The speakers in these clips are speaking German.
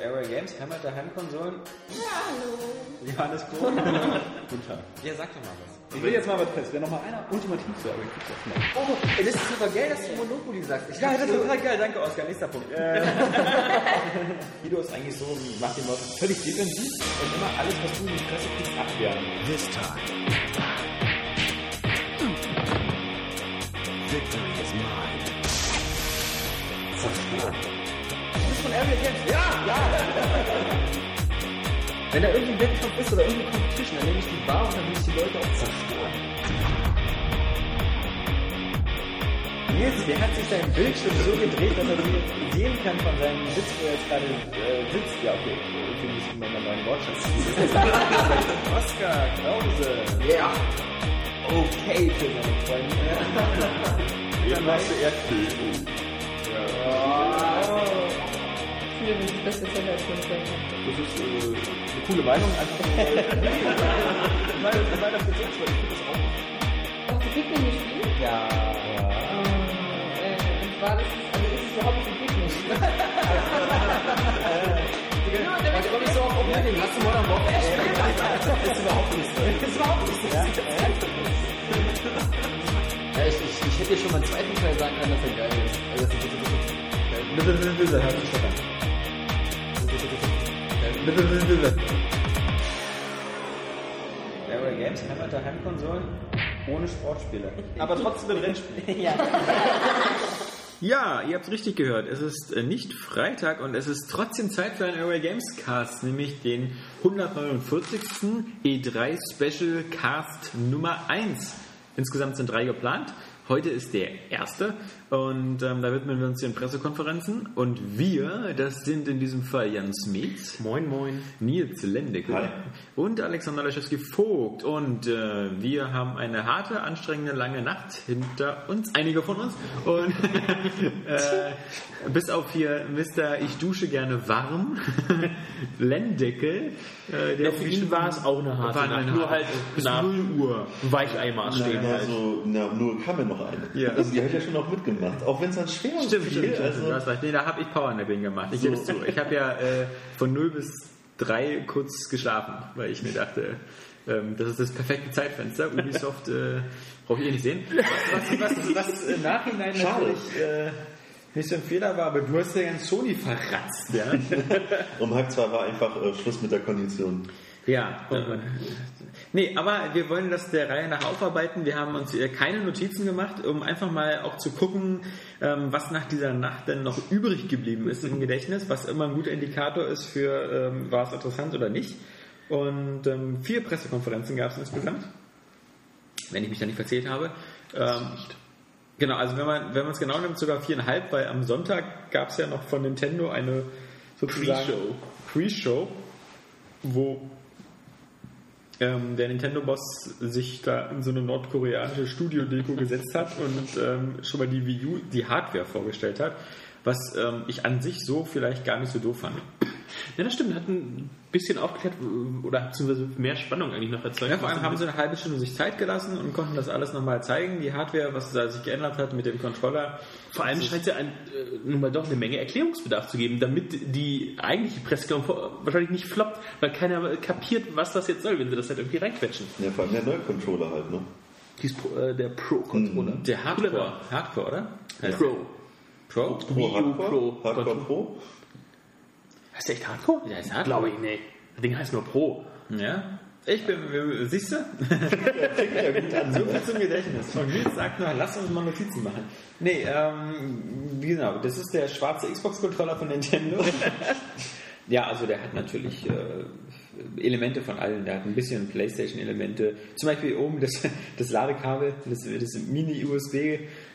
Airway Games, Heimat der Heimkonsolen. Ja, hallo. Johannes Krohn. Guten Tag. Ja, sag doch mal was. Ich will jetzt mal was fest. Wer noch mal einer ultimativ sagen, kriegt das schnell. Oh, ey, das ist super geil, dass du Monopoly sagst. Ich ja, das ist total geil. Danke, Oskar. Nächster Punkt. Guido ist eigentlich so, macht den Leuten völlig defensiv und immer alles, was du in die Presse kriegst, abwehren. This time. Victory is mine. Du Ja, ja. Wenn da irgendwie ein Wettkampf ist oder irgendeine Competition, dann nehme ich die Bar und dann will ich die Leute auch zerstören. Nils, der hat sich seinen Bildschirm so gedreht, dass er sehen kann von seinem Sitz, wo er jetzt gerade äh, sitzt. Ja, okay, ich finde es immer mal einen Wortschatz. Oskar Krause. Ja. Okay für seine Freunde. Dann machst du Erdbeben. Das beste Zeller als. Das ist äh, eine coole Meinung. Einfach mal. Weil weil das jetzt ist, weil ich finde das auch. Auch Pikmin gespielt? Ja. Äh, und war das, also ist es überhaupt ein Picknick? Ich komme nicht so auf. Hast du Modern Warfare gespielt? Das ist überhaupt nicht so. Das ist überhaupt nicht so. Ja, ich, ich, ich hätte dir schon mal einen zweiten Teil sagen können, dass er geil ist. Also das ist wirklich, wirklich geil. Bitte, bitte, bitte, hör mich stottern. Bitte, bitte, bitte. Airway Games, Heimat der Heimkonsolen, ohne Sportspiele. Aber trotzdem ein Rennspiel. ja. Ja, ihr habt richtig gehört. Es ist äh, nicht Freitag und es ist trotzdem Zeit für einen Airway Games Cast, nämlich den 149. E3 Special Cast Nummer 1. Insgesamt sind drei geplant. Heute ist der erste und ähm, da widmen wir uns den Pressekonferenzen. Und wir, das sind in diesem Fall Jan Smith, Moin, moin. Nils Lendecke Hi. und Alexander Leschewski-Vogt. Und äh, wir haben eine harte, anstrengende, lange Nacht hinter uns, einige von uns. Und äh, bis auf hier Mr. Ich dusche gerne warm, Lendecke. Äh, der Ja, für ihn war es auch eine harte Nacht. Nur halt bis nach 0 Uhr. Weicheimer stehen Na, halt. so, na, nur kam ja noch eine. Ja. Also die habe ich ja schon auch mitgemacht. Auch wenn es dann schwer Stimmt, fiel. stimmt, stimmt. also, hast recht. Nee, da habe ich Powernapping gemacht. Ich gebe es zu. Ich habe ja äh, von 0 bis 3 kurz geschlafen, weil ich mir dachte, ähm, das ist das perfekte Zeitfenster. Ubisoft äh, brauche ich eh nicht sehen. Was, was, was, was im Nachhinein Schade. natürlich äh, nicht so ein Fehler war, aber du hast ja ganz Sony verratzt. Ja, um halb zwei war einfach äh, Schluss mit der Kondition. ja äh, Nee, aber wir wollen das der Reihe nach aufarbeiten. Wir haben uns äh, keine Notizen gemacht, um einfach mal auch zu gucken, ähm, was nach dieser Nacht denn noch übrig geblieben ist im Gedächtnis, was immer ein guter Indikator ist für, ähm, war es interessant oder nicht. Und ähm, vier Pressekonferenzen gab es insgesamt, wenn ich mich da nicht verzählt habe. Ähm, Genau, also wenn man wenn man es genau nimmt, sogar viereinhalb, weil am Sonntag gab es ja noch von Nintendo eine sozusagen Pre-Show. Pre-Show, wo ähm, der Nintendo-Boss sich da in so eine nordkoreanische Studio-Deko gesetzt hat und ähm, schon mal die Wii U, die Hardware vorgestellt hat, was ähm, ich an sich so vielleicht gar nicht so doof fand. Ja, das stimmt. Hat ein bisschen aufgeklärt oder beziehungsweise mehr Spannung eigentlich noch erzeugt. Ja, vor allem haben sie eine halbe Stunde sich Zeit gelassen und konnten das alles nochmal zeigen, die Hardware, was da sich geändert hat mit dem Controller. Vor allem scheint es ja ein, äh, nun mal doch eine Menge Erklärungsbedarf zu geben, damit die eigentliche Pressekonferenz wahrscheinlich nicht floppt, weil keiner kapiert, was das jetzt soll, wenn sie das halt irgendwie reinquetschen. Ja, vor allem der neue Controller halt, ne? Äh, der Pro-Controller. Der Hardcore, Hardcore, oder? Heißt Pro. Pro? Pro Hardcore? Pro. Hardcore Pro? Heißt der echt Hardcore? Ja, ist Hardcore. Glaube ich nicht. Das Ding heißt nur Pro. Ja. Ich bin, siehst du? Fängt ja gut an. So viel zum Gedächtnis. Von Nils sagt nur, lass uns mal Notizen machen. Nee, ähm, genau, das ist der schwarze Xbox-Controller von Nintendo. ja, also der hat natürlich äh, Elemente von allen. Der hat ein bisschen Playstation-Elemente. Zum Beispiel oben das, das Ladekabel, das, das Mini-USB.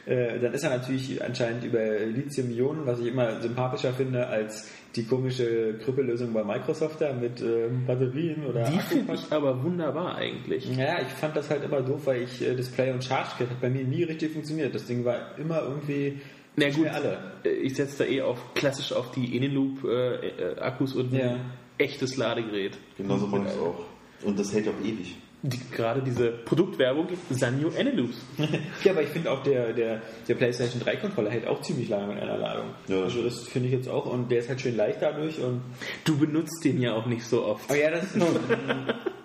Äh, dann ist er natürlich anscheinend über Lithium-Ionen, was ich immer sympathischer finde als die komische Krüppellösung bei Microsoft da mit ähm, Batterien oder Die finde ich aber wunderbar eigentlich. ja, ich fand das halt immer doof, weil ich äh, das Play und Charge Kit hat bei mir nie richtig funktioniert. Das Ding war immer irgendwie Na gut, äh, ich setze da eh auf klassisch auf die Eneloop-Akkus und Ja. Echtes Ladegerät. Genauso mache ich es auch. Und das hält auch ewig. die, gerade diese Produktwerbung Sanyo Eneloops. Ja, aber ich finde auch der, der, der PlayStation 3 Controller hält auch ziemlich lange mit einer Ladung. Ja. Also das finde ich jetzt auch und der ist halt schön leicht dadurch und Du benutzt den ja auch nicht so oft. Oh ja, das,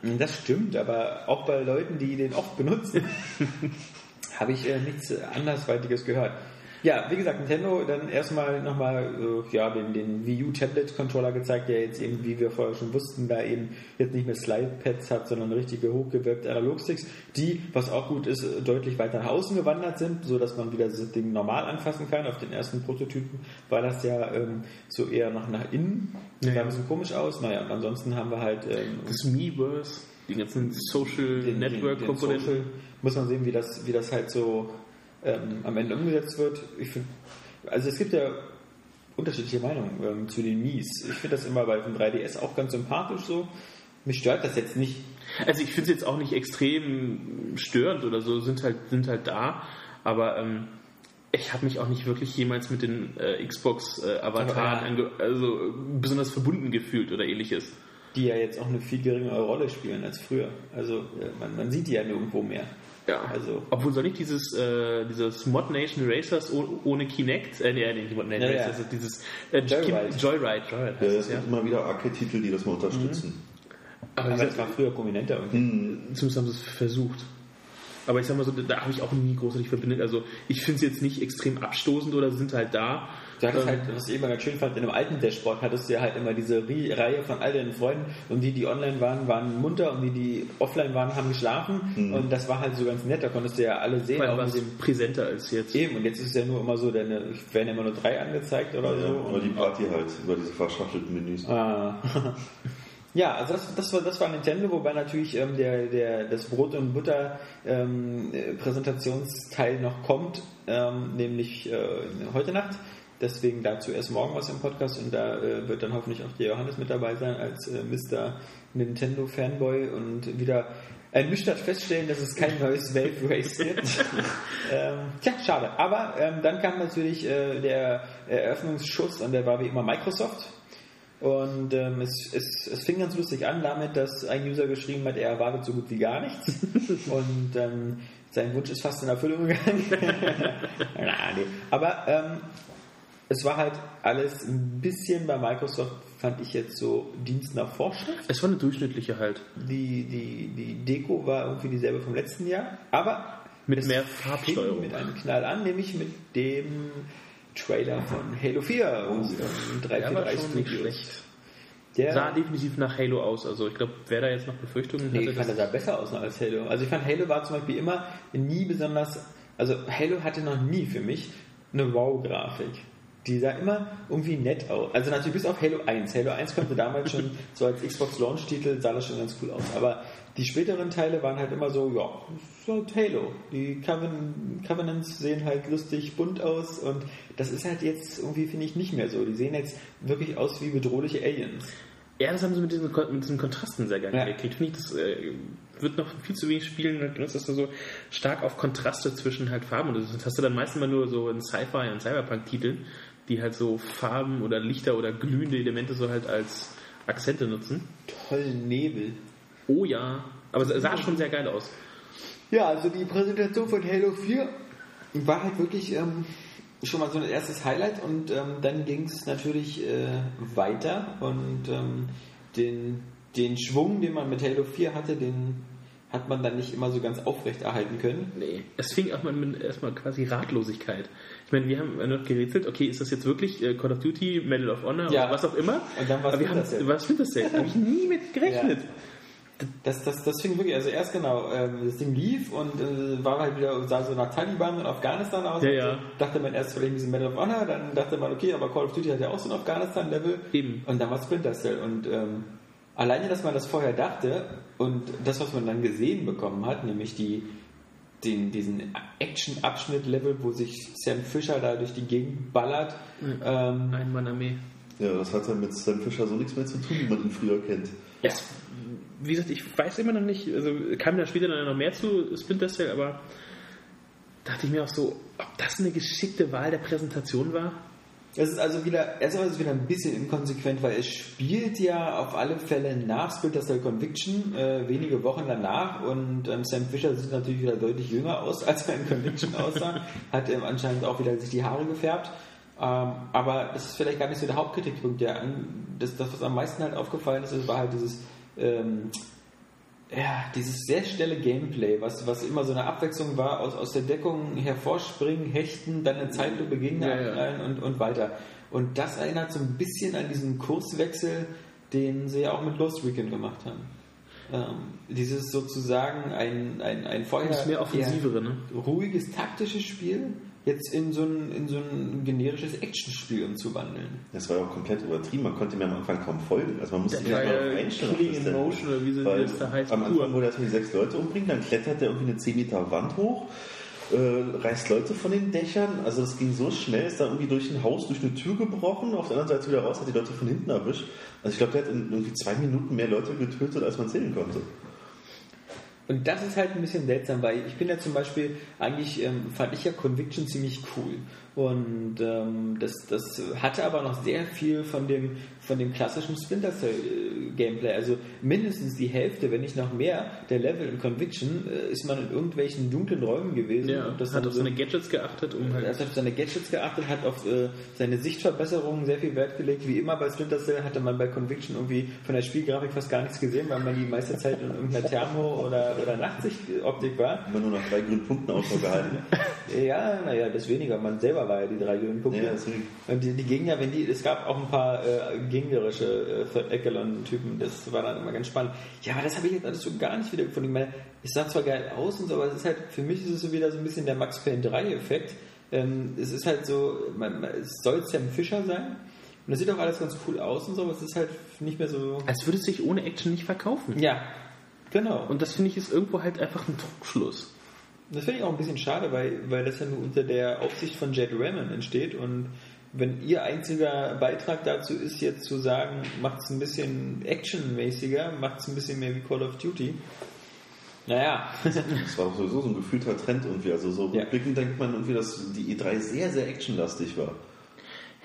das stimmt, aber auch bei Leuten, die den oft benutzen, habe ich äh, nichts andersweitiges gehört. Ja, wie gesagt, Nintendo dann erstmal nochmal äh, ja, den, den Wii U Tablet Controller gezeigt, der jetzt eben, wie wir vorher schon wussten, da eben jetzt nicht mehr Slide-Pads hat, sondern richtige hochgewölbte Analogsticks, die, was auch gut ist, deutlich weiter nach außen gewandert sind, so dass man wieder das Ding normal anfassen kann. Auf den ersten Prototypen war das ja ähm, so eher noch nach innen, sah ein bisschen komisch aus. Naja, und ansonsten haben wir halt ähm, Das Miiverse, die ganzen Social den- Network Komponenten. Social, muss man sehen, wie das, wie das halt so ähm, am Ende umgesetzt wird. Ich find, also es gibt ja unterschiedliche Meinungen ähm, zu den Mies. Ich finde das immer bei dem 3DS auch ganz sympathisch so. Mich stört das jetzt nicht. Also ich finde es jetzt auch nicht extrem störend oder so, sind halt, sind halt da, aber ähm, ich habe mich auch nicht wirklich jemals mit den äh, Xbox-Avataren Ja. ange also besonders verbunden gefühlt oder ähnliches. Die ja jetzt auch eine viel geringere Rolle spielen als früher. Also äh, man, man sieht die ja nirgendwo mehr. Ja. Also Obwohl soll nicht dieses, äh, dieses Mod Nation Racers oh, ohne Kinect, äh, nee, nicht Mod Nation Ja, ja. Racers, das ist dieses äh, Joyride. Joyride, Joyride Ja, heißt es es, ja. gibt immer wieder Arcade-Titel, die das mal unterstützen. Aber, aber wie das war früher prominenter. irgendwie. zumindest haben sie es versucht. Aber ich sag mal so, da, da habe ich auch nie großartig verbindet. Also ich finde es jetzt nicht extrem abstoßend oder sind halt da. Du hattest Ähm, halt, was ich immer ganz schön fand, in einem alten Dashboard hattest du ja halt immer diese Reihe von all deinen Freunden und die, die online waren, waren munter und die, die offline waren, haben geschlafen und das war halt so ganz nett, da konntest du ja alle sehen. allem auch es dem präsenter als jetzt. Eben, und jetzt ist es ja nur immer so, deine, werden immer nur drei angezeigt oder Ja, so. oder die Party halt, über diese verschachtelten Menüs. ah. Ja, also das, das, war, das war Nintendo, wobei natürlich ähm, der, der, das Brot- und Butter-Präsentationsteil noch kommt, ähm, nämlich äh, heute Nacht. Deswegen dazu erst morgen was im Podcast und da äh, wird dann hoffentlich auch der Johannes mit dabei sein als äh, Mr. Nintendo-Fanboy und wieder ernüchtert feststellen, dass es kein neues Wave Race gibt. ähm, tja, schade. Aber ähm, dann kam natürlich äh, der Eröffnungsschuss und der war wie immer Microsoft. Und ähm, es, es, es fing ganz lustig an damit, dass ein User geschrieben hat, er erwartet so gut wie gar nichts. Und ähm, sein Wunsch ist fast in Erfüllung gegangen. Na, nee. Aber ähm, es war halt alles ein bisschen bei Microsoft, fand ich jetzt so Dienst nach Vorschrift. Es war eine durchschnittliche halt. Die, die, die Deko war irgendwie dieselbe vom letzten Jahr, aber Mit mehr Farbsteuerung. Mit einem Knall an, nämlich mit dem Trailer von Halo 4 und ähm, 343 Studios. Der, Sah definitiv nach Halo aus. Also ich glaube, wer da jetzt noch Befürchtungen Nee, hatte, ich fand, das- er sah besser aus als Halo. Also ich fand, Halo war zum Beispiel immer nie besonders, also Halo hatte noch nie für mich eine Wow-Grafik. Die sah immer irgendwie nett aus. Also natürlich bis auf Halo 1. Halo 1 konnte damals schon so als Xbox Launch-Titel sah das schon ganz cool aus. Aber die späteren Teile waren halt immer so, ja, ist halt Halo. Die Coven Covenants sehen halt lustig bunt aus und das ist halt jetzt irgendwie, finde ich, nicht mehr so. Die sehen jetzt wirklich aus wie bedrohliche Aliens. Ja, das haben sie mit diesen, mit diesen Kontrasten sehr geil Ja. gekriegt. Finde ich, das äh, wird noch viel zu wenig spielen, genutzt, dass du so stark auf Kontraste zwischen halt Farben und das hast du dann meistens mal nur so in Sci-Fi und Cyberpunk-Titeln, die halt so Farben oder Lichter oder glühende Elemente so halt als Akzente nutzen. Tollen Nebel. Oh ja, aber es sah schon sehr geil aus. Ja, also die Präsentation von Halo 4 war halt wirklich ähm, schon mal so ein erstes Highlight und ähm, dann ging es natürlich äh, weiter und ähm, den, den Schwung, den man mit Halo 4 hatte, den hat man dann nicht immer so ganz aufrecht erhalten können. Nee, es fing auch mal mit erstmal quasi Ratlosigkeit. Ich meine, wir haben noch gerätselt, okay, ist das jetzt wirklich äh, Call of Duty, Medal of Honor Ja. oder was auch immer? Und dann wir haben, Splinter Cell. was Splinter Cell? Da habe ich nie mit gerechnet. Das, das, das fing wirklich, also erst genau, ähm, das Ding lief und äh, war halt wieder, sah so nach Taliban und Afghanistan aus. Ja, ja. Dachte man erst vielleicht ein Medal of Honor, dann dachte man, okay, aber Call of Duty hat ja auch so ein Afghanistan-Level. Eben. Und dann war Splinter Cell. Und ähm, alleine, dass man das vorher dachte und das, was man dann gesehen bekommen hat, nämlich die, den, diesen Action-Abschnitt-Level, wo sich Sam Fisher da durch die Gegend ballert, ähm, Ein Mann Armee. Ja, das hat ja mit Sam Fisher so nichts mehr zu tun, wie man ihn früher kennt. Ja. Wie gesagt, ich weiß immer noch nicht, also kam da später dann noch mehr zu Splinter Cell, aber dachte ich mir auch so, ob das eine geschickte Wahl der Präsentation war? Es ist also wieder, erstmal ist es wieder ein bisschen inkonsequent, weil es spielt ja auf alle Fälle nach Splinter Cell Conviction, äh, wenige Wochen danach und ähm, Sam Fisher sieht natürlich wieder deutlich jünger aus, als er in Conviction aussah, hat ähm, anscheinend auch wieder sich die Haare gefärbt. Ähm, aber das ist vielleicht gar nicht so der Hauptkritikpunkt. Der, das, das, was am meisten halt aufgefallen ist, war halt dieses ähm, ja, dieses sehr schnelle Gameplay, was, was immer so eine Abwechslung war, aus, aus der Deckung hervorspringen, hechten, dann eine Zeitlupe Gegner Ja, ja. und, und weiter. Und das erinnert so ein bisschen an diesen Kurswechsel, den sie ja auch mit Lost Weekend gemacht haben. Ähm, dieses sozusagen ein, ein, ein vorher mehr offensivere, ne? ruhiges taktisches Spiel jetzt in so ein, in so ein generisches Actionspiel umzuwandeln. Das war ja auch komplett übertrieben. Man konnte mir am Anfang kaum folgen. Also man musste sich ja einstellen. auf Killing in. Motion, oder wie sie Weil das da heißt, Am. Anfang, wo er erstmal die sechs Leute umbringt, dann klettert er irgendwie eine 10 Meter Wand hoch, äh, reißt Leute von den Dächern. Also das ging so schnell, ist da irgendwie durch ein Haus, durch eine Tür gebrochen, auf der anderen Seite wieder raus, hat die Leute von hinten erwischt. Also ich glaube, der hat in irgendwie zwei Minuten mehr Leute getötet, als man zählen konnte. Und das ist halt ein bisschen seltsam, weil ich bin ja zum Beispiel, eigentlich ähm, fand ich ja Conviction ziemlich cool. Und ähm, das, das hatte aber noch sehr viel von dem, von dem klassischen Splinter Cell äh, Gameplay. Also mindestens die Hälfte, wenn nicht noch mehr, der Level in Conviction äh, ist man in irgendwelchen dunklen Räumen gewesen. Ja, und das hat auf seine Gadgets geachtet, um er halt. hat auf seine Gadgets geachtet, hat auf äh, seine Sichtverbesserungen sehr viel Wert gelegt. Wie immer bei Splinter Cell hatte man bei Conviction irgendwie von der Spielgrafik fast gar nichts gesehen, weil man die meiste Zeit in irgendeiner Thermo- oder, oder Nachtsichtoptik war. Immer nur nach drei grünen Punkten Ausschau gehalten. Ja, naja, das weniger. Man selber war ja die drei grünen Punkte. Ja. Und die, die Gegner, wenn die, es gab auch ein paar äh, gegnerische äh, Third Echelon-Typen, das war dann immer ganz spannend. Ja, aber das habe ich jetzt alles so gar nicht wieder gefunden. Ich meine, es sah zwar geil aus und so, aber es ist halt, für mich ist es so wieder so ein bisschen der Max Payne 3-Effekt. Ähm, es ist halt so, man, man, es soll Sam Fisher sein. Und das sieht auch alles ganz cool aus und so, aber es ist halt nicht mehr so. Als würde es sich ohne Action nicht verkaufen. Ja, genau. Und das finde ich ist irgendwo halt einfach ein Trugschluss. Das finde ich auch ein bisschen schade, weil, weil das ja nur unter der Aufsicht von Jed Raymond entsteht und wenn ihr einziger Beitrag dazu ist, jetzt zu sagen, macht es ein bisschen actionmäßiger, macht es ein bisschen mehr wie Call of Duty. Naja, Das war auch sowieso so ein gefühlter Trend irgendwie. Also so Ja. rückblickend denkt man irgendwie, dass die E3 sehr, sehr actionlastig war.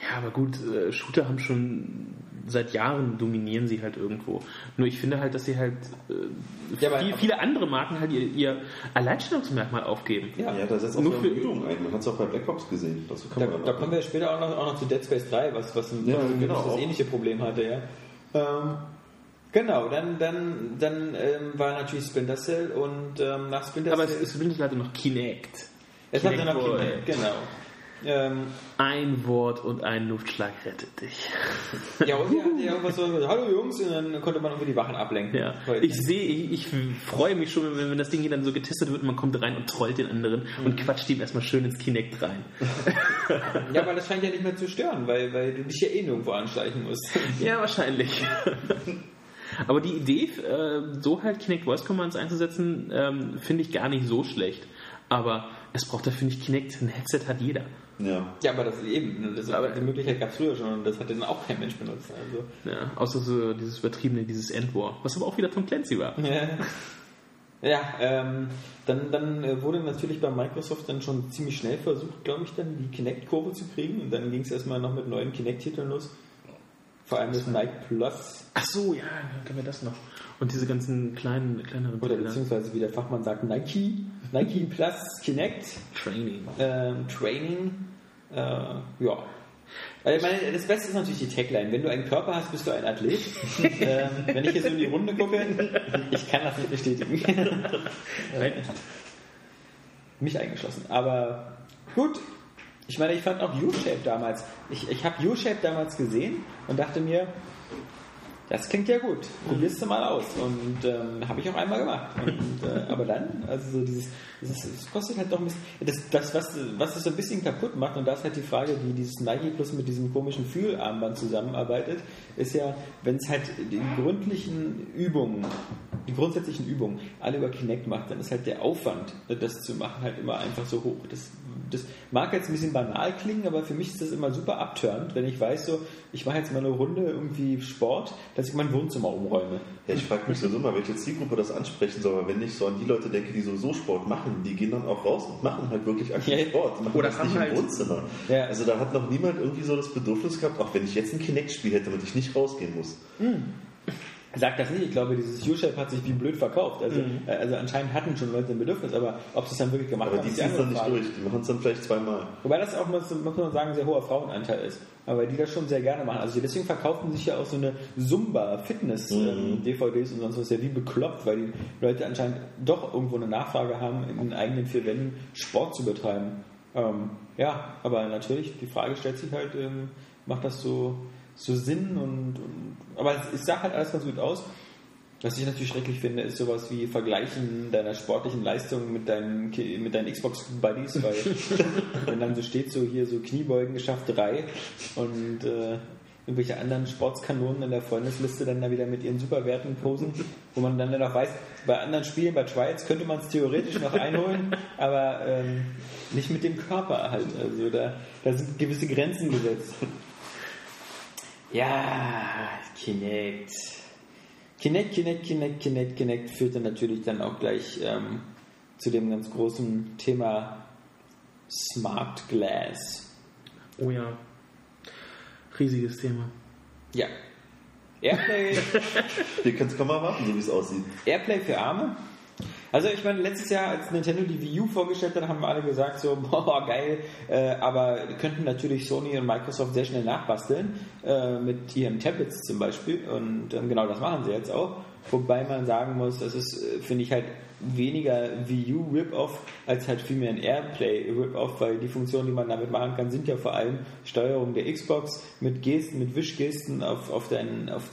Ja, aber gut, äh, Shooter haben schon seit Jahren dominieren sie halt irgendwo. Nur ich finde halt, dass sie halt äh, Ja, viel, viele andere Marken halt ihr, ihr Alleinstellungsmerkmal aufgeben. ja. Ja, da setzt auch Nur für- eine Übung ein. Man hat es auch bei Black Ops gesehen. Da, kommen wir da kommen wir später auch noch, auch noch zu Dead Space 3, was, was ein, Ja, was genau, das ähnliche Problem hatte, ja. Ähm, genau, dann, dann, dann ähm, war natürlich Splinter Cell und ähm, nach Splinter Aber es, Cell. es findet leider noch Kinect. es hatte noch Kinect Kinect, genau. Ähm, Ein Wort und ein Luftschlag rettet dich. Ja, und er hat ja irgendwas so gesagt, hallo Jungs, und dann konnte man irgendwie die Wachen ablenken. Ja, Weil- ich sehe, ich, ich freue mich schon, wenn, wenn das Ding hier dann so getestet wird und man kommt rein und trollt den anderen und quatscht ihm erstmal schön ins Kinect rein. ja, aber das scheint ja nicht mehr zu stören, weil, weil du dich ja eh nirgendwo anschleichen musst. Ja, wahrscheinlich. Aber die Idee, äh, so halt Kinect Voice Commands einzusetzen, ähm, finde ich gar nicht so schlecht. Aber es braucht dafür nicht Kinect. Ein Headset hat jeder. Ja. Ja, aber das eben, ne, das, aber die Möglichkeit gab es früher schon und das hat dann auch kein Mensch benutzt. Also. Ja, außer so dieses übertriebene, dieses Endwar. Was aber auch wieder Tom Clancy war. Ja, ja ähm, dann, dann äh, wurde natürlich bei Microsoft dann schon ziemlich schnell versucht, glaube ich, dann die Kinect-Kurve zu kriegen und dann ging es erstmal noch mit neuen Kinect-Titeln los. Vor allem das Nike Plus Ach so, ja, dann können wir das noch. Und diese ganzen kleinen, kleineren oder beziehungsweise wie der Fachmann sagt, Nike, Nike Plus Kinect. Training. ähm, Training. Äh, ja. Ich meine, das Beste ist natürlich die Tagline. Wenn du einen Körper hast, bist du ein Athlet. ähm, wenn ich so in die Runde gucke, ich kann das nicht bestätigen. Mich eingeschlossen. Aber gut. Ich meine, ich fand auch U-Shape damals. Ich, ich habe U-Shape damals gesehen und dachte mir, das klingt ja gut. Probierst du mal aus. Und ähm, habe ich auch einmal gemacht. Und, äh, aber dann, also so dieses, dieses, das kostet halt doch ein bisschen. Das, das was, was es so ein bisschen kaputt macht, und da ist halt die Frage, wie dieses Nike Plus mit diesem komischen Fühlarmband zusammenarbeitet, ist ja, wenn es halt die gründlichen Übungen, die grundsätzlichen Übungen alle über Kinect macht, dann ist halt der Aufwand, das zu machen, halt immer einfach so hoch. Das, Das mag jetzt ein bisschen banal klingen, aber für mich ist das immer super abtörend, wenn ich weiß, so, ich mache jetzt mal eine Runde irgendwie Sport, dass ich mein Wohnzimmer umräume. Ja, ich frage mich sowieso mal, welche Zielgruppe das ansprechen soll, aber wenn ich so an die Leute denke, die sowieso Sport machen, die gehen dann auch raus und machen halt wirklich aktiv Ja. Sport. Die machen Oder das haben nicht halt- im Wohnzimmer. Ja. Also da hat noch niemand irgendwie so das Bedürfnis gehabt, auch wenn ich jetzt ein Kinect-Spiel hätte, damit ich nicht rausgehen muss. Sag das nicht, ich glaube, dieses U-Shape hat sich wie blöd verkauft. Also, äh, also anscheinend hatten schon Leute ein Bedürfnis, aber ob sie es dann wirklich gemacht Aber haben, die ist ziehen es dann nicht Frage. durch, die machen es dann vielleicht zweimal. Wobei das auch, muss, muss man sagen, ein sehr hoher Frauenanteil ist. Aber die das schon sehr gerne machen. Also deswegen verkaufen sich ja auch so eine Zumba-Fitness-DVDs und sonst was ja wie bekloppt, weil die Leute anscheinend doch irgendwo eine Nachfrage haben, in den eigenen vier Wänden Sport zu betreiben. Ähm, ja, aber natürlich, die Frage stellt sich halt, ähm, macht das so, so Sinn und, und aber es, es sah halt alles ganz gut aus. Was ich natürlich schrecklich finde, ist sowas wie Vergleichen deiner sportlichen Leistung mit deinen, mit deinen Xbox-Buddies, weil wenn dann so steht, so hier so Kniebeugen geschafft drei und äh, irgendwelche anderen Sportskanonen in der Freundesliste dann da wieder mit ihren Superwerten posen, wo man dann noch weiß, bei anderen Spielen, bei Trials könnte man es theoretisch noch einholen, aber ähm, nicht mit dem Körper halt. Also da, da sind gewisse Grenzen gesetzt. Ja, Kinect. Kinect, Kinect, Kinect, Kinect, Kinect führt dann natürlich dann auch gleich ähm, zu dem ganz großen Thema Smart Glass. Oh ja. Riesiges Thema. Ja. Airplay, Ihr könnt es kaum erwarten, so wie es aussieht. Airplay für Arme. Also ich meine, letztes Jahr, als Nintendo die Wii U vorgestellt hat, haben alle gesagt so, boah, geil, äh, aber könnten natürlich Sony und Microsoft sehr schnell nachbasteln, äh, mit ihren Tablets zum Beispiel. Und ähm, genau das machen sie jetzt auch. Wobei man sagen muss, das ist, äh, finde ich halt weniger Wii U Rip-Off als halt vielmehr ein Airplay Rip-Off, weil die Funktionen, die man damit machen kann, sind ja vor allem Steuerung der Xbox mit Gesten, mit Wischgesten auf, auf deinen, auf,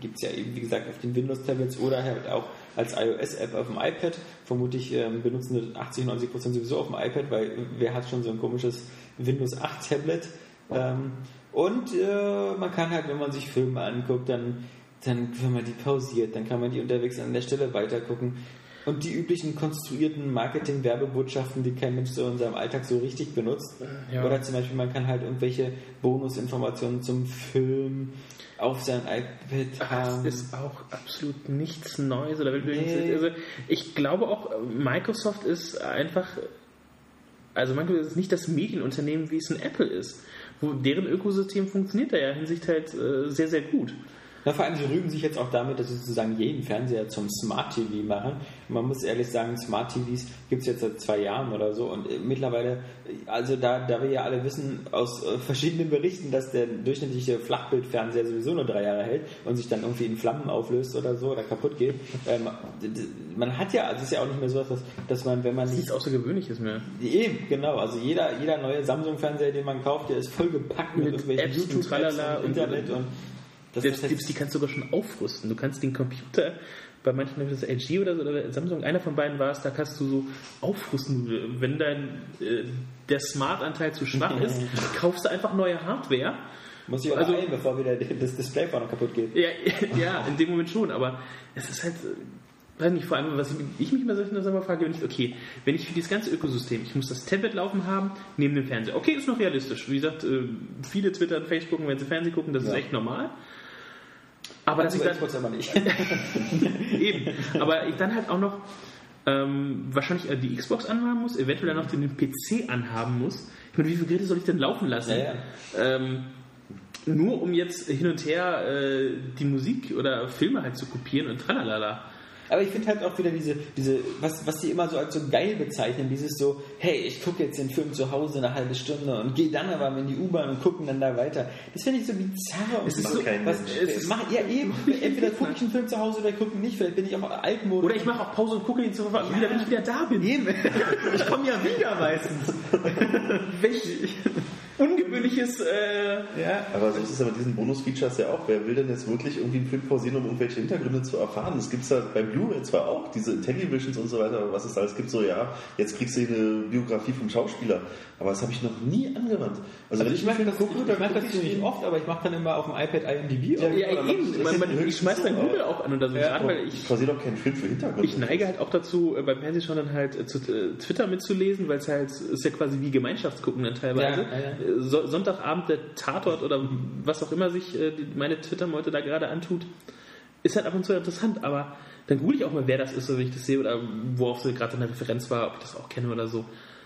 gibt es ja eben, wie gesagt, auf den Windows-Tablets oder halt auch als iOS-App auf dem iPad. Vermutlich ähm, benutzen 80, 90 Prozent sowieso auf dem iPad, weil wer hat schon so ein komisches Windows 8 Tablet? Ähm, und äh, man kann halt, wenn man sich Filme anguckt, dann, dann, wenn man die pausiert, dann kann man die unterwegs an der Stelle weitergucken. Und die üblichen konstruierten Marketing-Werbebotschaften, die kein Mensch so in seinem Alltag so richtig benutzt. Ja. Oder zum Beispiel, man kann halt irgendwelche Bonusinformationen zum Film auf sein iPad Das haben. ist auch absolut nichts Neues. Oder Nee. also ich glaube auch, Microsoft ist einfach, also Microsoft ist nicht das Medienunternehmen, wie es ein Apple ist. Wo deren Ökosystem funktioniert da ja Hinsicht halt äh, sehr, sehr gut. Na, vor allem, sie rühmen sich jetzt auch damit, dass sie sozusagen jeden Fernseher zum Smart TV machen. Man muss ehrlich sagen, Smart TVs gibt es jetzt seit zwei Jahren oder so und äh, mittlerweile, äh, also da, da wir ja alle wissen aus äh, verschiedenen Berichten, dass der durchschnittliche Flachbildfernseher sowieso nur drei Jahre hält und sich dann irgendwie in Flammen auflöst oder so oder kaputt geht. Ähm, man hat ja, also es ist ja auch nicht mehr so, dass, dass man, wenn man nicht Nichts Außergewöhnliches mehr. Eben, genau. Also jeder, jeder neue Samsung-Fernseher, den man kauft, der ist vollgepackt mit, Mit irgendwelchen Apps und YouTube-Apps und und- Internet und das Selbst ist die, die kannst du sogar schon aufrüsten. Du kannst den Computer, bei manchen ist das LG oder, so, oder Samsung, einer von beiden war es, da kannst du so aufrüsten. Wenn dein äh, der Smart-Anteil zu schwach ist, kaufst du einfach neue Hardware. muss ich auch also- ein, bevor wieder das Display vorne kaputt geht. Ja, ja, in dem Moment schon, aber es ist halt, äh, weiß nicht, vor allem, was ich, ich mich immer so immer frage, wenn ich, okay, wenn ich für dieses ganze Ökosystem, ich muss das Tablet laufen haben, neben dem Fernseher. Okay, ist noch realistisch. Wie gesagt, äh, viele Twitter und Facebook, wenn sie Fernsehen gucken, das ist Ja. echt normal. Aber dass ich dann, Xbox aber nicht. Eben. Aber ich dann halt auch noch ähm, wahrscheinlich äh, die Xbox anhaben muss, eventuell dann noch den PC anhaben muss. Ich meine, wie viele Geräte soll ich denn laufen lassen? Ja, ja. Ähm, nur um jetzt hin und her äh, die Musik oder Filme halt zu kopieren und tralalala. Aber ich finde halt auch wieder diese, diese was, was die immer so als so geil bezeichnen, dieses so, hey, ich gucke jetzt den Film zu Hause eine halbe Stunde und gehe dann aber in die U-Bahn und gucken dann da weiter. Das finde ich so bizarr. Und Es ist so, was, es ist, mach, ja eben, entweder gucke ich einen Film zu Hause oder gucke ihn nicht, vielleicht bin ich auch altmodisch. Oder ich mache auch Pause und gucke ihn zu wieder, wenn ich wieder da bin. Eben. Ich komme ja wieder meistens. Welch, ungewöhnliches. Äh, Ja, Aber so ist es ja mit diesen Bonus-Features ja auch. Wer will denn jetzt wirklich irgendwie einen Film pausieren, um irgendwelche Hintergründe zu erfahren? Das gibt es ja bei Blu-ray zwar auch, diese Televisions und so weiter, aber was es alles gibt, so ja, jetzt kriegst du hier eine Biografie vom Schauspieler. Aber das habe ich noch nie angewandt. Also, Also wenn ich mache das, gucke, ich dann mach das ziemlich oft, aber ich mache dann immer auf dem iPad IMDb. Ja, ja, aber eben. Man, man, ja ich schmeiß dann Google ja. auch an oder so. Ja, gerade weil Ich ich. pausiere doch keinen Film für Hintergründe. Ich neige halt auch dazu, äh, beim Fernsehschauen dann halt äh, zu äh, Twitter mitzulesen, weil es halt ist ja quasi wie Gemeinschaftsgucken dann teilweise. Ja, ja, So, Sonntagabend der Tatort oder was auch immer sich äh, meine Twitter-Meute da gerade antut, ist halt ab und zu interessant, aber dann google ich auch mal, wer das ist, wenn ich das sehe oder worauf sie gerade eine Referenz war, ob ich das auch kenne oder so.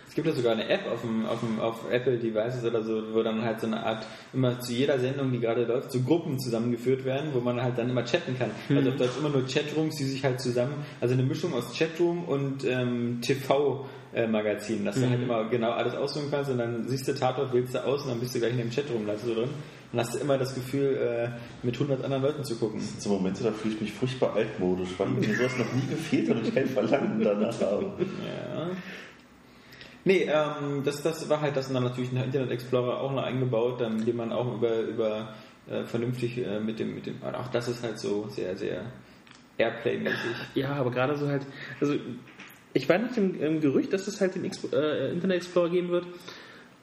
Es gibt ja sogar eine App auf, dem, auf, dem, auf Apple Devices oder so, wo dann halt so eine Art, immer zu jeder Sendung, die gerade läuft, so Gruppen zusammengeführt werden, wo man halt dann immer chatten kann. Also auf Deutsch immer nur Chatrooms, die sich halt zusammen, also eine Mischung aus Chatroom und ähm, TV-Magazin, dass du halt immer genau alles aussuchen kannst und dann siehst du Tatort, wählst du aus und dann bist du gleich in dem Chatroom da so drin. Dann hast du immer das Gefühl, äh, mit 100 anderen Leuten zu gucken. Das sind so Momente, da fühle ich mich furchtbar altmodisch, weil mir sowas noch nie gefehlt hat und ich kein Verlangen danach habe. Ja. Nee, ähm, das, das war halt das und dann natürlich ein Internet Explorer auch noch eingebaut, dann, den man auch über, über äh, vernünftig äh, mit dem, mit dem, auch das ist halt so sehr, sehr Airplay-mäßig. Ja, aber gerade so halt, also ich war nach dem ähm, Gerücht, dass es halt den Expo äh, Internet Explorer geben wird.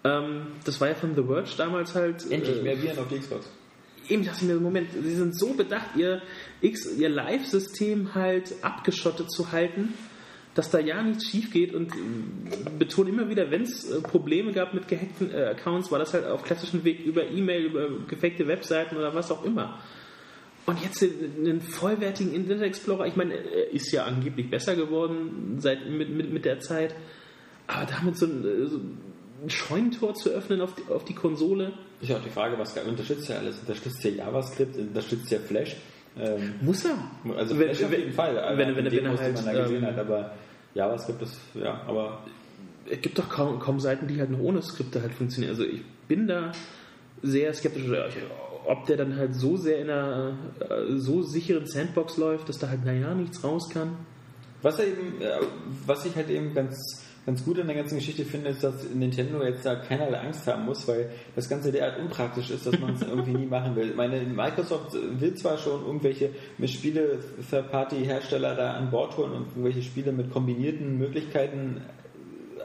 Ähm, das war ja von The Verge damals halt. Endlich äh, mehr Viren auf die Xbox. eben dachte ich mir, Moment, sie sind so bedacht, ihr, X, ihr Live-System halt abgeschottet zu halten, dass da ja nichts schief geht und äh, betonen immer wieder, wenn es äh, Probleme gab mit gehackten äh, Accounts, war das halt auf klassischem Weg über E-Mail, über gefakte Webseiten oder was auch immer. Und jetzt einen vollwertigen Internet Explorer, ich meine, er ist ja angeblich besser geworden seit, mit, mit, mit der Zeit, aber damit so ein, äh, so ein Scheunentor zu öffnen auf die, auf die Konsole, Ist ja auch die Frage, was unterstützt ja alles? Unterstützt ja JavaScript, unterstützt ja Flash. Ähm, muss er. also Wenn- Flash auf jeden Fall. wenn- wenn- wenn er halt, gesehen ähm, hat, aber JavaScript ist, ja, aber es gibt doch kaum, kaum Seiten, die halt noch ohne Skripte halt funktionieren. Also ich bin da sehr skeptisch, ob der dann halt so sehr in einer äh, so sicheren Sandbox läuft, dass da halt naja nichts raus kann. Was eben, äh, was ich halt eben ganz, ganz gut an der ganzen Geschichte finde, ist, dass Nintendo jetzt da keinerlei Angst haben muss, weil das Ganze derart unpraktisch ist, dass man es irgendwie nie machen will. Ich meine, Microsoft will zwar schon irgendwelche Spiele Third-Party-Hersteller da an Bord holen und irgendwelche Spiele mit kombinierten Möglichkeiten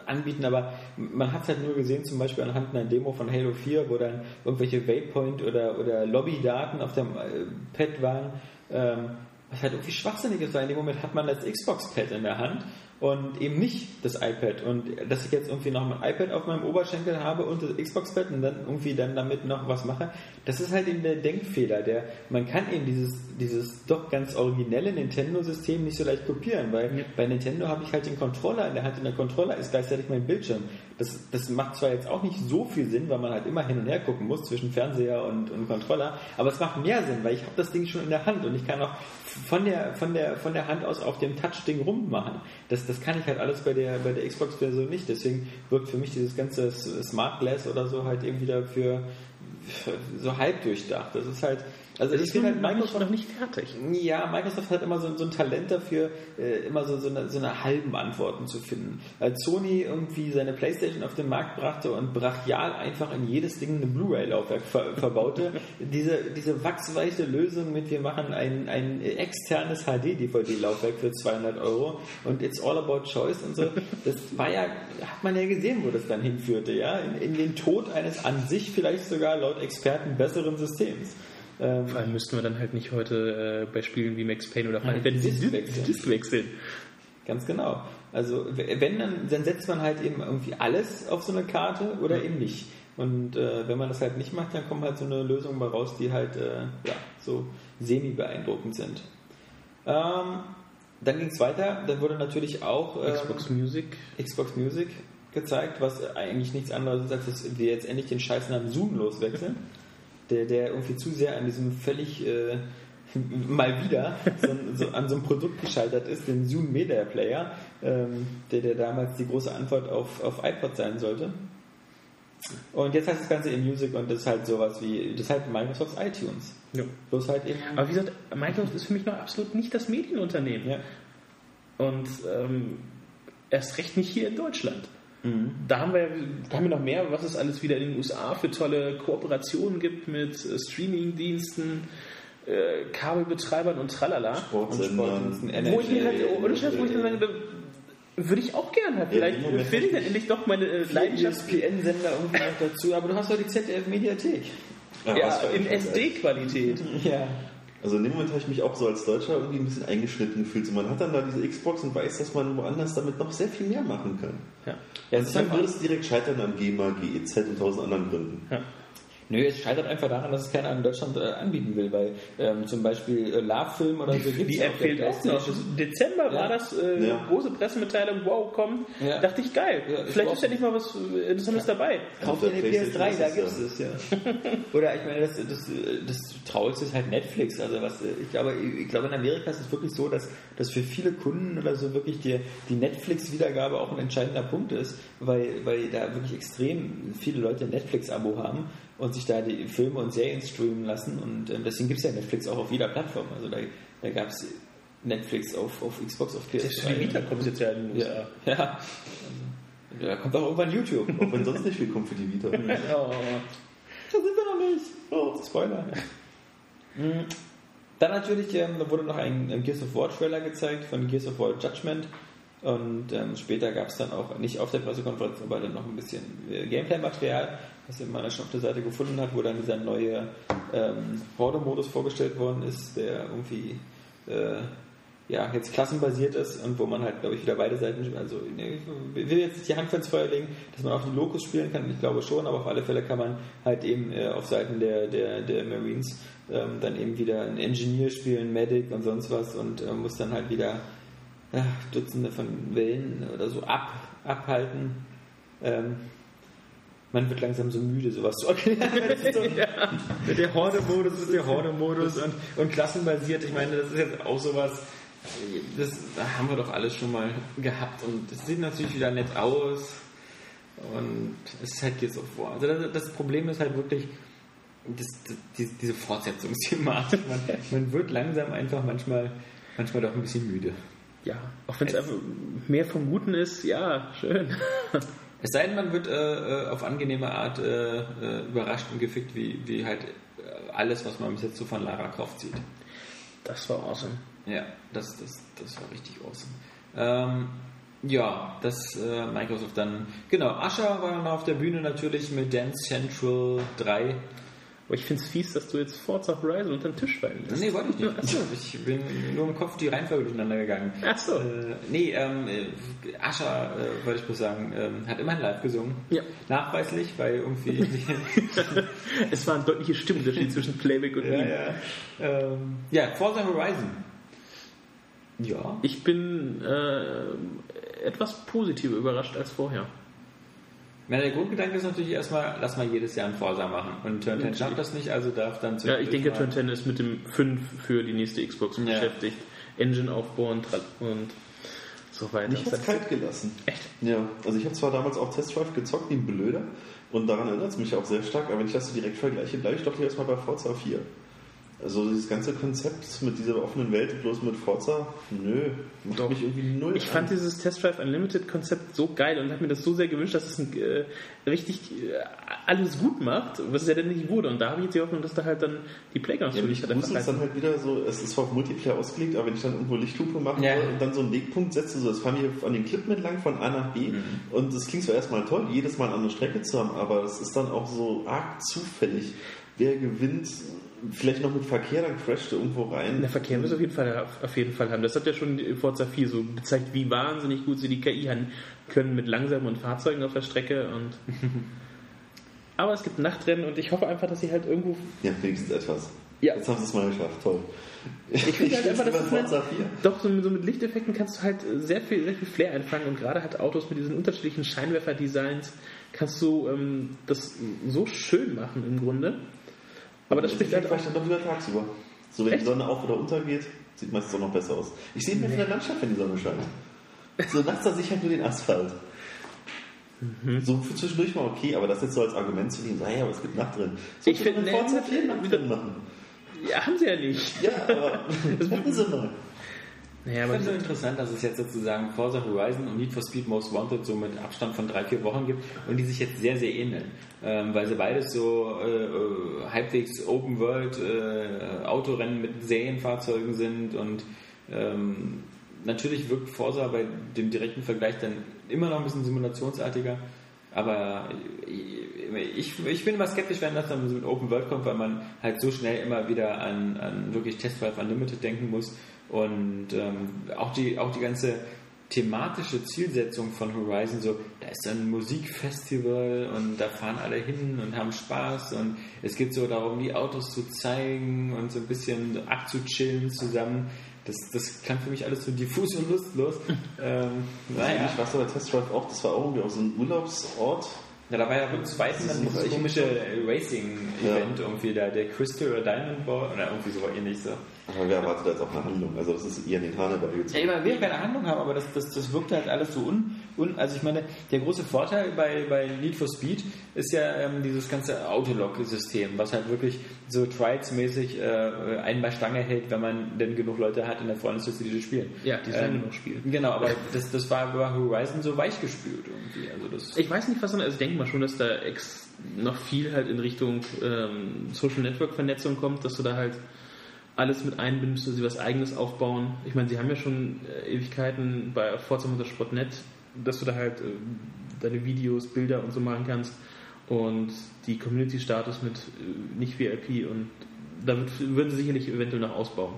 anbieten, aber man hat es halt nur gesehen, zum Beispiel anhand einer Demo von Halo 4, wo dann irgendwelche Waypoint oder, oder Lobbydaten auf dem äh, Pad waren, ähm, was halt irgendwie schwachsinnig ist, weil in dem Moment hat man das Xbox-Pad in der Hand und eben nicht das iPad. Und dass ich jetzt irgendwie noch mein iPad auf meinem Oberschenkel habe und das Xbox-Pad und dann irgendwie dann damit noch was mache, das ist halt eben der Denkfehler. Der, man kann eben dieses, dieses doch ganz originelle Nintendo-System nicht so leicht kopieren, weil bei Nintendo habe ich halt den Controller in der Hand und der Controller ist gleichzeitig mein Bildschirm. Das, das macht zwar jetzt auch nicht so viel Sinn, weil man halt immer hin und her gucken muss zwischen Fernseher und, und Controller, aber es macht mehr Sinn, weil ich habe das Ding schon in der Hand und ich kann auch von der, von der, von der Hand aus auf dem Touch-Ding rummachen. Das, das kann ich halt alles bei der, bei der Xbox-Version nicht. Deswegen wirkt für mich dieses ganze Smart Glass oder so halt eben wieder für, für so halb durchdacht. Das ist halt, also Das ich finde halt Microsoft noch nicht fertig. ja, Microsoft hat immer so, so ein Talent dafür, äh, immer so, so, eine, so eine halben Antworten zu finden. Als Sony irgendwie seine Playstation auf den Markt brachte und brachial einfach in jedes Ding ein Blu-ray-Laufwerk ver verbaute, diese, diese wachsweiche Lösung mit, wir machen ein, ein externes HD-DVD-Laufwerk für 200 Euro und it's all about choice und so, das war ja, hat man ja gesehen, wo das dann hinführte, ja, in, in den Tod eines an sich vielleicht sogar laut Experten besseren Systems. Ähm, Vor allem müssten wir dann halt nicht heute äh, bei Spielen wie Max Payne oder Final Fantasy Disc wechseln. Disc wechseln. Ganz genau. Also wenn dann, dann setzt man halt eben irgendwie alles auf so eine Karte oder eben nicht. Und äh, wenn man das halt nicht macht, dann kommt halt so eine Lösung mal raus, die halt äh, ja, so semi-beeindruckend sind. Ähm, dann ging es weiter, dann wurde natürlich auch ähm, Xbox Music. Xbox Music gezeigt, was eigentlich nichts anderes ist, als dass wir jetzt endlich den Scheißnamen Zoom loswechseln. Der, der irgendwie zu sehr an diesem völlig äh, mal wieder so, so an so einem Produkt gescheitert ist, den Zoom Media Player, ähm, der, der damals die große Antwort auf, auf iPod sein sollte. Und jetzt heißt das Ganze in Music und das ist halt sowas wie, das ist halt Microsofts iTunes. Ja. Bloß halt eben. Aber wie gesagt, Microsoft ist für mich noch absolut nicht das Medienunternehmen. Ja. Und ähm, erst recht nicht hier in Deutschland. Da haben wir, haben wir noch mehr, was es alles wieder in den USA für tolle Kooperationen gibt mit äh, Streaming-Diensten, äh, Kabelbetreibern und tralala. Sportsendern. Wo ich mir halt, ohne Scheiß, wo ich dann sage, da würde ich auch gerne halt. Vielleicht Moment finde ich dann endlich doch meine äh, Leidenschaft ESPN-Sender irgendwie noch dazu, aber du hast doch die ZDF-Mediathek. Ja, ja, in. SD-Qualität. Ja. Also in dem Moment habe ich mich auch so als Deutscher irgendwie ein bisschen eingeschnitten gefühlt. So, man hat dann da diese Xbox und weiß, dass man woanders damit noch sehr viel mehr machen kann. Ja. Ja, Also dann würde es direkt scheitern an GEMA, GEZ und tausend anderen Gründen. Nö, es scheitert einfach daran, dass es keiner in Deutschland äh, anbieten will, weil ähm, zum Beispiel äh, Love-Film oder so gibt's Die ja App fehlt auch noch. Dezember Ja. war das äh, Ja. große Pressemitteilung, wow, kommt. Ja. Dachte ich, geil. Vielleicht ist ja nicht mal was äh, Interessantes dabei. Kauf Auf dir der eine PS3, PlayStation da ist gibt's es es, ja. Oder ich meine, das, das, das Traurigste ist halt Netflix. Also was, ich glaube, ich glaube in Amerika ist es wirklich so, dass, dass für viele Kunden oder so wirklich die, die Netflix-Wiedergabe auch ein entscheidender Punkt ist, weil, weil da wirklich extrem viele Leute ein Netflix-Abo haben und sich da die Filme und Serien streamen lassen. Und ähm, deswegen gibt es ja Netflix auch auf jeder Plattform. Also da, da gab es Netflix auf, auf Xbox, auf PS3. Für die Vita kommt jetzt ja in den USA. Ja. ja. Also, da kommt auch irgendwann YouTube. Auch wenn sonst nicht viel kommt für die Vita. Oh. Da sind wir noch nicht. Oh, Spoiler. Mhm. Dann natürlich ähm, da wurde noch ein, ein Gears of War Trailer gezeigt von Gears of War Judgment. Und ähm, später gab es dann auch, nicht auf der Pressekonferenz, aber dann noch ein bisschen äh, Gameplay-Material, was man schon auf der Seite gefunden hat, wo dann dieser neue ähm, Horde-Modus vorgestellt worden ist, der irgendwie äh, ja, jetzt klassenbasiert ist und wo man halt, glaube ich, wieder beide Seiten, also ich will jetzt nicht die Hand für ins Feuer legen, dass man auf die Locus spielen kann, ich glaube schon, aber auf alle Fälle kann man halt eben äh, auf Seiten der, der, der Marines ähm, dann eben wieder einen Engineer spielen, Medic und sonst was und äh, muss dann halt wieder ja, Dutzende von Wellen oder so ab, abhalten. Ähm, man wird langsam so müde, sowas zu erklären. So, Der Horde-Modus ist der Horde-Modus und, und klassenbasiert. Ich meine, das ist jetzt auch sowas, das haben wir doch alles schon mal gehabt und es sieht natürlich wieder nett aus und es ist halt Gears of War. Also das, das Problem ist halt wirklich das, das, die, diese Fortsetzungsthematik. Man, man wird langsam einfach manchmal, manchmal doch ein bisschen müde. Ja, auch wenn es einfach mehr vom Guten ist, ja, schön. Es sei denn, man wird äh, äh, auf angenehme Art äh, äh, überrascht und gefickt, wie, wie halt äh, alles, was man bis jetzt so von Lara Croft sieht. Das war awesome. Ja, das, das, das war richtig awesome. Ähm, ja, das äh, Microsoft dann. Genau, Ascher war noch auf der Bühne natürlich mit Dance Central 3. Aber ich finde es fies, dass du jetzt Forza Horizon unter den Tisch fallen lässt. Nee, wollte ich nicht. Achso, ich bin nur im Kopf die Reihenfolge durcheinander gegangen. Ach so. Äh, nee, ähm, äh, Ascher, äh, wollte ich bloß sagen, ähm, hat immerhin live gesungen. Ja. Nachweislich, weil irgendwie. Es war ein deutlicher Stimmunterschied zwischen Playback und ja, ihm. ja. Ähm, ja, Forza Horizon. Ja. Ich bin äh, etwas positiver überrascht als vorher. Na, der Grundgedanke ist natürlich erstmal, lass mal jedes Jahr einen Forsa machen. Und Turn 10 schafft das nicht, also darf dann Ja, ich denke, Turn 10 ist mit dem 5 für die nächste Xbox Ja. beschäftigt. Engine aufbauen und so weiter. Mich hat's kalt gelassen. Echt? Ja, also ich habe zwar damals auch Test Drive gezockt wie ein Blöder und daran erinnert es mich auch sehr stark, aber wenn ich das so direkt vergleiche, bleibe ich doch hier erstmal bei Forza 4. Also dieses ganze Konzept mit dieser offenen Welt bloß mit Forza, nö, macht mich irgendwie null. Ich fand an. dieses Test Drive Unlimited Konzept so geil und habe mir das so sehr gewünscht, dass es ein, äh, richtig äh, alles gut macht, was es ja dann nicht wurde. Und da habe ich jetzt die Hoffnung, dass da halt dann die Playgrounds Ja, für mich dich halt gruselt es dann halt wieder so, es ist zwar auf Multiplayer ausgelegt, aber wenn ich dann irgendwo Lichthupe machen Ja. und dann so einen Wegpunkt setze, so, das fahren wir an den Klippen entlang von A nach B Mhm. und das klingt zwar erstmal toll, jedes Mal eine andere Strecke zu haben, aber es ist dann auch so arg zufällig. Wer gewinnt, vielleicht noch mit Verkehr, dann crasht er irgendwo rein. Der Verkehr muss auf jeden Fall auf jeden Fall haben. Das hat ja schon Forza 4 so gezeigt, wie wahnsinnig gut sie die KI haben können mit langsamen Fahrzeugen auf der Strecke und aber es gibt Nachtrennen und ich hoffe einfach, dass sie halt irgendwo Ja, wenigstens etwas. Ja. Jetzt haben sie es mal geschafft, toll. Ich finde halt einfach, dass Forza halt, 4. doch so, so mit Lichteffekten kannst du halt sehr viel, sehr viel Flair einfangen und gerade halt Autos mit diesen unterschiedlichen Scheinwerfer-Designs kannst du ähm, das so schön machen im Grunde. Aber das spricht vielleicht auch. dann doch wieder tagsüber. So, wenn Echt? die Sonne auf- oder untergeht, sieht meistens auch noch besser aus. Ich sehe mehr von der Landschaft, wenn die Sonne scheint. So nachts da sehe ich halt nur den Asphalt. Mhm. So für zwischendurch mal okay, aber das jetzt so als Argument zu nehmen, naja, aber es gibt Nacht drin. So Ich finde, man Forza nee, 4 Nacht drin machen. Ja, haben sie ja nicht. Ja, aber das hätten sie mal. Naja, Ich finde es so interessant, dass es jetzt sozusagen Forza Horizon und Need for Speed Most Wanted so mit Abstand von drei, vier Wochen gibt und die sich jetzt sehr, sehr ähneln. Ähm, weil sie beides so äh, äh, halbwegs Open World äh, Autorennen mit Serienfahrzeugen sind und ähm, natürlich wirkt Forza bei dem direkten Vergleich dann immer noch ein bisschen simulationsartiger. Aber ich, ich bin immer skeptisch, wenn das dann so mit Open World kommt, weil man halt so schnell immer wieder an, an wirklich Test Drive Unlimited denken muss. Und ähm, auch, die, auch die ganze thematische Zielsetzung von Horizon, so, da ist ein Musikfestival und da fahren alle hin und haben Spaß und es geht so darum, die Autos zu zeigen und so ein bisschen abzuchillen zusammen. Das, das klang für mich alles so diffus und lustlos. ähm, naja. Ich du bei Test Drive auch, das war auch irgendwie auch so ein Urlaubsort. Ja, da war ja beim zweiten dann dieses so komische Racing-Event irgendwie da, der Crystal oder Diamond Ball oder irgendwie so ähnlich so. Aber wer erwartet da jetzt auch eine Handlung? Also das ist eher in den Hahn Ja, man will keine Handlung haben, aber das, das, das wirkt halt alles so un, un. Also ich meine, der große Vorteil bei, bei Need for Speed ist ja ähm, dieses ganze Autolog-System, was halt wirklich so Trials-mäßig äh, einen bei Stange hält, wenn man denn genug Leute hat in der Freundesliste, die das spielen. Ja, die sollen Ähm, genug spielen. Genau, aber das, das war bei Horizon so weichgespült irgendwie. Also das, Ich weiß nicht, was dann, also ich denke mal schon, dass da ex noch viel halt in Richtung ähm, Social Network Vernetzung kommt, dass du da halt alles mit einbindest, dass sie was eigenes aufbauen. Ich meine, sie haben ja schon äh, Ewigkeiten bei Forza Motorsport.net, dass du da halt äh, deine Videos, Bilder und so machen kannst und die Community-Status mit äh, nicht VIP und da wird, würden sie sicherlich eventuell noch ausbauen.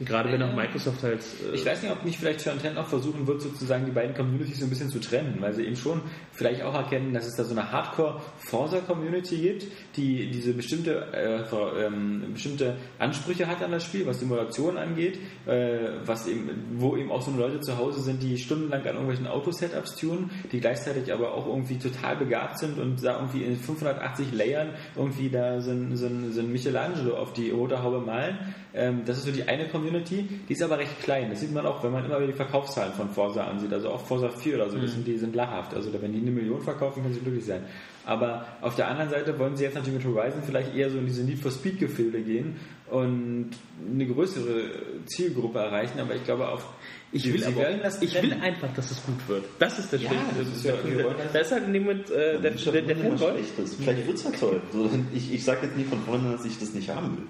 Gerade wenn auch Microsoft halt äh, Ich weiß nicht, ob nicht vielleicht Chantel auch versuchen wird, sozusagen die beiden Communities so ein bisschen zu trennen, weil sie eben schon vielleicht auch erkennen, dass es da so eine Hardcore-Forza-Community gibt, die diese bestimmte, äh, ähm, bestimmte Ansprüche hat an das Spiel, was Simulation angeht, äh, was eben, wo eben auch so Leute zu Hause sind, die stundenlang an irgendwelchen Autosetups tunen, die gleichzeitig aber auch irgendwie total begabt sind und da irgendwie in 580 Layern irgendwie da so ein, so ein, so ein Michelangelo auf die rote Haube malen. Ähm, das ist so die eine Community, die ist aber recht klein. Das sieht man auch, wenn man immer wieder die Verkaufszahlen von Forza ansieht. Also auch Forza 4 oder so, das sind, die sind lachhaft. Also wenn die eine Million verkaufen, können sie glücklich sein. Aber auf der anderen Seite wollen sie jetzt natürlich mit Horizon vielleicht eher so in diese Need for Speed Gefilde gehen und eine größere Zielgruppe erreichen. Aber ich glaube auf Ich will, aber, werden das ich will einfach, dass es gut wird. Das ist der Ja, Schwierige. das ist ja- wollen das- da ist halt in dem Moment äh, der, der, der Fanboy. Schlechtes. Vielleicht wird es ja toll. So, ich ich sage jetzt nie von vornherein, dass ich das nicht haben will.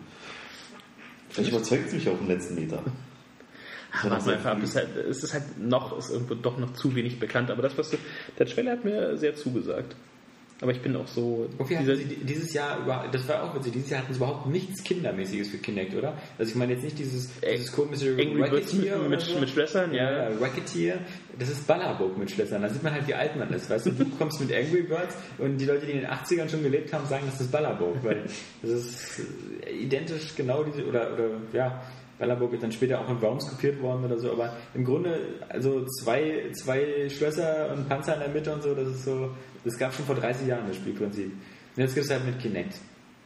Vielleicht überzeugt mich auch im letzten Meter. Ach, warte mal einfach ab. Es ist halt, es ist halt noch, ist irgendwo doch noch zu wenig bekannt. Aber das, was du, der Trailer hat mir sehr zugesagt. Aber ich bin auch so. Okay, dieser, dieses Jahr, das war auch witzig, dieses Jahr hatten sie überhaupt nichts Kindermäßiges für Kinect, oder? Also ich meine jetzt nicht dieses, dieses komische Angry Birds mit, mit, so. mit Schlössern, ja. Ja, Racketeer, das ist Ballerburg mit Schlössern. Da sieht man halt, wie alt man ist. Weißt du, du kommst mit Angry Birds und die Leute, die in den 80ern schon gelebt haben, sagen, das ist Ballerburg, weil das ist äh, identisch genau diese, oder, oder ja, Ballerburg ist dann später auch in Worms kopiert worden oder so, aber im Grunde, also zwei, zwei Schlösser und Panzer in der Mitte und so, das ist so, das gab schon vor 30 Jahren das Spielprinzip. Und jetzt gibt es halt mit Kinect.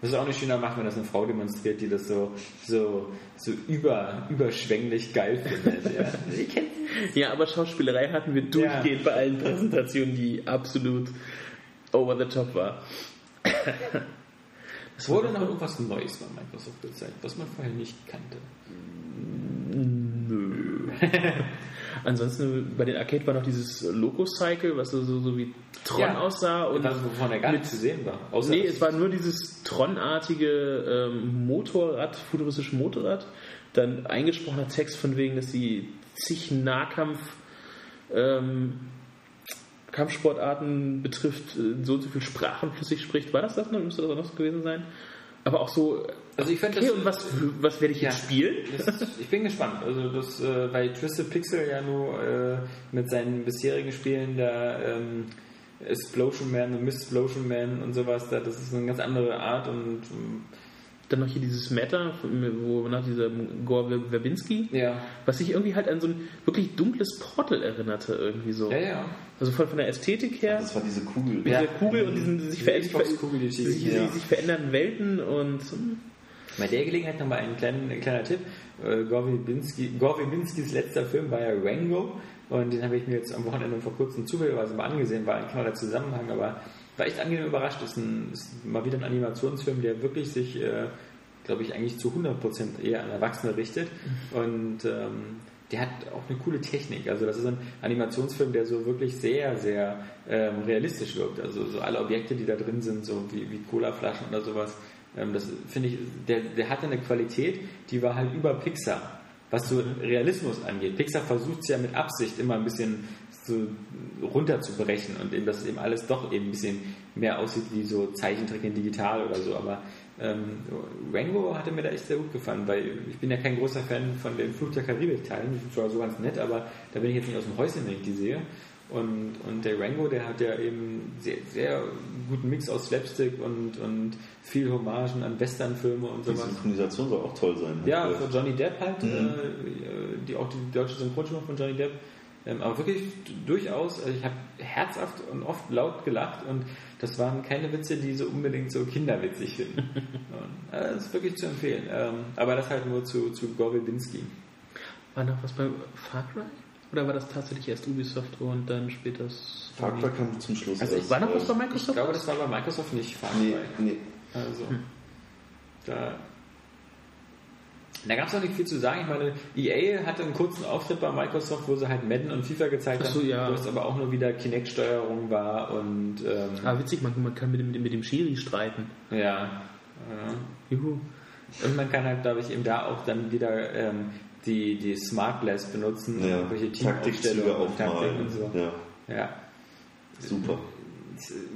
Das ist auch nicht schöner macht, wenn das eine Frau demonstriert, die das so, so, so über, überschwänglich geil findet. Ja. Ja, aber Schauspielerei hatten wir durchgehend bei allen Präsentationen, die absolut over the top war. Es wurde noch irgendwas Neues bei Microsoft gezeigt, was man vorher nicht kannte. Nö. Ansonsten bei den Arcade war noch dieses Loco-Cycle, was so, so, so wie Tron Ja. aussah. Und was wovon er gar nicht zu sehen war. Außer nee, es war nur dieses Tron-artige ähm, Motorrad, futuristische Motorrad. Dann eingesprochener Text von wegen, dass sie zig Nahkampf ähm, Kampfsportarten betrifft, äh, so und so viel Sprachen flüssig spricht. War das das noch? Müsste das auch noch so gewesen sein? Aber auch so, Also ich fand okay, das- und was, was werde ich Ja. jetzt spielen? Das, ich bin gespannt. Also das, äh, weil Twisted Pixel ja nur äh, mit seinen bisherigen Spielen da ähm, Explosion Man und Miss Explosion Man und sowas, da, das ist eine ganz andere Art und ähm, Dann noch hier dieses Meta, wo nach dieser Gore Verbinski, ja. was sich irgendwie halt an so ein wirklich dunkles Portal erinnerte, irgendwie so. Ja, ja. Also von, von der Ästhetik her. Das war diese Kugel. Mit Ja. Kugel und diesen sich, Diese ver die sich, sich, ja. sich verändernden Welten und hm, Bei der Gelegenheit nochmal ein, kleinen, ein kleiner Tipp. Äh, Verbinski, Gore Verbinskis letzter Film war ja Rango und den habe ich mir jetzt am Wochenende vor kurzem zufälligerweise mal angesehen, war mal der Zusammenhang, aber war echt angenehm überrascht. Ist, ein, ist mal wieder ein Animationsfilm, der wirklich sich, äh, glaube ich, eigentlich zu 100% eher an Erwachsene richtet und ähm, der hat auch eine coole Technik. Also das ist ein Animationsfilm, der so wirklich sehr, sehr ähm, realistisch wirkt. Also so alle Objekte, die da drin sind, so wie, wie Colaflaschen oder sowas, das finde ich, der, der hatte eine Qualität, die war halt über Pixar, was so Realismus angeht. Pixar versucht es ja mit Absicht immer ein bisschen so runterzubrechen und eben, dass eben alles doch eben ein bisschen mehr aussieht wie so Zeichentrick in digital oder so. Aber ähm, Rango hatte mir da echt sehr gut gefallen, weil ich bin ja kein großer Fan von den Fluch der Karibik-Teilen, die sind zwar so ganz nett, aber da bin ich jetzt nicht aus dem Häuschen, wenn ich die sehe. Und, und der Rango, der hat ja eben sehr, sehr guten Mix aus Slapstick und, und viel Hommagen an Westernfilme und Die sowas. Synchronisation soll auch toll sein. Ja, von Johnny Depp halt, Mhm. äh, die, auch die deutsche Synchronstimme von Johnny Depp. Ähm, aber wirklich durchaus, also ich habe herzhaft und oft laut gelacht und das waren keine Witze, die so unbedingt so kinderwitzig finden. und, äh, das ist wirklich zu empfehlen. Ähm, aber das halt nur zu, zu Gorwilbinski. War noch was bei Far Cry? Oder war das tatsächlich erst Ubisoft und dann später Far Cry kam zum Schluss. Also erst, War noch was bei Ich Microsoft? glaube, das war bei Microsoft nicht Far Nee, Cry. nee. Also, da, da gab es auch nicht viel zu sagen. Ich meine, EA hatte einen kurzen Auftritt bei Microsoft, wo sie halt Madden und FIFA gezeigt Ach so, haben, ja. wo es aber auch nur wieder Kinect-Steuerung war und ähm, Ah, witzig, man, man kann mit dem, mit dem Schiri streiten. ja. ja. Juhu. Und man kann halt, glaube ich, eben da auch dann wieder ähm, die, die Smart Glass benutzen, Ja, irgendwelche Teamaufstellungen und Taktik und so. Ja, Ja. super.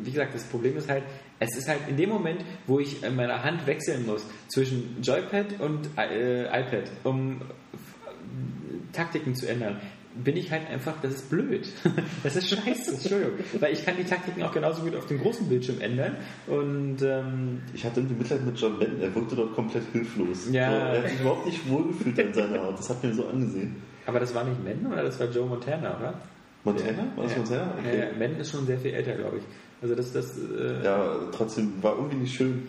wie gesagt, das Problem ist halt, es ist halt in dem Moment, wo ich in meiner Hand wechseln muss zwischen Joypad und äh, iPad, um äh, Taktiken zu ändern, bin ich halt einfach, das ist blöd. Das ist scheiße, Entschuldigung. Weil ich kann die Taktiken auch genauso gut auf dem großen Bildschirm ändern und ähm, Ich hatte irgendwie Mitleid mit John Benton, er wirkte dort komplett hilflos. Ja. Er hat sich überhaupt nicht wohlgefühlt in seiner Art. Das hat mir so angesehen. aber das war nicht Madden oder das war Joe Montana, oder? Montana? War das ja. Montana? Okay. ja, Madden ist schon sehr viel älter, glaube ich. Also das, das, äh, Ja, trotzdem war irgendwie nicht schön.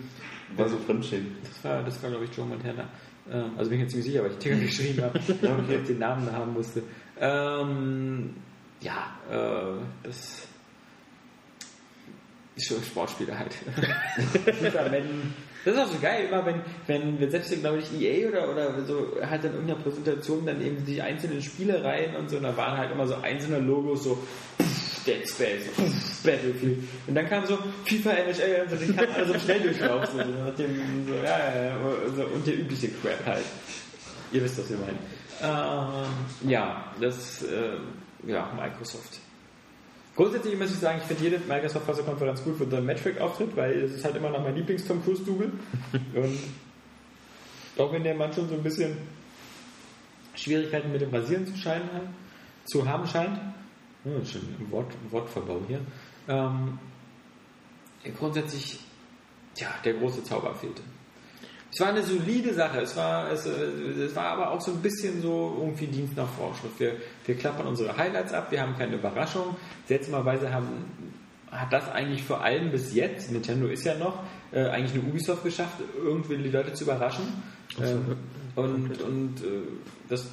War so Fremdschämen. das war, das war glaube ich Joe Montana. Ähm, also bin ich mir ziemlich sicher, weil ich Ticker geschrieben habe, Ja, okay. weil ich den Namen haben musste. Ähm, ja, äh, das ist schon Sportspieler halt. Das ist auch so geil, immer wenn, wenn, wenn selbst, glaube ich, EA oder, oder so dann in irgendeiner Präsentation dann eben die einzelnen Spiele rein und so, und da waren halt immer so einzelne Logos, so Dead Space, Battlefield. Und dann kam so FIFA, NHL und so, die kamen alle so schnell durchlauf, so, so, ja, ja, so, und der übliche Crap halt. Ihr wisst, was wir meinen. Ähm, ja, das, äh, ja, Microsoft. Grundsätzlich muss ich sagen, ich finde jede Microsoft-Pressekonferenz gut, wo der Metric-Auftritt, weil es ist halt immer noch mein Lieblings-Tom Cruise-Double. Und auch wenn der Mann schon so ein bisschen Schwierigkeiten mit dem Rasieren zu, scheinen, zu haben scheint, oh, schon im Wort, Wortverbau hier, ähm, grundsätzlich, ja, der große Zauber fehlte. Es war eine solide Sache, es war, es, äh, es war aber auch so ein bisschen so irgendwie Dienst nach Vorschrift. Wir, wir klappern unsere Highlights ab, wir haben keine Überraschung. Seltsamerweise haben, hat das eigentlich vor allem bis jetzt, Nintendo ist ja noch, äh, eigentlich nur Ubisoft geschafft, irgendwie die Leute zu überraschen. Ähm, und und äh, das,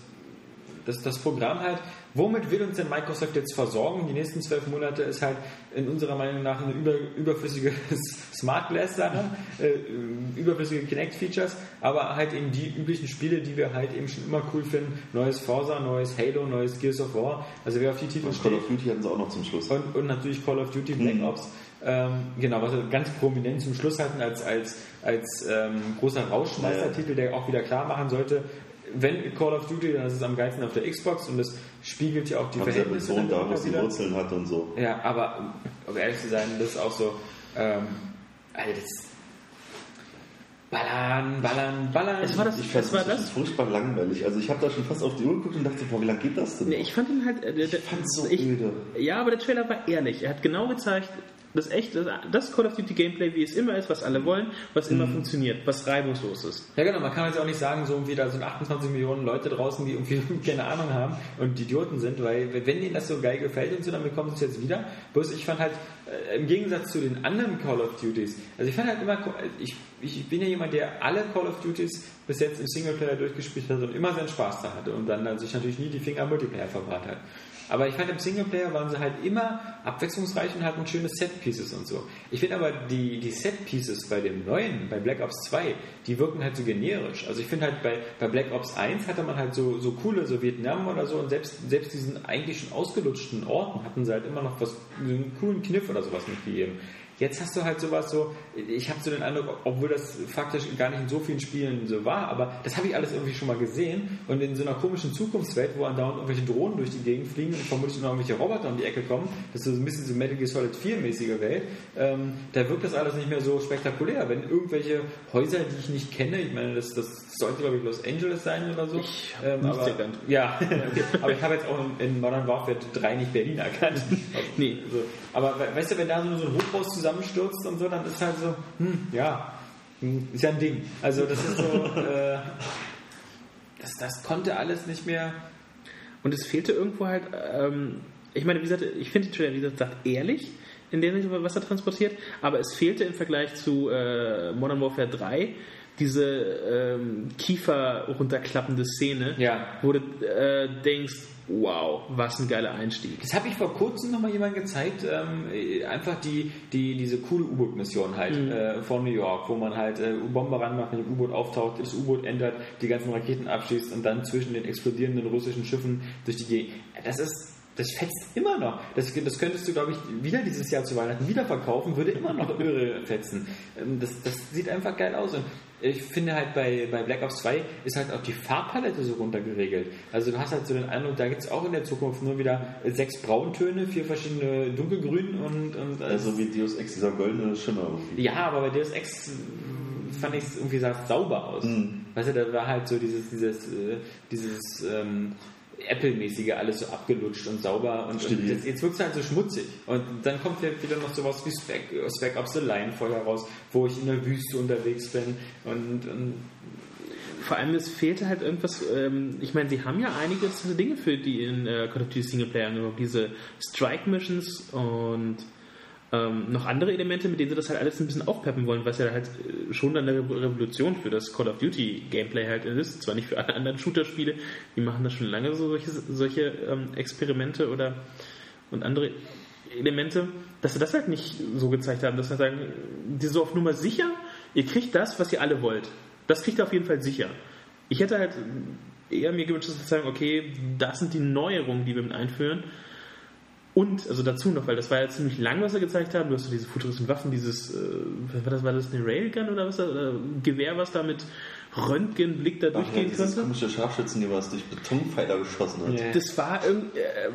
das, das Programm halt, womit will uns denn Microsoft jetzt versorgen? Die nächsten zwölf Monate ist halt in unserer Meinung nach eine über, überflüssige Smart Glass Sache, äh, überflüssige Kinect Features, aber halt eben die üblichen Spiele, die wir halt eben schon immer cool finden. Neues Forza, neues Halo, neues Gears of War. Also wer auf die Titel Und Call steht. of Duty hatten sie auch noch zum Schluss. Und, und natürlich Call of Duty Black Mhm. Ops. Ähm, genau, was wir ganz prominent zum Schluss hatten als, als, als ähm, großer Rauschmeistertitel, der auch wieder klar machen sollte, wenn Call of Duty, dann ist es am geilsten auf der Xbox und das spiegelt ja auch die Haben sie ja Verhältnisse betont, da wo es die. Wurzeln hat und so. Ja, aber um ehrlich zu sein, das ist auch so, ähm, also das Ballern, ballern, ballern. Es war das, Ich fand es war das das. furchtbar langweilig. Also ich habe da schon fast auf die Uhr geguckt und dachte, boah, wie lange geht das denn? Nee, ich fand ihn halt. Äh, Ich fand's so ich, öde. Ja, aber der Trailer war ehrlich. Er hat genau gezeigt, das echt, das- Call of Duty Gameplay, wie es immer ist, was alle wollen, was immer funktioniert, was reibungslos ist. Ja genau, man kann jetzt auch nicht sagen, so irgendwie da sind 28 Millionen Leute draußen, die irgendwie keine Ahnung haben und Idioten sind, weil wenn denen das so geil gefällt und so, dann bekommen sie es jetzt wieder. Bloß ich fand halt, äh, im Gegensatz zu den anderen Call of Duties, also ich fand halt immer, ich, ich bin ja jemand, der alle Call of Duties bis jetzt im Singleplayer durchgespielt hat und immer seinen Spaß da hatte und dann äh, sich natürlich nie die Finger am Multiplayer verbraten hat. Aber ich fand im Singleplayer waren sie halt immer abwechslungsreich und hatten schöne Set-Pieces und so. Ich finde aber die, die Set-Pieces bei dem neuen, bei Black Ops 2, die wirken halt so generisch. Also ich finde halt bei, bei Black Ops 1 hatte man halt so, so coole, so Vietnam oder so und selbst, selbst diesen eigentlich schon ausgelutschten Orten hatten sie halt immer noch was, so einen coolen Kniff oder sowas mitgegeben. Jetzt hast du halt sowas so, ich habe so den Eindruck, obwohl das faktisch gar nicht in so vielen Spielen so war, aber das habe ich alles irgendwie schon mal gesehen und in so einer komischen Zukunftswelt, wo andauernd irgendwelche Drohnen durch die Gegend fliegen und vermutlich noch irgendwelche Roboter um die Ecke kommen, das ist so ein bisschen so Metal Gear Solid 4-mäßige Welt, ähm, da wirkt das alles nicht mehr so spektakulär. Wenn irgendwelche Häuser, die ich nicht kenne, ich meine, das, das sollte glaube ich Los Angeles sein oder so. Ich ähm, aber, erkannt. Ja, okay. aber ich habe jetzt auch in, Modern Warfare 3 nicht Berlin erkannt. Nee. So. Aber we- weißt du, wenn da so so ein Hochhaus zusammenstürzt und so, dann ist halt so, hm, ja, ist ja ein Ding. Also das ist so, äh, das, das konnte alles nicht mehr. Und es fehlte irgendwo halt, ähm, ich meine, wie gesagt, ich finde die Trailer, wie gesagt, sagt ehrlich in dem, Sinne, was er transportiert, aber es fehlte im Vergleich zu äh, Modern Warfare 3 diese ähm, Kiefer runterklappende Szene, Ja. wo du äh, denkst, wow, was ein geiler Einstieg. Das habe ich vor kurzem nochmal jemand gezeigt, ähm, äh, einfach die, die, diese coole U-Boot-Mission halt äh, von New York, wo man halt äh, Bombe ranmacht, wenn ein U-Boot auftaucht, das U-Boot ändert, die ganzen Raketen abschießt und dann zwischen den explodierenden russischen Schiffen durch die Gegend. Das ist das fetzt immer noch. Das, das könntest du, glaube ich, wieder dieses Jahr zu Weihnachten wieder verkaufen, würde immer noch irre fetzen. Ähm, Das, das sieht einfach geil aus. Und ich finde halt bei, bei Black Ops 2 ist halt auch die Farbpalette so runtergeregelt. Also du hast halt so den Eindruck, da gibt es auch in der Zukunft nur wieder sechs Brauntöne, vier verschiedene dunkelgrün und, und Also wie Deus Ex, dieser goldene Schimmer irgendwie. ja, aber bei Deus Ex äh, fand ich es irgendwie sah sauber aus. Weißt du, da war halt so dieses, dieses, äh, dieses ähm, Apple-mäßige alles so abgelutscht und sauber und, und Steril. jetzt, jetzt wirkt es halt so schmutzig. Und dann kommt ja wieder noch sowas wie Spec, Spec Ops The Line vorher raus, wo ich in der Wüste unterwegs bin und, und Vor allem, es fehlte halt irgendwas, ähm, ich meine, sie haben ja einige Dinge für die in äh, Call of Duty Singleplayer diese Strike-Missions und ähm, noch andere Elemente, mit denen sie das halt alles ein bisschen aufpeppen wollen, was ja halt äh, schon dann eine Revo- Revolution für das Call of Duty Gameplay halt ist. Zwar nicht für alle anderen Shooter-Spiele, die machen das schon lange so solche, solche ähm, Experimente oder und andere Elemente, dass sie das halt nicht so gezeigt haben, dass sie sagen, die so auf Nummer sicher, ihr kriegt das, was ihr alle wollt. Das kriegt ihr auf jeden Fall sicher. Ich hätte halt eher mir gewünscht, dass sie sagen, okay, das sind die Neuerungen, die wir mit einführen. Und, also dazu noch, weil das war ja ziemlich lang, was sie gezeigt haben. Du hast so diese futuristischen Waffen, dieses, äh, was war das, war das eine Railgun oder was? da- Oder ein Gewehr, was da mit Röntgenblick da Ach ja, durchgehen dieses könnte? komische Scharfschützengewehr, was durch Betonpfeiler geschossen hat. Ja. Das war irgendwie. Äh,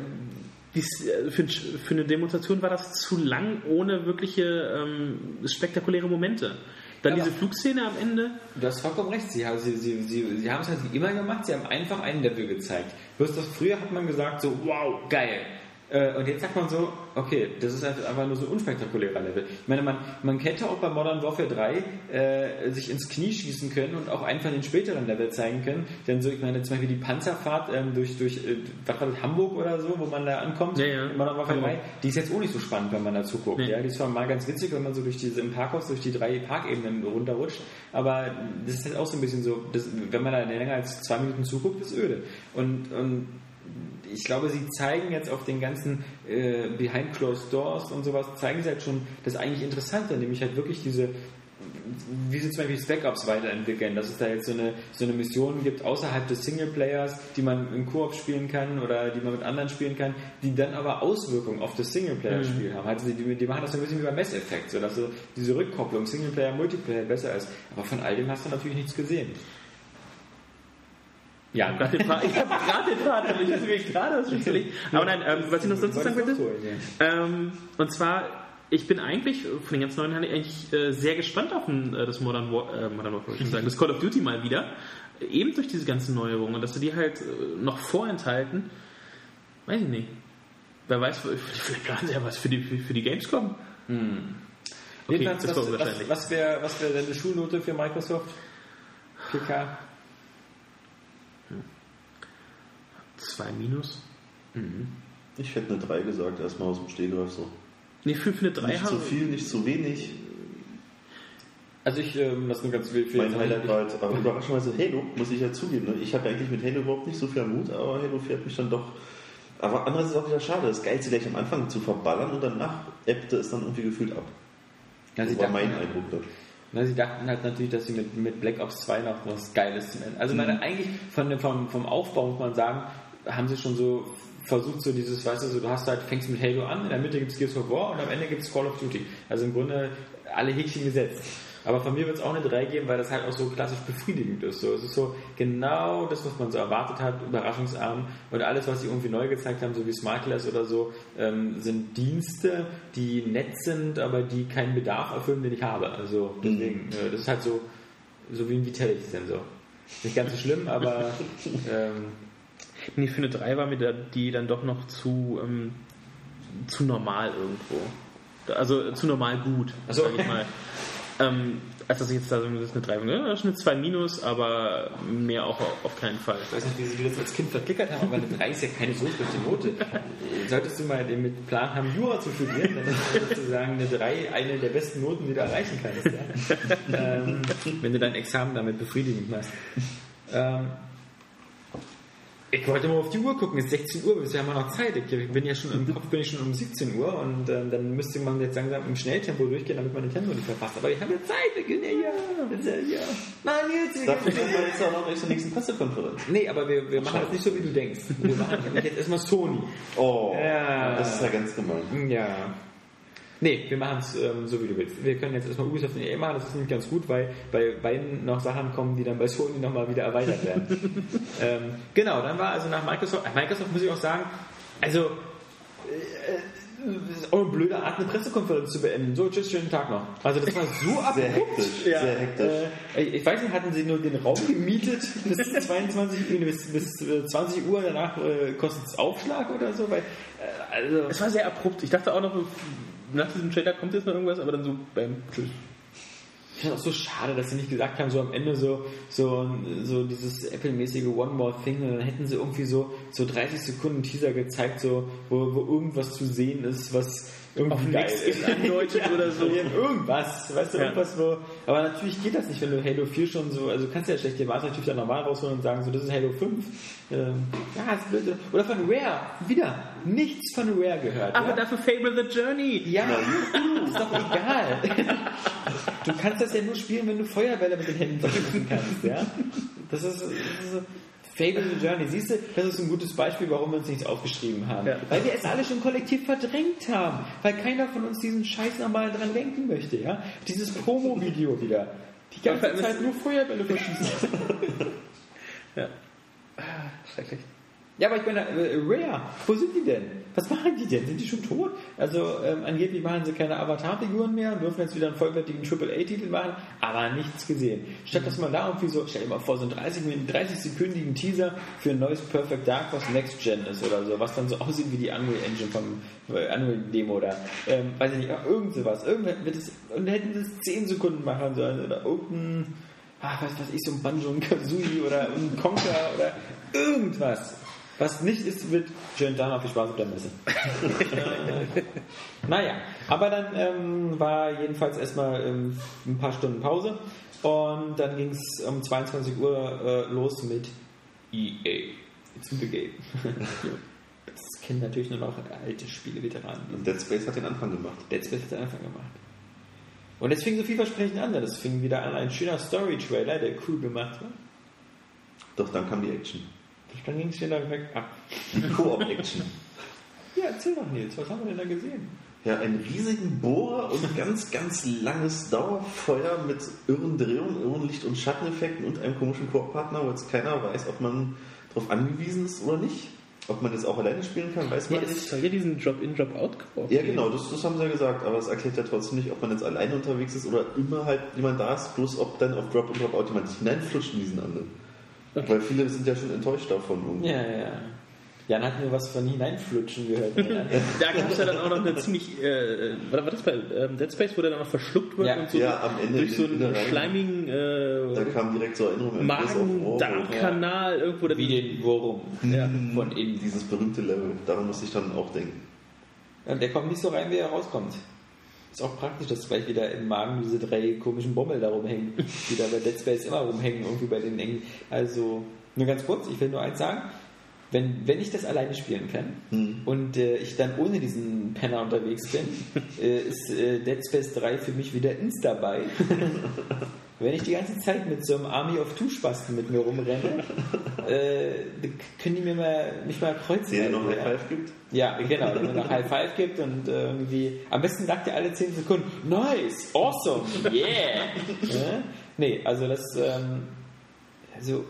dies, äh, für, für eine Demonstration war das zu lang, ohne wirkliche ähm, spektakuläre Momente. Dann Ja, diese Flugszene am Ende. Du hast vollkommen recht. Sie, haben- sie, sie, sie, sie haben es halt wie immer gemacht. Sie haben einfach ein Level gezeigt. Bloß das früher hat man gesagt so, wow, geil. Äh, Und jetzt sagt man so, okay, das ist halt einfach nur so ein unspektakulärer Level. Ich meine, man, man hätte auch bei Modern Warfare 3 äh, sich ins Knie schießen können und auch einfach den späteren Level zeigen können. Denn so, ich meine, zum Beispiel die Panzerfahrt ähm, durch, durch äh, was war das, Hamburg oder so, wo man da ankommt, Ja, ja. in Modern Warfare Hamburg. 3, die ist jetzt auch nicht so spannend, wenn man dazu guckt. Nee. Ja? Die ist zwar mal ganz witzig, wenn man so durch diese im Parkhaus durch die drei Parkebenen runterrutscht, aber das ist halt auch so ein bisschen so, das, wenn man da länger als zwei Minuten zuguckt, ist öde. Und, und ich glaube, sie zeigen jetzt auf den ganzen äh, Behind Closed Doors und sowas, zeigen sie halt schon das eigentlich Interessante, nämlich halt wirklich diese wie sie zum Beispiel Spec Ops weiterentwickeln, dass es da jetzt so eine, so eine Mission gibt außerhalb des Singleplayers, die man im Koop spielen kann oder die man mit anderen spielen kann, die dann aber Auswirkungen auf das Singleplayer-Spiel haben. Also die, die machen das so ein bisschen wie beim Mass Effect, so diese Rückkopplung Singleplayer, Multiplayer besser ist. Aber von all dem hast du natürlich nichts gesehen. Ja, Gerade den Part, ich habe gerade den Part, aber ich weiß wirklich gerade was ich Aber nein, ähm, was ich noch sonst sagen wollte, ähm, und zwar, ich bin eigentlich von den ganz neuen Handel eigentlich äh, sehr gespannt auf ein, äh, das Modern War, äh, Modern Warfare, ich sagen, das Call of Duty mal wieder. Eben durch diese ganzen Neuerungen und dass sie die halt äh, noch vorenthalten, weiß ich nicht. Wer weiß, vielleicht planen sie ja was für die, für, die Gamescom. Okay, Jedenfalls, was, was, was wäre was wär deine Schulnote für Microsoft? PK? Zwei Minus. Ich hätte eine 3 gesagt, erstmal aus dem Stehgreif so. Nee, für, für eine 3 Nicht zu viel, nicht zu wenig. Also ich, ähm, das nur ganz viel. viel Mein Highlight war halt aber überraschenderweise Halo, muss ich ja zugeben. Ne? Ich habe eigentlich mit Halo überhaupt nicht so viel am Mut, aber Halo fährt mich dann doch Aber andererseits ist es auch wieder schade, das Geilste gleich am Anfang zu verballern und danach ebbte es dann irgendwie gefühlt ab. Ja, das war mein Eindruck. Da. Na, sie dachten halt natürlich, dass sie mit, mit Black Ops 2 noch was Geiles zum Ende. Also meine, eigentlich von, dem- vom, vom Aufbau muss man sagen, haben sie schon so versucht, so dieses, weißt du, so, du hast halt, fängst mit Halo an, in der Mitte gibt es Gears of War und am Ende gibt es Call of Duty. Also im Grunde alle Häkchen gesetzt. Aber von mir wird es auch eine 3 geben, weil das halt auch so klassisch befriedigend ist. So, es ist so genau das, was man so erwartet hat, überraschungsarm. Und alles, was sie irgendwie neu gezeigt haben, so wie Smartless oder so, ähm, sind Dienste, die nett sind, aber die keinen Bedarf erfüllen, den ich habe. Also deswegen, äh, das ist halt so, so wie ein Vitality-Sensor. Nicht ganz so schlimm, aber ähm, Nee, für eine 3 war mir da, die dann doch noch zu, ähm, zu normal irgendwo. Also äh, zu normal gut, Ach so. sag ich mal. ähm, als dass ich jetzt da so eine 3 bin. Ja, das ist eine 2 minus, aber mehr auch auf keinen Fall. ich weiß nicht, wie sie das als Kind verklickert haben, aber eine 3 ist ja keine so schlechte Note. Solltest du mal den mit Plan haben, Jura zu studieren, dann ist sozusagen eine 3 eine der besten Noten, die du erreichen kannst. Ja? ähm, wenn du dein Examen damit befriedigend machst. Ähm, ich wollte mal auf die Uhr gucken, es ist 16 Uhr, bisher haben wir noch Zeit. Ich bin ja schon im Kopf bin ich schon um 17 Uhr und ähm, dann müsste man jetzt langsam im Schnelltempo durchgehen, damit man Nintendo nicht verpasst. Aber ich habe ja Zeit, wir können ja hier. Ja, ja. Mann, jetzt, wir Dafür sind wir jetzt auch noch nicht zur nächsten Pressekonferenz. Nee, aber wir, wir machen das nicht so, wie du denkst. Wir machen jetzt erstmal Sony. Oh, Ja. das ist ja ganz gemein. Ja. Nee, wir machen es ähm, so, wie du willst. Wir können jetzt erstmal Ubisoft und EA machen, das ist nämlich ganz gut, weil bei beiden noch Sachen kommen, die dann bei Sony nochmal wieder erweitert werden. ähm, genau, dann war also nach Microsoft, äh, Microsoft muss ich auch sagen, also äh, ist auch eine blöde Art, eine Pressekonferenz zu beenden. So, tschüss, schönen Tag noch. Also das war so abrupt. Sehr hektisch, Ja, sehr hektisch. Äh, ich weiß nicht, hatten sie nur den Raum gemietet bis 22 Uhr, bis, bis äh, 20 Uhr, danach äh, kostet es Aufschlag oder so? Weil, äh, also, Es war sehr abrupt. Ich dachte auch noch, nach diesem Trailer kommt jetzt noch irgendwas, aber dann so, bam, tschüss. Ich finde auch so schade, dass sie nicht gesagt haben, so am Ende so, so, so dieses Apple-mäßige One More Thing, und dann hätten sie irgendwie so, so 30 Sekunden Teaser gezeigt, so, wo, wo irgendwas zu sehen ist, was irgendwie Auf geil ist. angedeutet oder so. Ja, Irgendwas, weißt du, Ja. irgendwas, wo, aber natürlich geht das nicht, wenn du Halo 4 schon so, also du kannst ja schlecht den Master Chief dann normal rausholen und sagen, so, das ist Halo 5. Ähm, ja, ist blöd. Oder von Rare, wieder, nichts von Rare gehört. Aber ja? dafür Fable the Journey. Ja, ist doch egal. Du kannst das ja nur spielen, wenn du Feuerbälle mit den Händen verschießen kannst, ja? Das ist, das ist so. Fable the Journey, siehst du, das ist ein gutes Beispiel, warum wir uns nichts aufgeschrieben haben. Ja. Weil wir es alle schon kollektiv verdrängt haben. Weil keiner von uns diesen Scheiß nochmal dran denken möchte, ja? Dieses Promo-Video wieder. Die ganze Zeit nur Feuerbälle verschießen. Ja. Ah, Schrecklich. Ja, aber ich meine, äh, Rare, wo sind die denn? Was machen die denn? Sind die schon tot? Also ähm, angeblich machen sie keine Avatar-Figuren mehr und dürfen jetzt wieder einen vollwertigen AAA-Titel machen, aber nichts gesehen. Statt dass man da irgendwie so, stell dir mal vor, so einen 30, Minuten- 30-sekündigen Teaser für ein neues Perfect Dark, was Next Gen ist oder so, was dann so aussieht wie die Unreal Engine vom äh, Unreal Demo oder ähm, weiß ich nicht, irgend sowas. Irgendwann wird es, und hätten sie es 10 Sekunden machen sollen oder irgendein, ach, was weiß ich, so ein Banjo, ein Kazooie oder ein Conker oder irgendwas. Was nicht ist, wird Tag noch viel Spaß auf der Messe. Naja, aber dann ähm, war jedenfalls erstmal ähm, ein paar Stunden Pause und dann ging es um 22 Uhr äh, los mit EA. It's the game. das kennen natürlich nur noch alte Spieleveteranen. Und Dead Space hat den Anfang gemacht. Dead Space hat den Anfang gemacht. Und es fing so vielversprechend an. Das fing wieder an, ein schöner Story-Trailer, der cool gemacht war. Doch dann kam die Action. Dann ging es wieder weg ab. Koop-Action. Ja, erzähl doch Nils, was haben wir denn da gesehen? Ja, einen riesigen Bohrer und ganz, ganz langes Dauerfeuer mit irren Drehungen, irren Licht- und Schatteneffekten und einem komischen Koop-Partner, wo jetzt keiner weiß, ob man darauf angewiesen ist oder nicht. Ob man jetzt auch alleine spielen kann, weiß Ja, man es nicht. soll ja diesen Drop-in, Drop-out Ja, genau, das, das haben sie ja gesagt, aber es erklärt ja trotzdem nicht, ob man jetzt alleine unterwegs ist oder immer halt jemand da ist, bloß ob dann auf Drop und Drop-out jemand sich hineinflutscht in diesen anderen. Weil viele sind ja schon enttäuscht davon. irgendwie. Ja, ja, ja. Jan hat mir was von hineinflutschen gehört. Da gab es ja dann auch noch eine ziemlich, äh, war war das bei ähm, Dead Space, wo der dann noch verschluckt wird Ja. und so Ja, am Ende durch so einen schleimigen Da äh, kam direkt so wo- Magen-Darm-Kanal irgendwo. Wie den Wurm Ja. von innen. Dieses berühmte Level, daran muss ich dann auch denken. Ja, der kommt nicht so rein, wie er rauskommt. Ist auch praktisch, dass gleich wieder im Magen diese drei komischen Bommel da rumhängen, die da bei Dead Space immer rumhängen, irgendwie bei den engen. Also, nur ganz kurz, ich will nur eins sagen. wenn, wenn ich das alleine spielen kann und äh, ich dann ohne diesen Penner unterwegs bin, äh, ist äh, Dead Space 3 für mich wieder ins dabei. wenn ich die ganze Zeit mit so einem Army of Two Spasten mit mir rumrenne, äh, können die mir mal, mich mal kreuzen. Der noch High ja. Five gibt. Ja, genau, wenn man noch High Five gibt und äh, irgendwie, am besten sagt ihr alle 10 Sekunden, nice, awesome, yeah. ja? Nee, also das, ähm, also,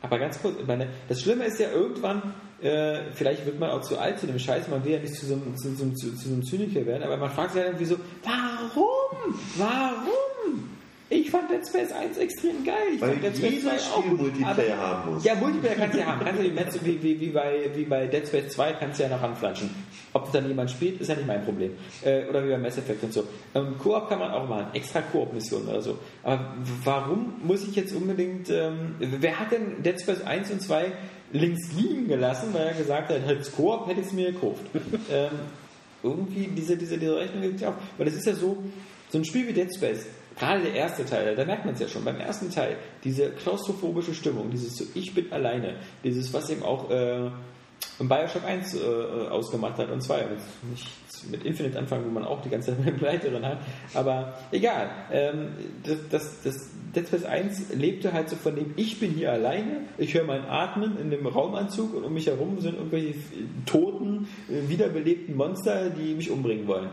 aber ganz kurz, ich meine, das Schlimme ist ja irgendwann, äh, vielleicht wird man auch zu alt zu dem Scheiß, man will ja nicht zu so einem, zu, einem- zu, zu so einem Zyniker werden, aber man fragt sich halt irgendwie so, warum? Warum? Ich fand Dead Space 1 extrem geil. Ich Weil Dead Space jedes 2 auch Spiel gut, Multiplayer aber- haben muss. Ja, Multiplayer kannst du ja haben. Kannst du wie, wie, wie, wie, bei, wie bei Dead Space 2 kannst du ja noch anflanschen. Ob dann jemand spielt, ist ja nicht mein Problem. Äh, oder wie bei Mass Effect und so. Ähm, Koop kann man auch machen, extra Koop-Missionen oder so. Aber warum muss ich jetzt unbedingt, ähm, wer hat denn Dead Space 1 und 2 links liegen gelassen, weil er gesagt hat, als Koop hätte ich es mir gekauft. ähm, irgendwie diese, diese, diese Rechnung gibt es ja auch. Weil das ist ja so, so ein Spiel wie Dead Space, gerade der erste Teil, da merkt man es ja schon, beim ersten Teil, diese klaustrophobische Stimmung, dieses so, ich bin alleine, dieses, was eben auch äh, im Bioshock 1 äh, ausgemacht hat und 2, mit, nicht mit Infinite anfangen, wo man auch die ganze Zeit eine Begleiterin hat, aber egal, ähm, das, das, das Dead Space 1 lebte halt so von dem, ich bin hier alleine, ich höre mein Atmen in dem Raumanzug und um mich herum sind irgendwelche toten, äh, wiederbelebten Monster, die mich umbringen wollen.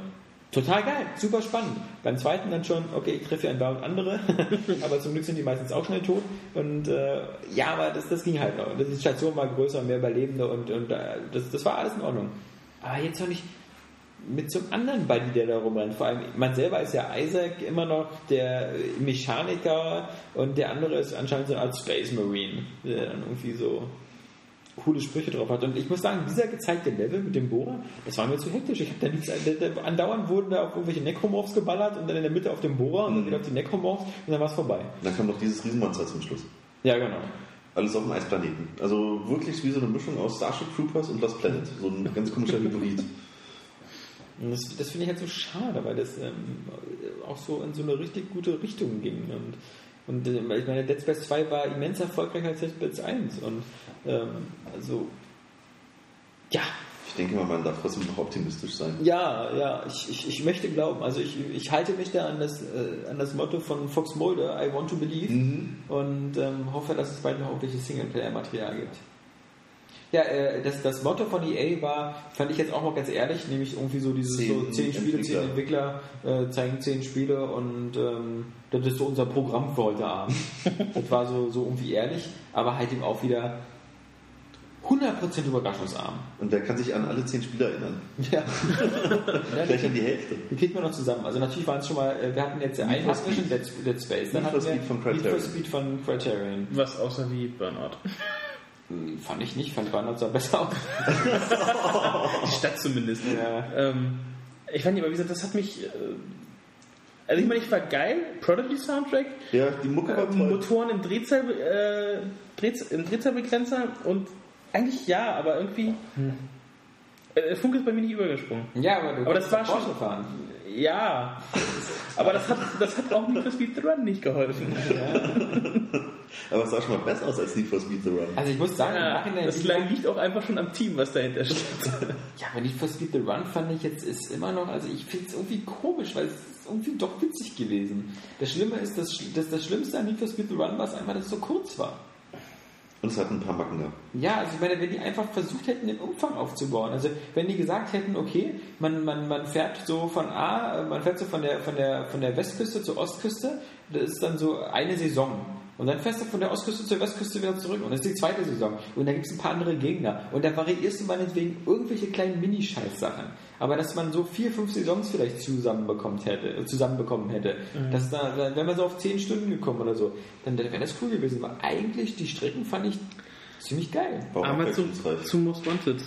Total geil, super spannend. Beim zweiten dann schon, okay, ich treffe ja andauernd andere, aber zum Glück sind die meistens auch schnell tot. Und äh, ja, aber das, das ging halt noch. Die Station war größer, mehr Überlebende und, und äh, das, das war alles in Ordnung. Aber jetzt noch nicht mit einem anderen Buddy, der da rumrennt. Vor allem, man selber ist ja Isaac immer noch der Mechaniker und der andere ist anscheinend so eine Art Space Marine, der dann irgendwie so coole Sprüche drauf hat. Und ich muss sagen, dieser gezeigte Level mit dem Bohrer, das war mir zu hektisch. Ich hab da nichts, da, da, andauernd wurden da auf irgendwelche Necromorphs geballert und dann in der Mitte auf den Bohrer und dann wieder auf die Necromorphs und dann war es vorbei. Dann kam noch dieses Riesenmonster zum Schluss. Ja, genau. Alles auf dem Eisplaneten. Also wirklich wie so eine Mischung aus Starship Troopers und Lost Planet. So ein ganz komischer Hybrid. Das, das finde ich halt so schade, weil das ähm, auch so in so eine richtig gute Richtung ging. Und, und äh, ich meine, Dead Space 2 war immens erfolgreicher als Dead Space 1. Und ähm, also, ja, Ich denke mal, man darf trotzdem noch optimistisch sein. ja, ja, ich, ich, ich möchte glauben. Also ich, ich halte mich da an das, äh, an das Motto von Fox Mulder, I want to believe, und ähm, hoffe, dass es bald noch irgendwelche Singleplayer-Material gibt. Ja, äh, das, das Motto von EA war, fand ich jetzt auch mal ganz ehrlich, nämlich irgendwie so dieses Zehn so zehn Spiele, zehn Entwickler äh, zeigen zehn Spiele und ähm, das ist so unser Programm für heute Abend. das war so, so irgendwie ehrlich, aber halt eben auch wieder 100% überraschungsarm. Und wer kann sich an alle zehn Spieler erinnern? Ja. Vielleicht an die Hälfte. Die kriegt man noch zusammen. Also natürlich waren es schon mal, äh, wir hatten jetzt einen hatten wir schon Dead, Space, dann Need hatten wir Speed von Need for Criterion. Speed von Criterion. Was außer wie Burnout. Hm, Fand ich nicht, fand Burnout sah besser aus. Die Stadt zumindest. Ja. Ähm, ich fand, aber wie gesagt, das hat mich. Äh, also ich meine, ich war geil, Prodigy Soundtrack, Ja, die Mucke war äh, toll. Motoren im, Drehzahl, äh, Drehz im Drehzahlbegrenzer und eigentlich ja, aber irgendwie. Äh, Funk ist bei mir nicht übergesprungen. Ja, aber, du Aber das war schon- fahren. Ja, aber das hat, das hat auch Need for Speed the Run nicht geholfen. Aber es sah schon mal besser aus als Need for Speed The Run. Also ich muss sagen, im Ja, Nachhinein, das liegt auch einfach schon am Team, was dahinter steht. Ja, aber Need for Speed The Run fand ich jetzt ist immer noch, also ich finde es irgendwie komisch, weil es ist irgendwie doch witzig gewesen. Das Schlimme ist, das, das, das Schlimmste an Need for Speed The Run war es einfach, dass es so kurz war. Und es hat ein paar Macken gehabt. Ja, also ich meine, wenn die einfach versucht hätten, den Umfang aufzubauen, also wenn die gesagt hätten, okay, man, man, man fährt so von A, man fährt so von der, von der, von der Westküste zur Ostküste, das ist dann so eine Saison. Und dann fährst du von der Ostküste zur Westküste wieder zurück und das ist die zweite Saison. Und da gibt es ein paar andere Gegner. Und da variierst du meinetwegen irgendwelche kleinen Minischeiß-Sachen. Aber dass man so vier, fünf Saisons vielleicht zusammenbekommen hätte, äh, zusammenbekommen hätte, dass da, wäre man so auf zehn Stunden gekommen oder so, dann wäre das cool gewesen. Aber eigentlich, die Strecken fand ich ziemlich geil. War auch Aber zu, zu Most Wanted.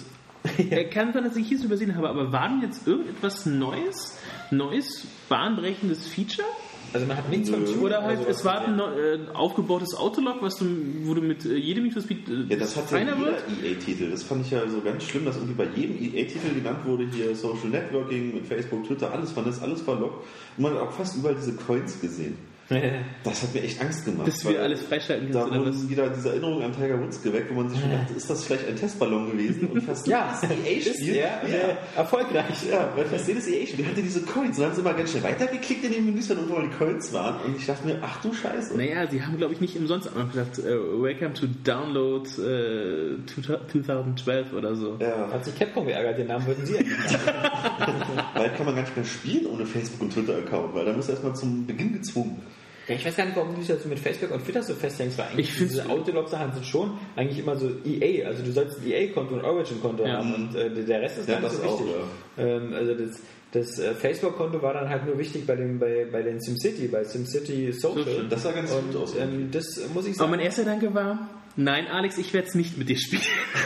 Er kann sein, dass ich hier's übersehen habe, aber war denn jetzt irgendetwas Neues, neues, bahnbrechendes Feature? Also man hat nichts vom Tuning Oder halt, sowas es war ein äh, aufgebautes Autolog, was du, wo du mit äh, jedem Need for Speed äh, Ja, das hat ja jeder? EA-Titel. Das fand ich ja so ganz schlimm, dass irgendwie bei jedem EA-Titel genannt wurde, hier Social Networking mit Facebook, Twitter, alles, man ist alles verlockt. Und man hat auch fast überall diese Coins gesehen. Das hat mir echt Angst gemacht. Bis wir alles freischalten Da wurden wieder diese Erinnerungen an Tiger Woods geweckt, wo man sich schon dachte, ist das vielleicht ein Testballon gewesen? Und fast Ja, EA-Spiel. ja, ja, erfolgreich. Ja, weil fast jedes EA-Spiel hatte diese Coins. Dann haben sie immer ganz schnell weitergeklickt in den Menüs, wenn irgendwo mal die Coins waren. Und ich dachte mir, ach du Scheiße. Naja, sie haben, glaube ich, nicht umsonst auch noch gesagt, äh, Welcome to Download äh, 2012 oder so. Ja, Hat sich Capcom geärgert, den Namen würden sie eigentlich weil kann man gar nicht mehr spielen ohne Facebook- und Twitter-Account, weil da muss erstmal zum Beginn gezwungen. Ja, ich weiß gar nicht, warum du dich dazu mit Facebook und Twitter so festhängst, weil eigentlich Ich diese Autolog-Sachen sind schon eigentlich immer so EA, also du sollst ein EA-Konto und Origin-Konto Ja. haben und äh, der Rest ist Ja, gar nicht das so auch, wichtig. Ähm, also das, das äh, Facebook-Konto war dann halt nur wichtig bei dem bei, bei den SimCity, bei SimCity Social. Social. Das sah ganz und gut aus. ähm, das muss ich Aber sagen. mein erster Gedanke war, nein, Alex, ich werde es nicht mit dir spielen.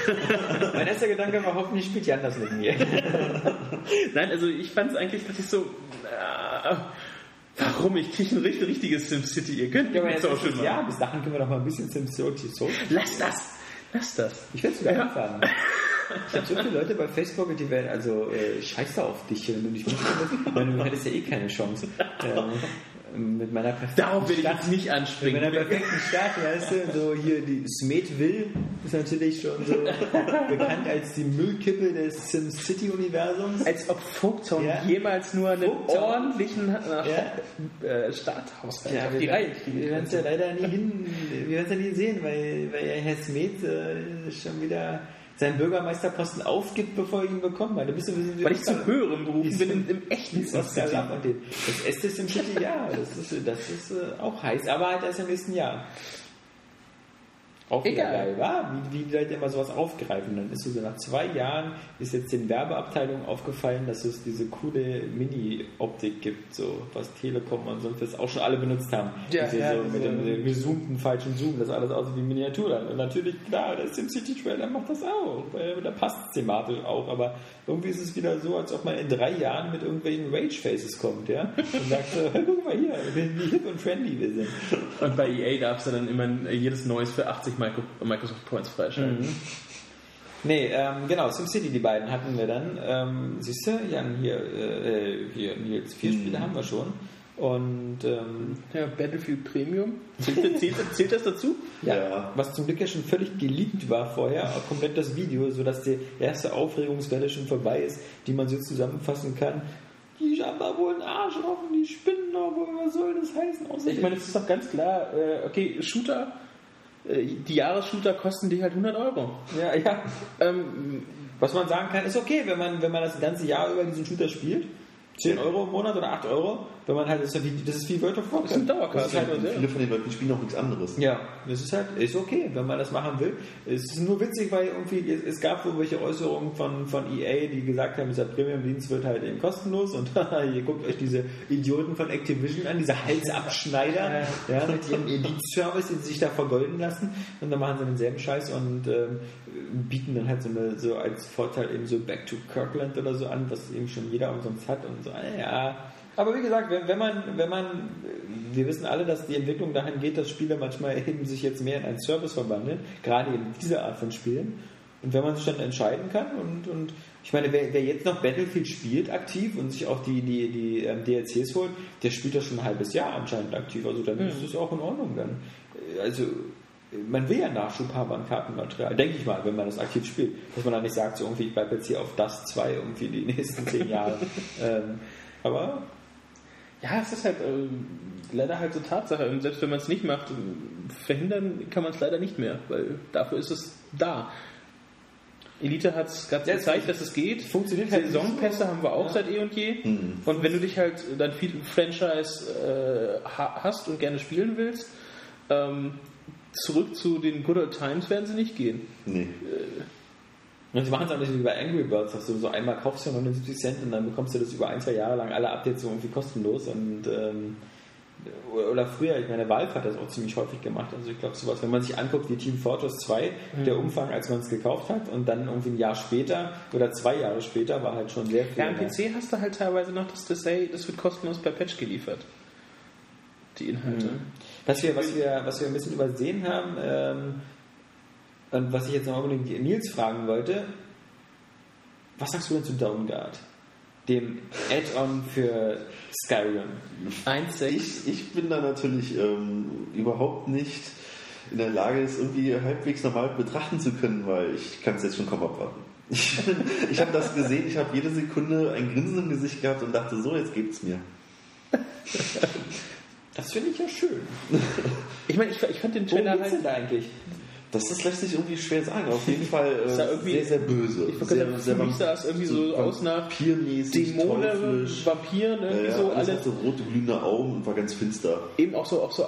mein erster Gedanke war, hoffentlich spielt Jan das mit mir. nein, also ich fand es eigentlich, dachte ich so, äh, warum? Ich kriege ein richtig, richtiges SimCity. Ihr könnt ja, jetzt Social ist es, ja, machen. bis dahin können wir doch mal ein bisschen SimCity Social. Lass das! Lass das! Ich werde es wieder Ja. anfangen. Ich habe so viele Leute bei Facebook, die werden also äh, scheiße auf dich, wenn du nicht. Weil du hättest ja eh keine Chance. Ähm, mit meiner perfekten Darauf will ich Stadt- jetzt nicht mit anspringen. meiner perfekten Stadt, weißt du, so hier die Smethville ist natürlich schon so bekannt als die Müllkippe des SimCity-Universums. Als ob Vogtown Ja. jemals nur einen Vogtown. ordentlichen äh, Ja. äh, Starthaushalt Ja, auf wir, die Reihe kriegen wir werden es ja leider nie hin, wir werden es ja nie sehen, weil, weil ja Herr Smet äh, schon wieder seinen Bürgermeisterposten aufgibt, bevor er ihn bekommt. Weil, bist du, Weil ich zu höheren Berufen bin im, im echten ist den- Das Estes Sim City, ja, das ist, das ist äh, auch heiß, aber halt erst im nächsten Jahr. Auch wieder Egal. geil, wa? Wie, wie die Leute immer sowas aufgreifen. Dann ist so, so nach zwei Jahren ist jetzt den Werbeabteilungen aufgefallen, dass es diese coole Mini-Optik gibt, so was Telekom und sonst was auch schon alle benutzt haben. Ja, diese, ja, so mit diese- dem gezoomten falschen Zoom, das alles aussieht wie Miniatur dann. Und natürlich, klar, der SimCity-Trailer macht das auch. weil Da passt es thematisch auch, aber irgendwie ist es wieder so, als ob man in drei Jahren mit irgendwelchen Rage-Faces kommt, ja? Und sagt so, guck mal hier, wie hip und trendy wir sind. Und bei EA darfst du dann immer jedes Neues für 80 Micro Microsoft Points freischalten. Nee, ähm, genau, SimCity, die beiden hatten wir dann. Ähm, siehst du, Jan, hier, äh, hier Nils, vier Spiele haben wir schon. Und ähm, Ja, Battlefield Premium. Zählt, zählt, zählt das dazu? ja, Ja. was zum Glück ja schon völlig geleakt war vorher, komplett das Video, sodass die erste Aufregungswelle schon vorbei ist, die man so zusammenfassen kann. Die haben da wohl einen Arsch offen, die spinnen doch, wohl, was soll das heißen? Außerdem, Ich meine, es ist doch ganz klar, äh, okay, Shooter, äh, die Jahresshooter kosten die halt 100 Euro. ja, ja. Ähm, Was man sagen kann, ist okay, wenn man, wenn man das ganze Jahr über diesen Shooter spielt. 10 Euro im Monat oder 8 Euro, wenn man halt, das ist, wie, das ist wie World of Warcraft. Das ist ein Dauerkarte. Das ist halt, Ja. Viele von den Leuten spielen auch nichts anderes. ja, das ist halt, ist okay, wenn man das machen will. Es ist nur witzig, weil irgendwie, es, es gab wohl welche Äußerungen von, von EA, die gesagt haben, dieser Premium-Dienst wird halt eben kostenlos und ihr guckt euch diese Idioten von Activision an, diese Halsabschneider, ja, mit ihrem Elite-Service, die sich da vergolden lassen und dann machen sie denselben Scheiß und ähm, bieten dann halt so, eine, so als Vorteil eben so Back to Kirkland oder so an, was eben schon jeder umsonst hat und so, ja. Aber wie gesagt, wenn, wenn man, wenn man, wir wissen alle, dass die Entwicklung dahin geht, dass Spiele manchmal eben sich jetzt mehr in einen Service verwandeln, gerade in dieser Art von Spielen. Und wenn man sich dann entscheiden kann und, und ich meine, wer, wer jetzt noch Battlefield spielt aktiv und sich auch die, die, die ähm, DLCs holt, der spielt das schon ein halbes Jahr anscheinend aktiv. Also dann ist das auch in Ordnung dann. Also man will ja Nachschub haben an Kartenmaterial, denke ich mal, wenn man das aktiv spielt. Dass man dann nicht sagt, so irgendwie, ich bleibe jetzt hier auf das 2 irgendwie die nächsten zehn Jahre. ähm, aber ja, es ist halt äh, leider halt so Tatsache. Und selbst wenn man es nicht macht, verhindern kann man es leider nicht mehr, weil dafür ist es da. Elite hat es gerade Ja, gezeigt, dass es geht. funktioniert halt Saisonpässe so. haben wir auch Ja. seit eh und je. Und wenn du dich halt dann viel Franchise äh, ha- hast und gerne spielen willst, ähm, zurück zu den Good Old Times werden sie nicht gehen. Nee. Und sie machen es auch nicht wie bei Angry Birds, dass du so einmal kaufst für 79 Cent und dann bekommst du das über ein, zwei Jahre lang alle Updates so irgendwie kostenlos und ähm, oder früher, ich meine, Valve hat das auch ziemlich häufig gemacht. Also ich glaube sowas, wenn man sich anguckt wie Team Fortress 2, der Umfang, als man es gekauft hat und dann irgendwie ein Jahr später oder zwei Jahre später war halt schon sehr viel. Ja, am. PC hast du halt teilweise noch das Display, das wird kostenlos per Patch geliefert. Die Inhalte. Was wir, was wir, was wir ein bisschen übersehen haben, ähm, und was ich jetzt noch unbedingt Nils fragen wollte, was sagst du denn zu Downguard? dem Add-on für Skyrim. 1,6. Ich, ich bin da natürlich ähm, überhaupt nicht in der Lage, es irgendwie halbwegs normal betrachten zu können, weil ich kann es jetzt schon kaum abwarten. Ich, ich habe das gesehen, ich habe jede Sekunde ein Grinsen im Gesicht gehabt und dachte, so, jetzt gebt's mir. Das finde ich ja schön. Ich meine, ich, ich fand den Worum Trailer geht's halt. eigentlich? Das, lässt sich irgendwie schwer sagen. Auf jeden Fall äh, sehr, sehr böse. Ich sehr, für mich sah es irgendwie so aus nach Dämonen. Vampiren, irgendwie ja, so alles hatte rote, glühende Augen und war ganz finster. Eben auch so, auch so, äh,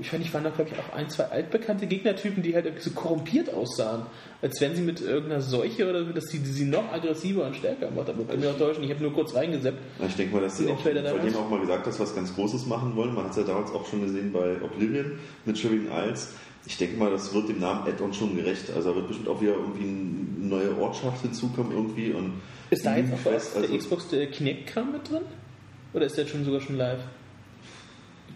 ich meine, ich waren da glaube ich auch ein, zwei altbekannte Gegnertypen, die halt irgendwie so korrumpiert aussahen. Als wenn sie mit irgendeiner Seuche oder so, dass sie, die sie noch aggressiver und stärker macht. Aber bin mir auch täuschen, ich habe nur kurz reingeseppt. Ich denke mal, dass sie auch, Trailer denen auch mal gesagt, dass sie was ganz Großes machen wollen. Man hat es ja damals auch schon gesehen bei Oblivion mit Sheridan Isles. Ich denke mal, das wird dem Namen Add-on schon gerecht. Also da wird bestimmt auch wieder irgendwie eine neue Ortschaft hinzukommen irgendwie. Und Ist da jetzt auch weiß, der also- Xbox der Kinect-Kram mit drin? Oder ist der schon sogar schon live?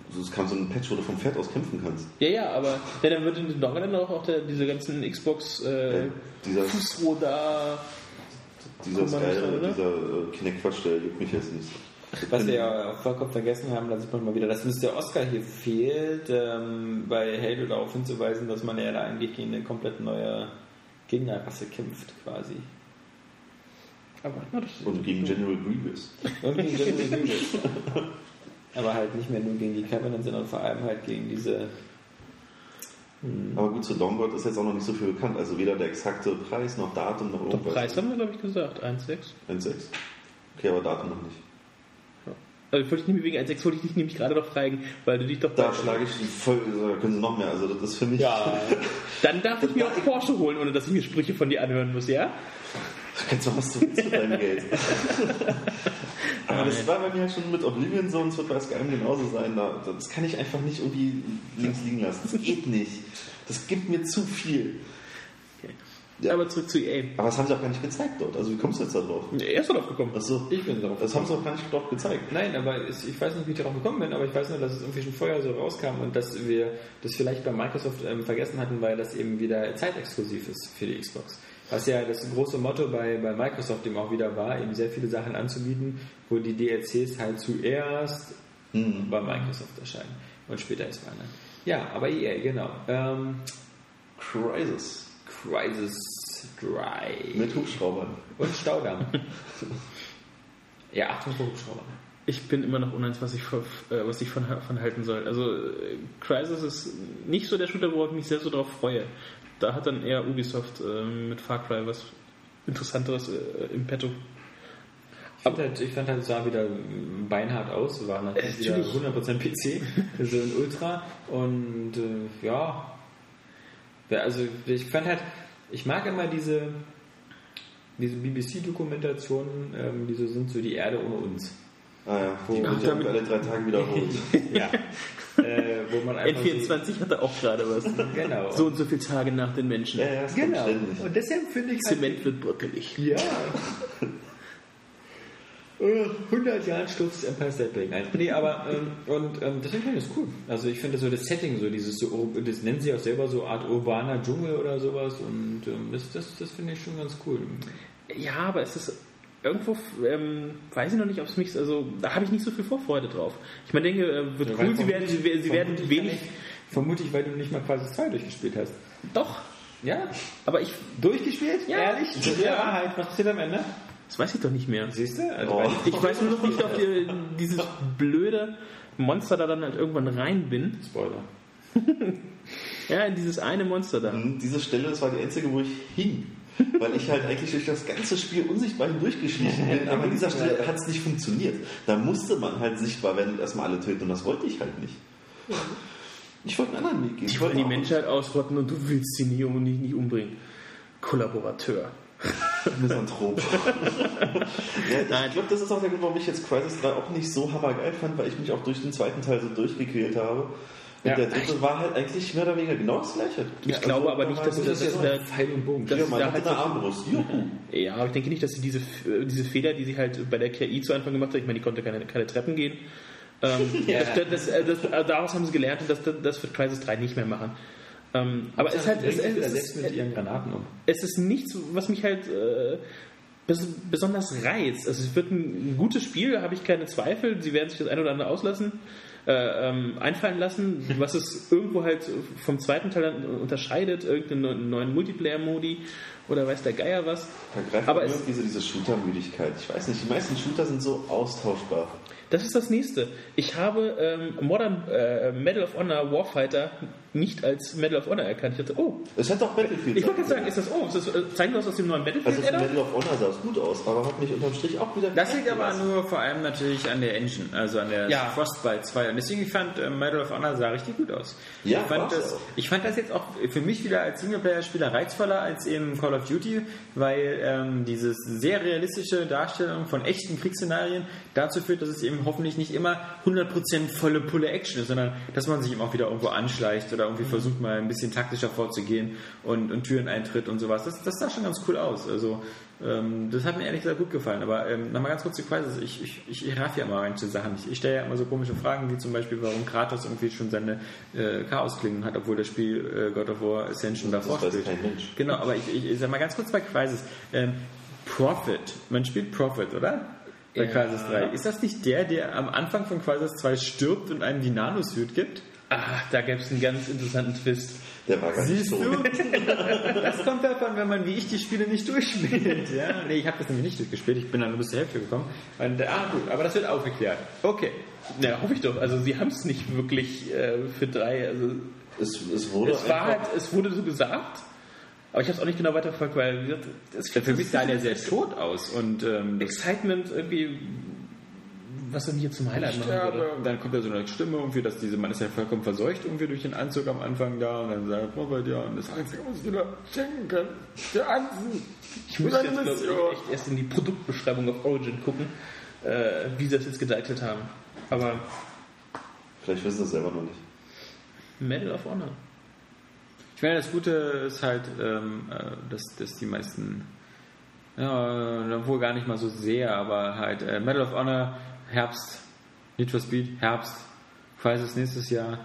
Also es kam so ein Patch, wo du vom Pferd aus kämpfen kannst. Ja, ja, aber ja, dann wird in den Dongle dann auch, auch der, diese ganzen Xbox äh, Ja, dieser Fußroda. dieser, Sky, dieser äh, Kinect-Quatsch, der juckt mich jetzt nicht. Was wir ja auch vollkommen vergessen haben, da sieht man mal wieder, dass uns der Oscar hier fehlt, ähm, bei Halo darauf hinzuweisen, dass man ja da eigentlich gegen eine komplett neue Gegnerrasse kämpft, quasi. Aber na, das Und gegen General Grievous. Und gegen General Grievous. Aber halt nicht mehr nur gegen die Covenant, sondern vor allem halt gegen diese. Aber gut, zu Dawnguard ist jetzt auch noch nicht so viel bekannt. Also weder der exakte Preis noch Datum noch irgendwas. Preis haben wir, glaube ich, gesagt. 1,6. 1,6. Okay, aber Datum noch nicht. Also wollte ich nicht wegen 1,6 wollte ich dich nämlich gerade noch fragen, weil du dich doch Da schlage ich voll, da können sie noch mehr. Also das ist für mich. Ja, Dann darf ich mir auch Porsche holen, ohne dass ich mir Sprüche von dir anhören muss, ja? Du kannst doch was du willst mit deinem Geld. Aber das war bei mir halt schon mit Oblivion so und es wird bei Skyrim genauso sein. Da, das kann ich einfach nicht irgendwie links liegen lassen. Das geht nicht. Das gibt mir zu viel. Ja. Aber zurück zu EA. Aber das haben sie auch gar nicht gezeigt dort. Also wie kommst du jetzt da drauf? Er ist drauf gekommen. Achso, ich bin drauf. das haben sie auch gar nicht dort gezeigt. Nein, aber ich weiß nicht, wie ich darauf gekommen bin, aber ich weiß nur, dass es irgendwie schon vorher so rauskam und dass wir das vielleicht bei Microsoft ähm, vergessen hatten, weil das eben wieder zeitexklusiv ist für die Xbox. Was ja das große Motto bei, bei Microsoft eben auch wieder war, eben sehr viele Sachen anzubieten, wo die DLCs halt zuerst Hm. bei Microsoft erscheinen und später ist bei anderen. Ja, aber EA, genau. Ähm, Crisis. Crisis 3 Mit Hubschraubern. und Staudamm. ja, Achtung vor Hubschraubern. Ich bin immer noch uneins, was ich, von, äh, was ich von, von halten soll. Also, äh, Crysis ist nicht so der Shooter, worauf ich mich sehr so drauf freue. Da hat dann eher Ubisoft äh, mit Far Cry was Interessanteres äh, im Petto. Ich fand, halt, ich fand halt, es sah wieder beinhart aus, war natürlich wieder Natürlich. 100% PC, so in Ultra und äh, Ja, also ich fand halt, ich mag immer diese, diese BBC-Dokumentationen, ähm, die so sind, so die Erde ohne uns. Ah ja, Wo- die wird ja alle drei Tage wiederholt. ja. äh, wo man einfach N24 hat da auch gerade was. so, genau. So und so viele Tage nach den Menschen. ja, ja, genau. Und deshalb finde ich halt, Zement wird bröckelig. Ja. Äh, 100 Jahren stürzt Empire State Building ein. Nee, aber ähm, und ähm, deswegen finde ich das cool. Also ich finde so das Setting, so dieses so, das nennen sie auch selber so Art urbaner Dschungel oder sowas und ähm, das, das, das finde ich schon ganz cool. Ja, aber es ist irgendwo, ähm, weiß ich noch nicht, ob es mich, also da habe ich nicht so viel Vorfreude drauf. Ich meine, denke, äh, wird Ja, cool, sie werden, sie, werden- sie werden wenig, Vermutlich, weil du nicht mal quasi 2 durchgespielt hast. doch, Ja? aber ich, Durchgespielt? Ja. Ehrlich? Ja. Ja, halt. Was passiert am Ende? Das weiß ich doch nicht mehr. Siehst du? Also, Oh. Ich weiß nur noch nicht, ob die, dieses blöde Monster da dann halt irgendwann rein bin. Spoiler. Ja, in dieses eine Monster da. Diese Stelle, das war die einzige, wo ich hing. Weil ich halt eigentlich durch das ganze Spiel unsichtbar hindurchgeschlichen bin, aber an dieser Stelle hat es nicht funktioniert. Da musste man halt sichtbar werden und erstmal alle töten und das wollte ich halt nicht. Ich wollte einen anderen Weg gehen. Ich wollte die Menschheit ausrotten und du willst sie nie, nicht, nicht umbringen. Kollaborateur. Misanthrop. ja, ich glaube, das ist auch der Grund, warum ich jetzt Crisis 3 auch nicht so hammergeil fand, weil ich mich auch durch den zweiten Teil so durchgequält habe. Und Ja. der dritte war halt eigentlich mehr oder weniger genau das gleiche. Ich glaube aber nicht, dass Das das, das, ja das, Pfeil und Bogen. dass ja, da halt eine Armbrust. Juhu. Ja, aber ich denke nicht, dass sie diese, äh, diese Fehler, die sie halt bei der KI zu Anfang gemacht hat, ich meine, die konnte keine, keine Treppen gehen. Ähm, das, das, äh, das, äh, daraus haben sie gelernt und das, das wird Crisis 3 nicht mehr machen. Ähm, aber es ist halt, es, es, es, setzt mit ihren Granaten um. es ist nichts, was mich halt äh, bes- besonders reizt. Also es wird ein gutes Spiel, da habe ich keine Zweifel. Sie werden sich das ein oder andere auslassen, äh, ähm, einfallen lassen, was es irgendwo halt vom zweiten Teil unterscheidet, irgendeinen neuen Multiplayer-Modi oder weiß der Geier was. Da greift Aber irgendwie so diese Shooter-Müdigkeit. Ich weiß nicht, die meisten Shooter sind so austauschbar. Das ist das nächste. Ich habe ähm, Modern äh, Medal of Honor Warfighter nicht als Medal of Honor erkannt. Ich dachte, oh, Es hat doch Battlefield. ich wollte gerade sagen, ist das, oh, ist das, äh, zeigen wir das aus dem neuen Battlefield? Also? Medal of Honor sah es gut aus, aber hat mich unterm Strich auch wieder... Das liegt aber nur vor allem natürlich an der Engine, also an der Ja. Frostbite 2. Und deswegen ich fand äh, Medal of Honor sah richtig gut aus. Ja, ich, fand das, auch. ich fand das jetzt auch für mich wieder als Singleplayer-Spieler reizvoller als eben Call of Duty, weil ähm, diese sehr realistische Darstellung von echten Kriegsszenarien dazu führt, dass es eben hoffentlich nicht immer 100% volle Pulle Action ist, sondern dass man sich eben auch wieder irgendwo anschleicht oder irgendwie versucht mal ein bisschen taktischer vorzugehen und, und Türen eintritt und sowas. Das, das sah schon ganz cool aus. Also ähm, das hat mir ehrlich gesagt gut gefallen. Aber ähm, nochmal ganz kurz die Quizzes. Ich, ich, ich, ich raff ja immer manche Sachen nicht. Ich stelle ja immer so komische Fragen, wie zum Beispiel, warum Kratos irgendwie schon seine äh, Chaosklingen hat, obwohl das Spiel äh, God of War Ascension davor weiß spielt. Genau, aber ich, ich, ich sag mal ganz kurz bei Quizzes. Ähm, Prophet. Man spielt Prophet, oder? Bei Ja. Crisis 3. Ist das nicht der, der am Anfang von Crisis 2 stirbt und einem die Nanosuit gibt? Ah, da gäbe es einen ganz interessanten Twist. Der war gar nicht Siehst so. du? Das kommt davon, wenn man wie ich die Spiele nicht durchspielt. Ja? Nee, ich habe das nämlich nicht durchgespielt. Ich bin dann nur bis zur Hälfte gekommen. Und, äh, ah, gut, aber das wird aufgeklärt. Okay. Ja, hoffe ich doch. Also sie haben es nicht wirklich äh, für drei. Also Es, es wurde es war halt, es wurde so gesagt, aber ich habe es auch nicht genau weiterverfolgt, weil wie gesagt, es Für mich sah der sehr tot aus. Und ähm, das Excitement irgendwie, was dann hier zum Highlight machen würde. Sterbe. Und dann kommt da so eine Stimme irgendwie, dass dieser Mann ist ja vollkommen verseucht irgendwie durch den Anzug am Anfang da und dann sagt Robert ja und das Einzige, was ich dir schenken kann, der Anzug. Ich muss jetzt glaub ich, echt erst in die Produktbeschreibung auf Origin gucken, äh, wie sie das jetzt gedeichtet haben. Aber Vielleicht wissen sie es selber noch nicht. Medal of Honor. Ich meine, das Gute ist halt, ähm, äh, dass, dass die meisten, ja, wohl gar nicht mal so sehr, aber halt äh, Medal of Honor, Herbst, Need for Speed, Herbst, Crisis nächstes Jahr.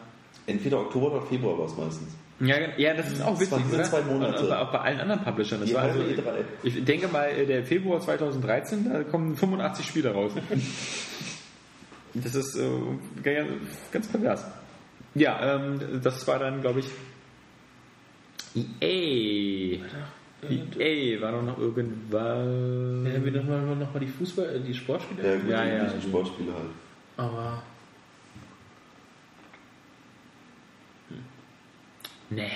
Entweder Oktober oder Februar war es meistens. Ja, ja, das ist auch witzig, waren oder? zwei Monate. Und, auch bei allen anderen Publishern. Das Die war also, halbe E3. ich denke mal, äh, der Februar 2013, da kommen 85 Spiele raus. das ist äh, ganz, ganz pervers. Ja, ähm, das war dann, glaube ich, EA. EA war doch noch irgendwann. Ja, wir nochmal noch mal die Fußball, äh, die Sportspiele. Ja, gut, Ja, ja. üblichen Sportspiele halt. Aber Nee.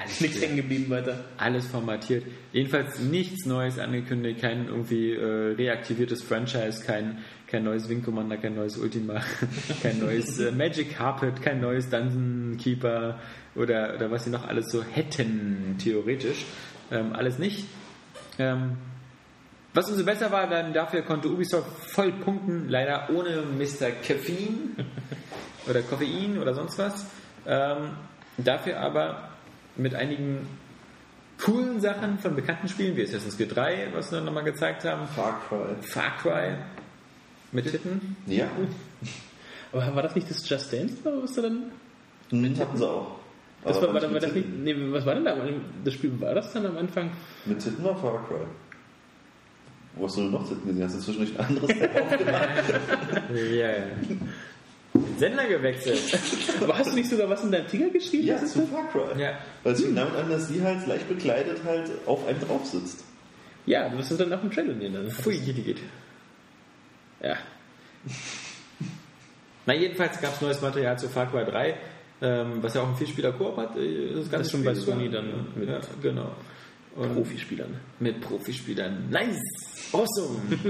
Alles, nichts hängen geblieben weiter. alles formatiert. Jedenfalls nichts Neues angekündigt, kein irgendwie äh, reaktiviertes Franchise, kein, kein neues Wing Commander, kein neues Ultima, kein neues äh, Magic Carpet, kein neues Dungeon Keeper oder, oder was sie noch alles so hätten, theoretisch. Ähm, alles nicht. Ähm, was umso besser war, dann dafür konnte Ubisoft voll punkten, leider ohne Mr. Caffeine oder Koffein oder sonst was. Ähm, dafür aber mit einigen coolen Sachen von bekannten Spielen, wie Assassin's Creed 3, was wir nochmal gezeigt haben, Far Cry. Far Cry mit Titten. Ja, Aber war das nicht das Just Dance, oder was da dann? mit hatten sie auch. Das war, war, war das nicht, nee, was war denn da? Das Spiel war das dann am Anfang? Mit Titten war Far Cry. Wo hast du denn noch Titten gesehen? Hast du zwischendurch ein anderes aufgemacht? Ja, ja. Sender gewechselt. Aber hast du nicht sogar was in deinem Tiger geschrieben? ja, Das ist zu? Far Cry. Ja. Weil es fing damit an, dass sie halt leicht bekleidet halt auf einem drauf sitzt. ja, du wirst es dann auch im Trailer nehmen. Dann. Pfui, geht, geht. Ja. Na, jedenfalls gab es neues Material zu Far Cry 3, ähm, was ja auch ein Vielspieler-Koop hat. äh, Das, ganze ist schon bei Sony dann mit ja, genau. Und Profispielern. Mit Profispielern. Nice! Awesome!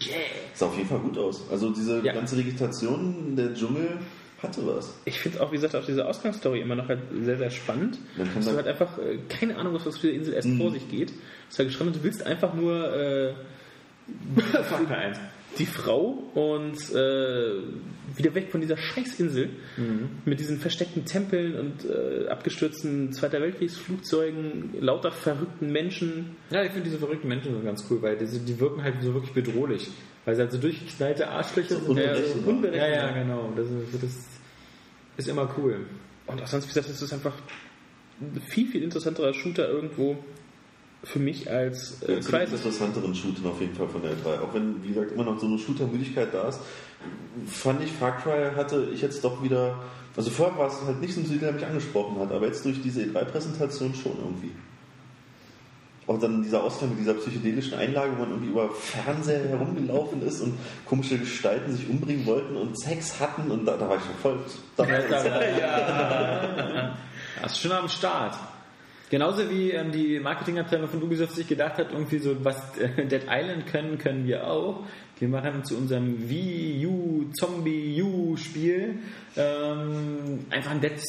yeah! Sah auf jeden Fall gut aus. Also diese Ja. ganze Vegetation, der Dschungel hatte was. Ich finde auch, wie gesagt, auch diese Ausgangsstory immer noch halt sehr, sehr spannend. Man kann Dass du halt einfach äh, keine Ahnung hast, was für die Insel erst vor sich geht. Es ist halt geschrieben, du willst einfach nur äh, Cry 1. die Frau und äh, wieder weg von dieser Scheißinsel mit diesen versteckten Tempeln und äh, abgestürzten Zweiter Weltkriegsflugzeugen, lauter verrückten Menschen. Ja, ich finde diese verrückten Menschen so ganz cool, weil die, die wirken halt so wirklich bedrohlich. Weil sie halt so durchgeknallte Arschlöcher sind. unberechenbar. Ja, ja, genau. Das ist, das ist immer cool. Und auch sonst, wie gesagt, es ist einfach ein viel, viel interessanterer Shooter irgendwo. Für mich als äh, Äh, den Crisis. interessanteren Shootern auf jeden Fall von der L3. Auch wenn, wie gesagt, immer noch so eine Shooter-Müdigkeit da ist, fand ich, Far Cry hatte ich jetzt doch wieder. Also vorher war es halt nicht so ein Titel, der mich angesprochen hat, aber jetzt durch diese E3-Präsentation schon irgendwie. Auch dann dieser Ausgang mit dieser psychedelischen Einlage, wo man irgendwie über Fernseher herumgelaufen ist und komische Gestalten sich umbringen wollten und Sex hatten und da, da war ich schon voll. Da ja. Das ist schon am Start. Genauso wie ähm, die Marketingabteilung von Ubisoft sich gedacht hat, irgendwie so, was äh, Dead Island können, können wir auch. Wir machen zu unserem Wii U Zombie U Spiel ähm, einfach ein Dead,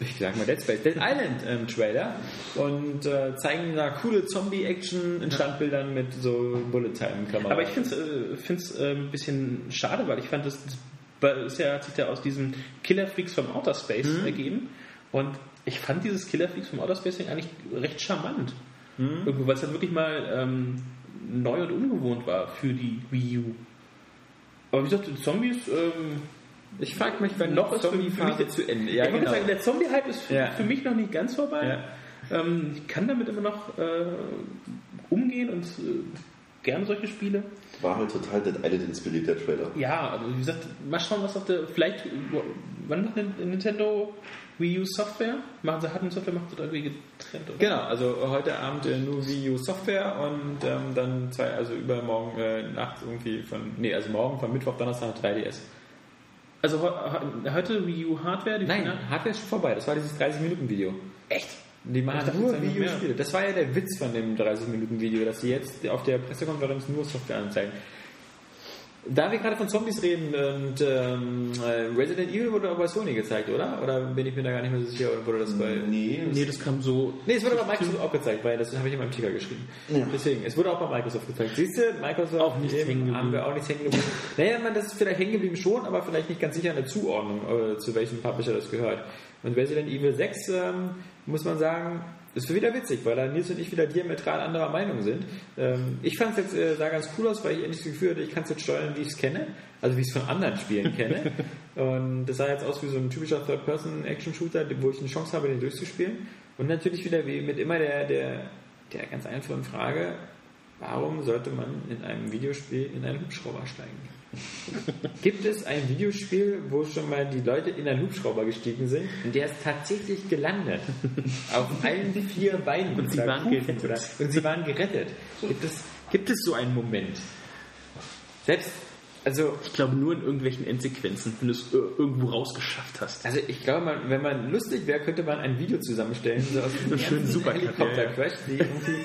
ich sag mal Dead Space, Dead Island ähm, Trailer und äh, zeigen da coole Zombie-Action in Standbildern mit so Bullet-Time-Kamera. Aber ich finde es äh, äh, ein bisschen schade, weil ich fand, das, ja, hat sich ja aus diesen Killer Freaks vom Outer Space Mhm. ergeben. Und ich fand dieses Killer Freaks vom Outer Space Ding eigentlich recht charmant. Mhm. Irgendwo, weil es dann wirklich mal ähm, neu und ungewohnt war für die Wii U. Aber wie gesagt, die Zombies, ähm, ich frage mich, wenn Noch noch ist für- mich- zu Ende. ich würde sagen, der Zombie-Hype ist für, Ja. für mich noch nicht ganz vorbei. Ja. Ähm, ich kann damit immer noch äh, umgehen und äh, gerne solche Spiele. war halt total Dead Island inspiriert, der Trailer. Ja, aber wie gesagt, mal schauen, was auf der. Vielleicht. Wann macht Nin- Nintendo Wii U Software? Machen sie harten Software, macht das irgendwie getrennt, oder? Genau, also heute Abend äh, nur Wii U Software und ähm, dann zwei, also übermorgen äh, Nacht irgendwie von, nee, also morgen von Mittwoch, Donnerstag 3DS. Also he- he- heute Wii U Hardware? Die Nein, Final- Hardware ist schon vorbei, das war dieses 30-Minuten-Video. Echt? Die machen dachte, nur Wii. U-Spiele. Das war ja der Witz von dem 30-Minuten-Video, dass sie jetzt auf der Pressekonferenz nur Software anzeigen. Da wir gerade von Zombies reden und ähm, äh, Resident Evil wurde aber bei Sony gezeigt, oder? Oder bin ich mir da gar nicht mehr so sicher, oder wurde das bei... Nee, Nee, das kam so. Nee, es wurde aber Microsoft auch gezeigt, weil das habe ich in meinem Ticker geschrieben. Deswegen, es wurde auch bei Microsoft gezeigt. Siehst du, Microsoft Auch nichts eben hängen geblieben. haben wir auch nichts hängen geblieben. naja, man, das ist vielleicht hängen geblieben schon, aber vielleicht nicht ganz sicher in der Zuordnung, äh, zu welchem Publisher das gehört. Und Resident Evil 6, ähm, muss man sagen, ist wieder witzig, weil da Nils und ich wieder diametral anderer Meinung sind. Ähm, ich fand es jetzt äh, sah ganz cool aus, weil ich endlich das Gefühl hatte, ich kann es jetzt steuern, wie ich es kenne. Also wie ich es von anderen Spielen kenne. Und das sah jetzt aus wie so ein typischer Third-Person-Action-Shooter, wo ich eine Chance habe, den durchzuspielen. Und natürlich wieder wie mit immer der, der, der ganz einfachen Frage, warum sollte man in einem Videospiel in einen Hubschrauber steigen? Gibt es ein Videospiel, wo schon mal die Leute in einen Hubschrauber gestiegen sind und der ist tatsächlich gelandet? Auf allen vier Beinen. Und sie waren gerettet. Oder, und sie waren gerettet. Gibt es, gibt es so einen Moment? Selbst, also Ich glaube nur in irgendwelchen Endsequenzen, wenn du es irgendwo rausgeschafft hast. Also ich glaube, man, wenn man lustig wäre, könnte man ein Video zusammenstellen, so aus diesem schönen ganzen Supercut, Helikopter-Crash, die irgendwie...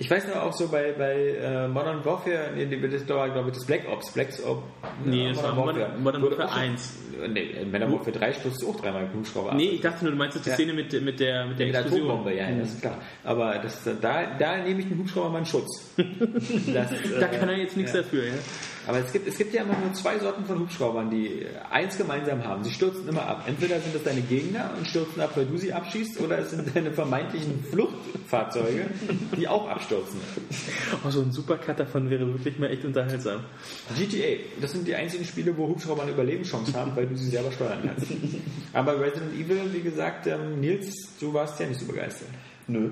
Ich weiß noch auch so bei, bei äh, Modern Warfare, nee, das war glaube ich das Black Ops, Black Ops, Nee, das war Modern- Modern Wurde Warfare auch schon- 1. Nee, in Modern Warfare 3 stürzt auch dreimal Hubschrauber ab. Nee, ich dachte nur, du meinst jetzt die Ja. Szene mit, mit der, mit der Mit der. Atombombe, ja, das ist klar. Aber das, da, da nehme ich den Hubschrauber mal in Schutz. Das, Da äh, kann er jetzt nichts ja. dafür, ja. Aber es gibt, es gibt ja immer nur zwei Sorten von Hubschraubern, die eins gemeinsam haben. Sie stürzen immer ab. Entweder sind das deine Gegner und stürzen ab, weil du sie abschießt, oder es sind deine vermeintlichen Fluchtfahrzeuge, die auch abstürzen. Oh, so ein Supercut davon wäre wirklich mal echt unterhaltsam. GTA, das sind die einzigen Spiele, wo Hubschrauber eine Überlebenschance haben, weil du sie selber steuern kannst. Aber Resident Evil, wie gesagt, ähm, Nils, du warst ja nicht so begeistert. Nö.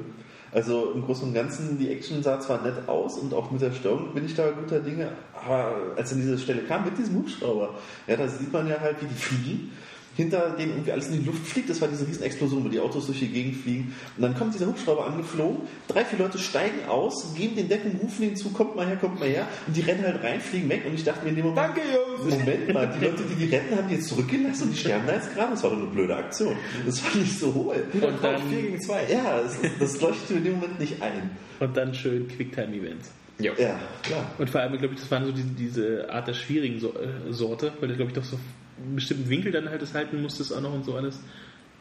Also im Großen und Ganzen, die Action sah zwar nett aus und auch mit der Steuerung bin ich da guter Dinge, aber als dann diese Stelle kam mit diesem Hubschrauber, ja, da sieht man ja halt, wie die fliegen, hinter denen irgendwie alles in die Luft fliegt, das war diese Riesenexplosion, wo die Autos durch die Gegend fliegen und dann kommt dieser Hubschrauber angeflogen, drei, vier Leute steigen aus, geben den Decken, rufen ihnen zu, kommt mal her, kommt mal her und die rennen halt rein, fliegen weg und ich dachte mir in dem Moment, Danke, Jungs! Moment mal, die Leute, die die retten, haben die jetzt zurückgelassen und die sterben da jetzt gerade, das war doch eine blöde Aktion, das fand ich so hohl. Und dann 4 gegen 2. Ja, das, das leuchtet mir in dem Moment nicht ein. Und dann schön Quicktime-Events. Ja. Ja, klar. Und vor allem, glaube ich, das waren so die, diese Art der schwierigen so äh, Sorte, weil du, glaube ich, doch so einen bestimmten Winkel dann halt das halten musstest auch noch und so alles.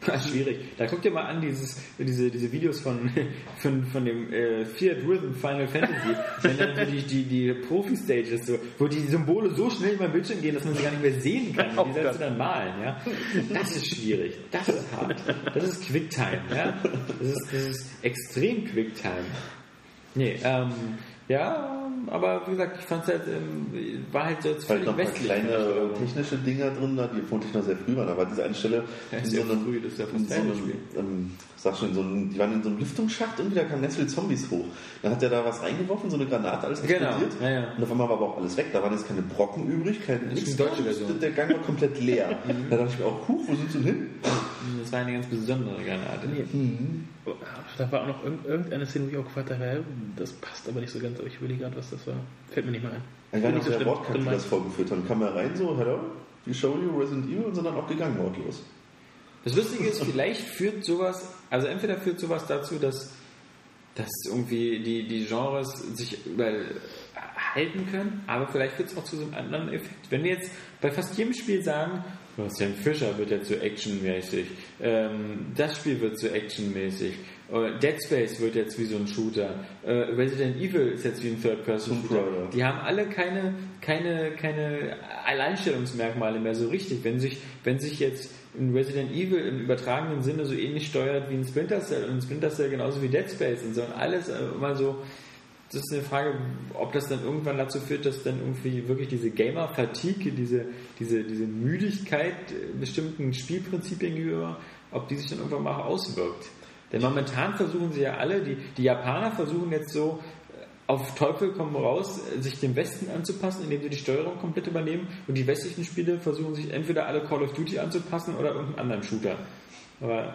Das ist schwierig. Da guck dir mal an, dieses, diese, diese Videos von, von, von dem äh, Fiat Rhythm Final Fantasy, wenn dann so die, die, die Profi-Stages, so, wo die Symbole so schnell über den Bildschirm gehen, dass man sie gar nicht mehr sehen kann. Oh Und die sollst du dann malen, ja. Das ist schwierig. Das ist hart. Das ist Quicktime, ja. Das ist, das ist extrem Quicktime. Nee, ähm, ja, aber wie gesagt, ich fand es halt, ähm, war halt so jetzt völlig noch ein paar kleine fand ich, technische Dinger drin, die vermutlich noch sehr früh waren, aber diese eine Stelle Ja, so ja einem, früh, das ist ja so einem Spiel. ähm, sag schon, in so einem, die waren in so einem Lüftungsschacht und da kamen ganz viele Zombies hoch. Dann hat er da was reingeworfen, so eine Granate, alles Genau, explodiert. ja, ja. Und auf einmal war aber auch alles weg, da waren jetzt keine Brocken übrig, kein ist nichts die deutsche. Version. Der Gang war komplett leer. da dachte ich mir auch, huch, wo sind sie denn hin? Das war eine ganz besondere Granate. Da war auch noch irgend- irgendeine Szene, wo ich auch gefragt habe, das passt aber nicht so ganz, aber ich überlege gerade, was das war. Fällt mir nicht mehr ein. Dann war Nicht so der. Wortkampf, das vorgeführt haben. Kam er rein, so, hello, we show you Resident Evil und sind dann auch gegangen, wortlos. Das Lustige ist, vielleicht führt sowas, also entweder führt sowas dazu, dass, dass irgendwie die, die Genres sich überhalten können, aber vielleicht führt es auch zu so einem anderen Effekt. Wenn wir jetzt bei fast jedem Spiel sagen, Sam Fisher wird jetzt so actionmäßig, ähm, das Spiel wird so actionmäßig, äh, Dead Space wird jetzt wie so ein Shooter, äh, Resident Evil ist jetzt wie ein Third-Person-Shooter. Die haben alle keine, keine, keine Alleinstellungsmerkmale mehr so richtig. Wenn sich, wenn sich jetzt ein Resident Evil im übertragenen Sinne so ähnlich steuert wie ein Splinter Cell und ein Splinter Cell genauso wie Dead Space und so und alles äh, immer so, das ist eine Frage, ob das dann irgendwann dazu führt, dass dann irgendwie wirklich diese Gamer-Fatigue, diese, diese, diese Müdigkeit bestimmten Spielprinzipien gegenüber, ob die sich dann irgendwann mal auswirkt. Denn momentan versuchen sie ja alle, die, die Japaner versuchen jetzt so, auf Teufel komm raus, sich dem Westen anzupassen, indem sie die Steuerung komplett übernehmen und die westlichen Spiele versuchen sich entweder alle Call of Duty anzupassen oder irgendeinen anderen Shooter. Aber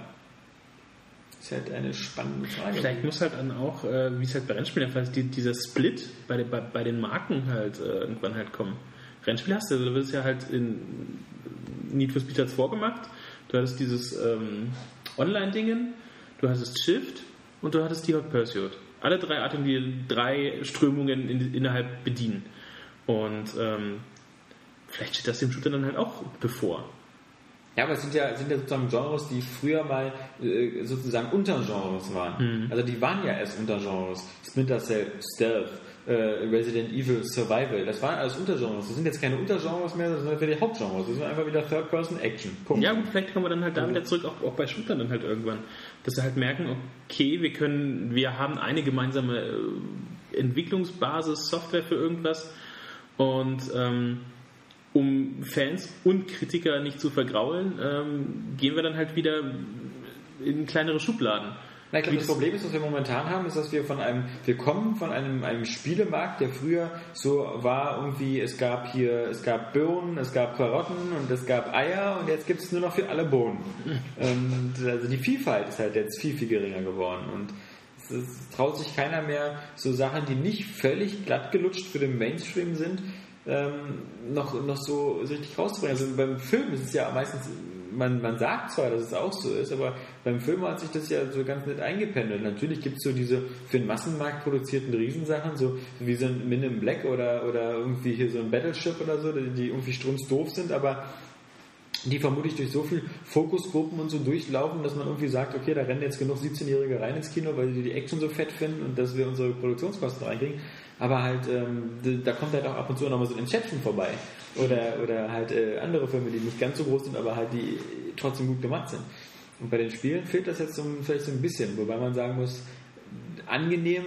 ist halt eine spannende Frage. Vielleicht muss halt dann auch, äh, wie es halt bei Rennspielen der Fall ist, die, dieser Split bei, den- bei, bei den Marken halt äh, irgendwann halt kommen. Rennspiel hast du, du wirst ja halt in Need for Speed hat's vorgemacht. Du hattest dieses ähm, Online-Dingen, du hattest Shift und du hattest die Hot Pursuit. Alle drei Arten, die drei Strömungen in, innerhalb bedienen. Und ähm, vielleicht steht das dem Shooter dann halt auch bevor. Ja, aber es sind ja, sind ja sozusagen Genres, die früher mal äh, sozusagen Untergenres waren. Also die waren ja erst Untergenres. Splinter Cell, Stealth, äh, Resident Evil, Survival, das waren alles Untergenres. Das sind jetzt keine Untergenres mehr, das sind die Hauptgenres. Das sind einfach wieder Third-Person-Action. Ja gut, vielleicht kommen wir dann halt da wieder zurück, auch, auch bei Shootern dann halt irgendwann. Dass sie halt merken, okay, wir können, wir haben eine gemeinsame äh, Entwicklungsbasis, Software für irgendwas und ähm, um Fans und Kritiker nicht zu vergraulen, ähm, gehen wir dann halt wieder in kleinere Schubladen. Na, ich glaube, das Problem ist, was wir momentan haben, ist, dass wir von einem, wir kommen von einem, einem Spielemarkt, der früher so war, irgendwie, es gab hier, es gab Bohnen, es gab Karotten und es gab Eier und jetzt gibt es nur noch für alle Bohnen. und also die Vielfalt ist halt jetzt viel, viel geringer geworden und es, es traut sich keiner mehr, so Sachen, die nicht völlig glatt gelutscht für den Mainstream sind, ähm, noch, noch so, so richtig rauszubringen. Also beim Film ist es ja meistens, man, man sagt zwar, dass es auch so ist, aber beim Film hat sich das ja so ganz nett eingependelt. Natürlich gibt es so diese für den Massenmarkt produzierten Riesensachen, so wie so ein Men in Black oder, oder irgendwie hier so ein Battleship oder so, die, die irgendwie strunzdoof sind, aber die vermutlich durch so viel Fokusgruppen und so durchlaufen, dass man irgendwie sagt, okay, da rennen jetzt genug 17-Jährige rein ins Kino, weil die die Action so fett finden und dass wir unsere Produktionskosten reinkriegen. Aber halt, ähm, da kommt halt auch ab und zu noch mal so ein Inception vorbei. Oder, oder halt äh, andere Filme, die nicht ganz so groß sind, aber halt die trotzdem gut gemacht sind. Und bei den Spielen fehlt das jetzt so, vielleicht so ein bisschen, wobei man sagen muss, angenehm,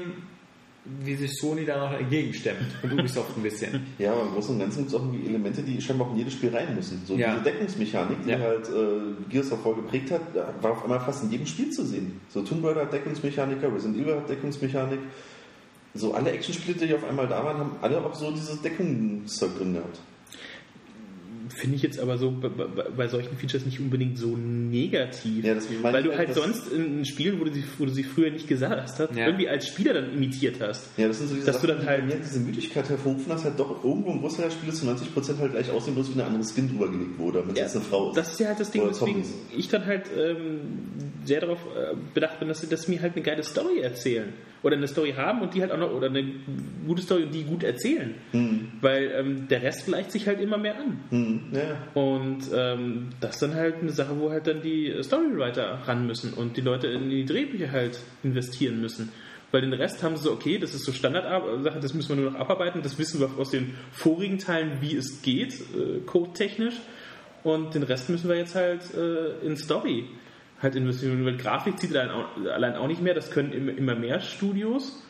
wie sich Sony da noch entgegenstemmt und Ubisoft ein bisschen. Ja, aber im Großen und Ganzen gibt es auch irgendwie Elemente, die scheinbar auch in jedes Spiel rein müssen. So Ja. diese Deckungsmechanik, die Ja. halt äh, Gears of War geprägt hat, war auf einmal fast in jedem Spiel zu sehen. So Tomb Raider hat Deckungsmechaniker, Resident Evil hat Deckungsmechanik. So alle Actionspiele, die auf einmal da waren, haben alle auch so dieses Deckungszeug drin gehabt. Finde ich jetzt aber so bei, bei, bei solchen Features nicht unbedingt so negativ. Ja, das meine weil du halt, halt sonst in Spielen, wo du, sie, wo du sie früher nicht gesagt hast, Ja. irgendwie als Spieler dann imitiert hast. Ja, das sind so diese Dass du Sachen, dann halt- die bei mir diese Müdigkeit hervorrufen, dass halt doch irgendwo ein Großteil der Spiele zu 90% halt gleich aussehen, bloß wie eine andere Skin drüber gelegt wurde, damit Ja, jetzt eine Frau ist. Das ist ja halt das Ding, Oder weswegen Zombies. ich dann halt ähm, sehr darauf äh, bedacht bin, dass sie, dass sie mir halt eine geile Story erzählen. Oder eine Story haben und die halt auch noch, oder eine gute Story und die gut erzählen. Weil ähm, der Rest gleicht sich halt immer mehr an. Hm, ja. Und ähm, das ist dann halt eine Sache, wo halt dann die Storywriter ran müssen und die Leute in die Drehbücher halt investieren müssen. Weil den Rest haben sie so, okay, das ist so Standardsache, das müssen wir nur noch abarbeiten, das wissen wir aus den vorigen Teilen, wie es geht, äh, codetechnisch. Und den Rest müssen wir jetzt halt äh, in Story halt investieren. Weil Grafik zieht allein auch, allein auch nicht mehr, das können immer mehr Studios.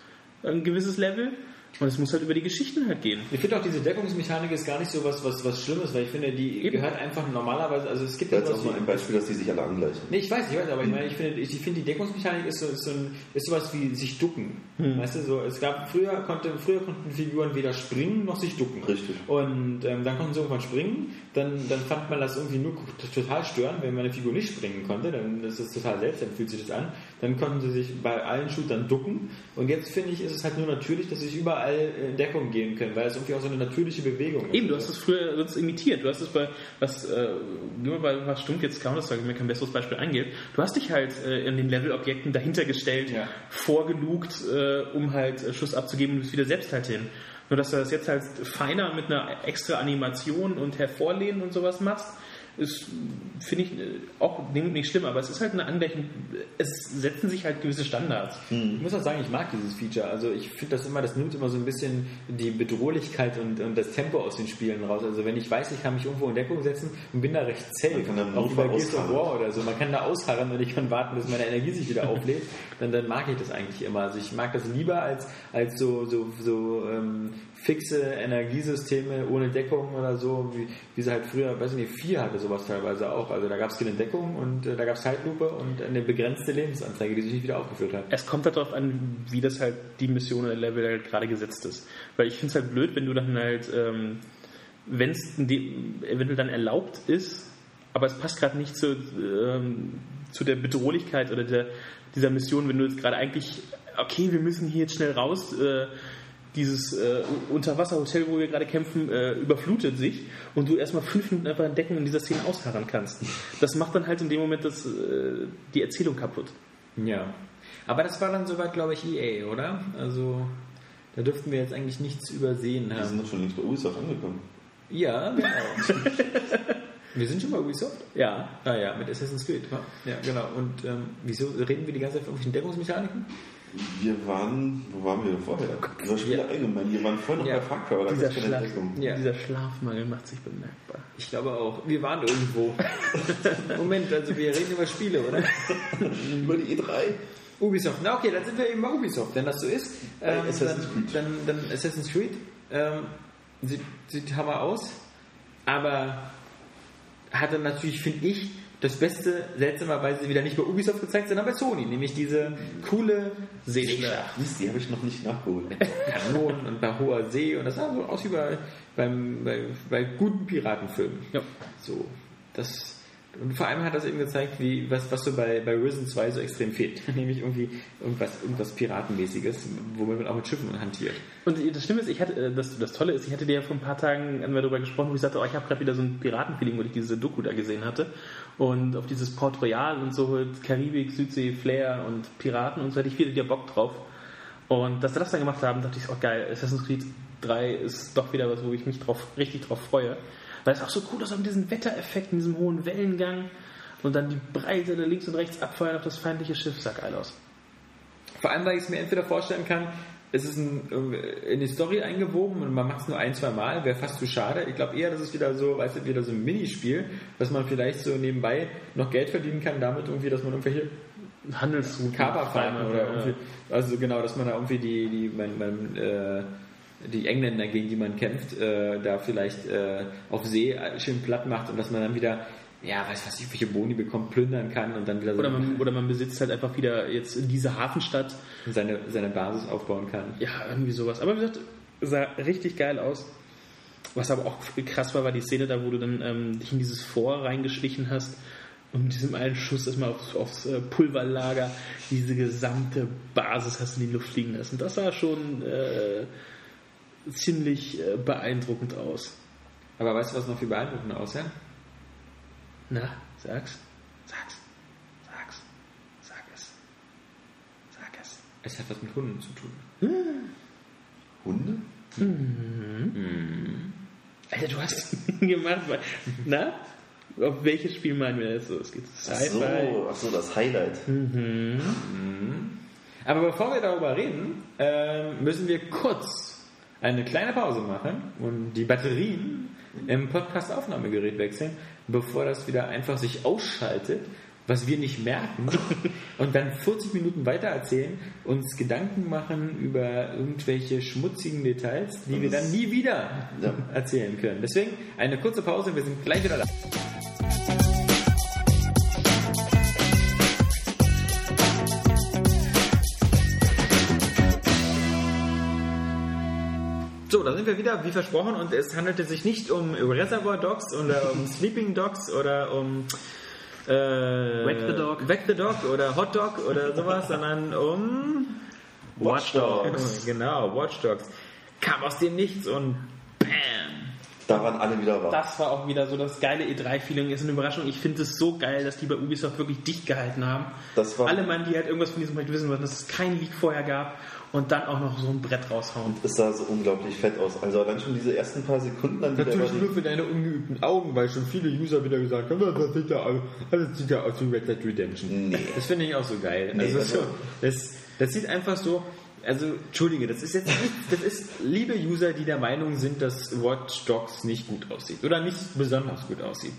ein gewisses Level. Und es muss halt über die Geschichten halt gehen. Ich finde auch diese Deckungsmechanik ist gar nicht so was, was, was Schlimmes, weil ich finde, die Eben. gehört einfach normalerweise, also es gibt Da ist sowas auch nur wie- ein Beispiel, dass die sich alle angleichen. Nee, ich weiß, ich weiß, aber ich meine, ich finde, ich, ich finde die Deckungsmechanik ist so, ist so ein, ist sowas wie sich ducken. Weißt du, so, es gab, früher konnte, früher konnten Figuren weder springen noch sich ducken. Richtig. Und ähm, dann konnten sie irgendwann springen, dann, dann fand man das irgendwie nur total störend, wenn meine Figur nicht springen konnte, dann ist das total seltsam, fühlt sich das an. Dann konnten sie sich bei allen Shootern ducken. Und jetzt finde ich, ist es halt nur natürlich, dass sie sich überall in Deckung gehen können, weil es irgendwie auch so eine natürliche Bewegung ist. Eben, du hast es früher sonst imitiert. Du hast es bei, was, äh, nur bei was stumpf jetzt Counter-Strike mir kein besseres Beispiel eingeht. Du hast dich halt äh, in den Levelobjekten dahinter gestellt, Ja. vorgelugt, äh, um halt äh, Schuss abzugeben und bist wieder selbst halt hin. Nur, dass du das jetzt halt feiner mit einer extra Animation und Hervorlehnen und sowas machst, ist, finde ich, auch nicht schlimm, aber es ist halt eine Angleichung. Es setzen sich halt gewisse Standards. Ich muss auch sagen, ich mag dieses Feature. Also ich finde das immer, das nimmt immer so ein bisschen die Bedrohlichkeit und, und das Tempo aus den Spielen raus. Also wenn ich weiß, ich kann mich irgendwo in Deckung setzen und bin da recht safe, im auch über Gears of. War oder so, man kann da ausharren und ich kann warten, bis meine Energie sich wieder auflädt, dann, dann mag ich das eigentlich immer. Also ich mag das lieber als, als so, so, so ähm, fixe Energiesysteme ohne Deckung oder so, wie, wie sie halt früher, weiß ich nicht, 4 hatte sowas teilweise auch. Also da gab es keine Deckung und äh, da gab es Zeitlupe und eine begrenzte Lebensanzeige, die sich nicht wieder aufgeführt hat. Es kommt halt darauf an, wie das halt die Mission oder Level halt gerade gesetzt ist. Weil ich finde es halt blöd, wenn du dann halt, ähm, wenn es eventuell dann erlaubt ist, aber es passt gerade nicht zu, ähm, zu der Bedrohlichkeit oder der, dieser Mission, wenn du jetzt gerade eigentlich, okay, wir müssen hier jetzt schnell raus, äh, dieses äh, Unterwasserhotel, wo wir gerade kämpfen, äh, überflutet sich und du erstmal fünf Minuten einfach in Deckung in dieser Szene ausharren kannst. Das macht dann halt in dem Moment das, äh, die Erzählung kaputt. Ja. Aber das war dann soweit, glaube ich, EA, oder? Also da dürften wir jetzt eigentlich nichts übersehen Die sind haben. doch schon längst bei Ubisoft angekommen. Ja, genau. wir sind schon bei Ubisoft? Ja, Ah ja, mit Assassin's Creed. Ja, genau. Und ähm, wieso reden wir die ganze Zeit von irgendwelchen Deckungsmechaniken? Wir waren, wo waren wir denn vorher? Über Spiele Ja. allgemein. Wir waren vorher noch Ja. bei Far Cry, da dieser, Schlaf. Ja. dieser Schlafmangel macht sich bemerkbar. Ich glaube auch. Wir waren irgendwo. Moment, also wir reden über Spiele, oder? Über die E E3. Ubisoft. Na okay, dann sind wir eben bei Ubisoft. Wenn das so ist, ähm, Assassin's dann, Creed. Dann, dann Assassin's Creed ähm, sieht, sieht Hammer aus, aber hatte natürlich, finde ich, das Beste seltsamerweise wieder nicht bei Ubisoft gezeigt, sondern bei Sony, nämlich diese coole Seeschlacht. Mist, die habe ich noch nicht nachgeholt. Kanonen und bei hoher See und das sah so aus wie bei, beim, bei, bei guten Piratenfilmen. Ja. So, das und vor allem hat das eben gezeigt, wie, was, was so bei, bei Risen 2 so extrem fehlt. Nämlich irgendwie irgendwas, irgendwas Piratenmäßiges, womit man auch mit Schiffen hantiert. Und das Schlimme ist, ich hatte, äh, das, das Tolle ist, ich hatte dir ja vor ein paar Tagen einmal darüber gesprochen, wo ich sagte, oh, ich habe gerade wieder so ein Piratenfeeling, wo ich diese Doku da gesehen hatte. Und auf dieses Port Royal und so, Karibik, Südsee, Flair und Piraten und so hatte ich wieder Bock drauf. Und dass sie das dann gemacht haben, dachte ich, oh geil, Assassin's Creed 3 ist doch wieder was, wo ich mich drauf, richtig drauf freue. Weil es auch so cool ist, auch mit diesem Wettereffekt, mit diesem hohen Wellengang und dann die Breite da links und rechts abfeuern auf das feindliche Schiff, sah geil aus. Vor allem, weil ich es mir entweder vorstellen kann, es ist ein, in die Story eingewoben und man macht es nur ein, zwei Mal, wäre fast zu schade. Ich glaube eher, das ist wieder so, weißt du, wieder so ein Minispiel, dass man vielleicht so nebenbei noch Geld verdienen kann, damit irgendwie, dass man irgendwelche Handelsrouten. Kaper fahren oder Ja. irgendwie, also genau, dass man da irgendwie die, die, man, man, äh, die Engländer, gegen die man kämpft, äh, da vielleicht äh, auf See schön platt macht und dass man dann wieder, ja, weiß was ich, welche Boni bekommt, plündern kann und dann wieder so Oder man, oder man besitzt halt einfach wieder jetzt in diese Hafenstadt. seine, seine Basis aufbauen kann. Ja, irgendwie sowas. Aber wie gesagt, sah richtig geil aus. Was aber auch krass war, war die Szene da, wo du dann ähm, dich in dieses Vor reingeschlichen hast und mit diesem einen Schuss erstmal aufs, aufs äh, Pulverlager diese gesamte Basis hast in die Luft fliegen lassen. Das sah schon äh, ziemlich äh, beeindruckend aus. Aber weißt du, was noch viel beeindruckender aussah? Na, sag's. Sag's. Sag's. Sag es. Sag es. Es hat was mit Hunden zu tun. Hunde? Alter, du hast gemacht. weil- Na? Auf welches Spiel meinen wir jetzt so? Es geht Sci-Fi. ach so, das Highlight. Aber bevor wir darüber reden, ähm, müssen wir kurz eine kleine Pause machen und die Batterien im Podcast-Aufnahmegerät wechseln, bevor das wieder einfach sich ausschaltet was wir nicht merken und dann 40 Minuten weiter erzählen, uns Gedanken machen über irgendwelche schmutzigen Details, die wir dann nie wieder erzählen können. Deswegen eine kurze Pause, wir sind gleich wieder da. So, da sind wir wieder, wie versprochen, und es handelte sich nicht um Reservoir Dogs oder um Sleeping Dogs oder um äh, Whack the Dog. Whack the Dog oder Hot Dog oder sowas, sondern um Watch Dogs. Genau, Watch Dogs. Kam aus dem Nichts und BAM! Da waren alle wieder wach. Das war auch wieder so das geile E3-Feeling. Ist eine Überraschung. Ich finde es so geil, dass die bei Ubisoft wirklich dicht gehalten haben. Das war- Alle Mann, die halt irgendwas von diesem Projekt wissen wollten, dass es kein Leak vorher gab und dann auch noch so ein Brett raushauen. Es sah so unglaublich fett aus. Also allein schon diese ersten paar Sekunden dann wieder Natürlich nur für deine ungeübten Augen, weil schon viele User wieder gesagt haben, das sieht ja aus, das sieht ja aus wie Red Dead Redemption. Nee. Das finde ich auch so geil. Nee, also also- so, das, das sieht einfach so, also Entschuldige, das ist jetzt nicht, das ist liebe User, die der Meinung sind, dass Watch Dogs nicht gut aussieht oder nicht besonders gut aussieht.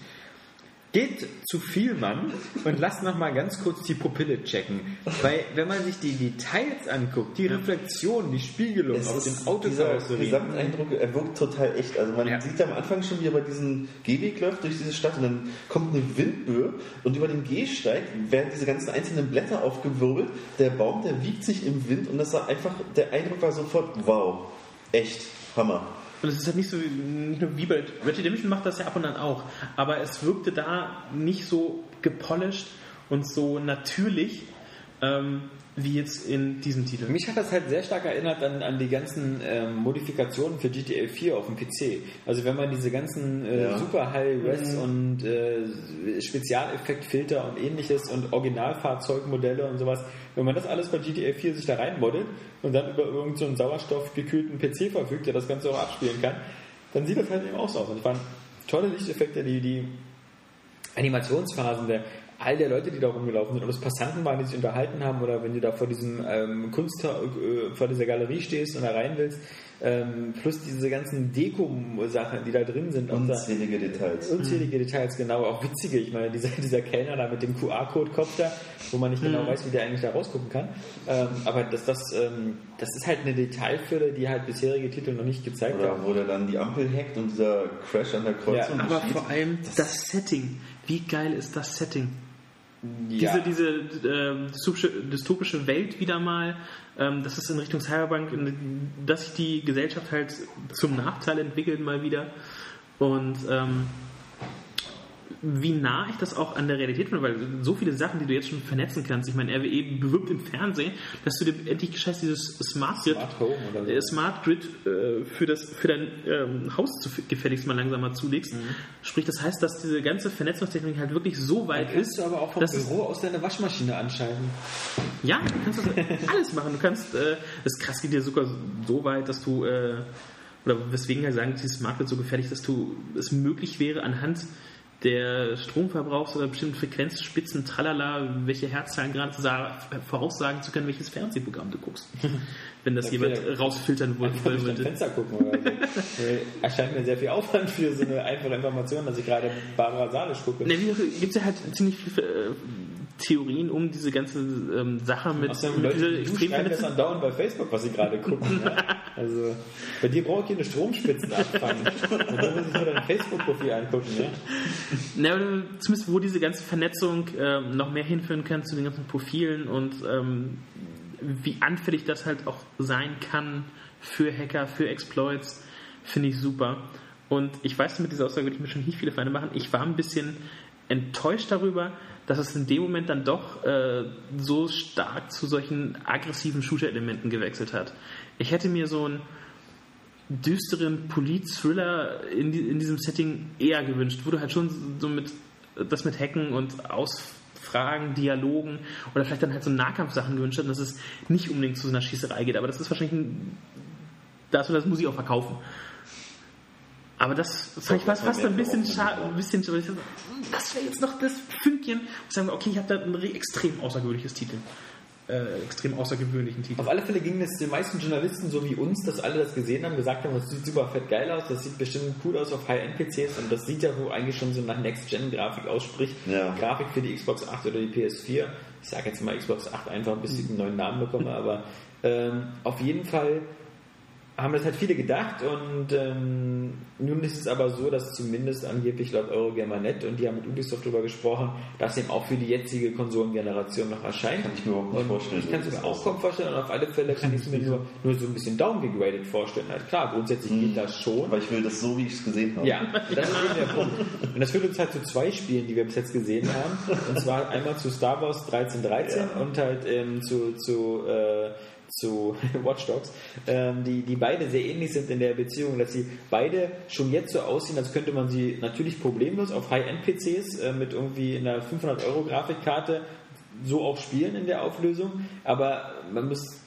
Geht zu viel Mann und lasst noch mal ganz kurz die Pupille checken. Weil wenn man sich die Details anguckt, die Reflexion, die Spiegelung es auf den dieser Autokarosserien, Gesamteindruck, er wirkt total echt. Also man Ja. sieht am Anfang schon, wie er bei diesem Gehweg läuft durch diese Stadt und dann kommt eine Windböe und über den Gehsteig werden diese ganzen einzelnen Blätter aufgewirbelt. Der Baum, der wiegt sich im Wind und das war einfach, der Eindruck war sofort, wow, echt, Hammer. Und es ist halt nicht so, nur wie bei Red Dead Redemption macht das ja ab und an auch, aber es wirkte da nicht so gepolished und so natürlich ähm, wie jetzt in diesem Titel. Mich hat das halt sehr stark erinnert an, an die ganzen ähm, Modifikationen für GTA 4 auf dem PC. Also wenn man diese ganzen äh, Ja. Super High Res und äh, Spezialeffektfilter und ähnliches und Originalfahrzeugmodelle und sowas, wenn man das alles bei GTA 4 sich da reinmoddet und dann über irgendeinen so einen sauerstoffgekühlten PC verfügt, der das Ganze auch abspielen kann, dann sieht das halt eben auch so aus. Und ich fand tolle Lichteffekte, die, die Animationsphasen der all der Leute, die da rumgelaufen sind, ob es Passanten waren, die sich unterhalten haben oder wenn du da vor diesem ähm, Kunst äh, vor dieser Galerie stehst und da rein willst, ähm, plus diese ganzen Deko-Sachen, die da drin sind, ob da Unzählige Details. unzählige Details, genau, auch witzige. Ich meine, dieser, dieser Kellner da mit dem QR-Code-Kopf da, wo man nicht genau weiß, wie der eigentlich da rausgucken kann. Ähm, aber das, das, ähm, das ist halt eine Detailfülle, die halt bisherige Titel noch nicht gezeigt Oder haben. wo der dann die Ampel hackt und dieser Crash an der Kreuzung. Ja, Aber steht. vor allem das Setting. Wie geil ist das Setting? Ja. Diese, diese äh, dystopische, Welt wieder mal, ähm, das ist in Richtung Cyberpunk, dass sich die Gesellschaft halt zum Nachteil entwickelt mal wieder. Und ähm, wie nah ich das auch an der Realität finde, weil so viele Sachen, die du jetzt schon vernetzen kannst. Ich meine, RWE bewirbt im Fernsehen, dass du dir endlich gescheit dieses Smart Grid, Smart Home oder so. äh, Smart Grid äh, für, das, für dein ähm, Haus zu, gefälligst mal langsamer zulegst. Mhm. Sprich, das heißt, dass diese ganze Vernetzungstechnik halt wirklich so weit Kannst ist. du aber auch vom Büro aus deine Waschmaschine anschalten. ja, du kannst das alles machen. Du kannst, äh, das krass geht dir sogar so weit, dass du, äh, oder weswegen wir sagen, dieses Smart wird so gefährlich, dass du es möglich wäre, anhand der Stromverbrauchs oder bestimmten Frequenzspitzen, tralala, welche Herzzahlen gerade voraussagen zu können, welches Fernsehprogramm du guckst. Wenn das Okay. jemand rausfiltern durch dein würde. Fenster gucken oder so. Erscheint mir sehr viel Aufwand für so eine einfache Information, dass ich gerade Barbara Salisch gucke. Ne, gibt es ja halt ziemlich viele äh, Theorien um diese ganze ähm, Sache mit, Außerdem mit dieser extrem das andauernd bei Facebook, was sie gerade gucken. ja? Also, bei dir brauche ich keine Stromspitzen abfangen. Und dann muss ich mir dein Facebook-Profil angucken. Ja? Na, zumindest wo diese ganze Vernetzung ähm, noch mehr hinführen kann zu den ganzen Profilen und ähm, wie anfällig das halt auch sein kann für Hacker, für Exploits, finde ich super. Und ich weiß, mit dieser Aussage würde ich mir schon nicht viele Feinde machen. Ich war ein bisschen enttäuscht darüber, dass es in dem Moment dann doch äh, so stark zu solchen aggressiven Shooter-Elementen gewechselt hat. Ich hätte mir so ein düsteren Polit-Thriller in, die, in diesem Setting eher gewünscht, wo du halt schon so mit das mit Hacken und Ausfragen, Dialogen oder vielleicht dann halt so Nahkampfsachen gewünscht hast, dass es nicht unbedingt zu so einer Schießerei geht. Aber das ist wahrscheinlich ein, das, das muss ich auch verkaufen. Aber das fand ich fast, fast ein bisschen schade, ein bisschen schade. Das wäre jetzt noch das Fünkchen. Und sagen wir, okay, ich habe da ein re- extrem außergewöhnliches Titel. äh, extrem außergewöhnlichen Titel. Auf alle Fälle ging es den meisten Journalisten so wie uns, dass alle das gesehen haben, gesagt haben, das sieht super fett geil aus, das sieht bestimmt cool aus auf High-End-PCs und das sieht ja so eigentlich schon so nach Next-Gen-Grafik aus, sprich Ja. Grafik für die Xbox 8 oder die PS4. Ich sage jetzt mal Xbox 8 einfach, bis ich einen neuen Namen bekomme, aber ähm, auf jeden Fall haben das halt viele gedacht und ähm, nun ist es aber so, dass zumindest angeblich laut Eurogamer.net und die haben mit Ubisoft darüber gesprochen, dass eben auch für die jetzige Konsolengeneration noch erscheint. Kann ich mir überhaupt nicht Und vorstellen. Ich kann es mir auch kaum vorstellen und auf alle Fälle kann ich es mir nur, nur so ein bisschen downgegradet vorstellen. Halt klar, grundsätzlich geht das schon. Aber ich will das so, wie ich es gesehen habe. Ja, das ist eben der Punkt. Und das führt uns halt zu zwei Spielen, die wir bis jetzt gesehen haben. Und zwar einmal zu Star Wars 1313 und halt ähm, zu, zu, äh, zu Watch Dogs, ähm, die, die beide sehr ähnlich sind in der Beziehung, dass sie beide schon jetzt so aussehen, als könnte man sie natürlich problemlos auf High-End-PCs äh, mit irgendwie einer 500-Euro-Grafikkarte so auch spielen in der Auflösung, aber man muss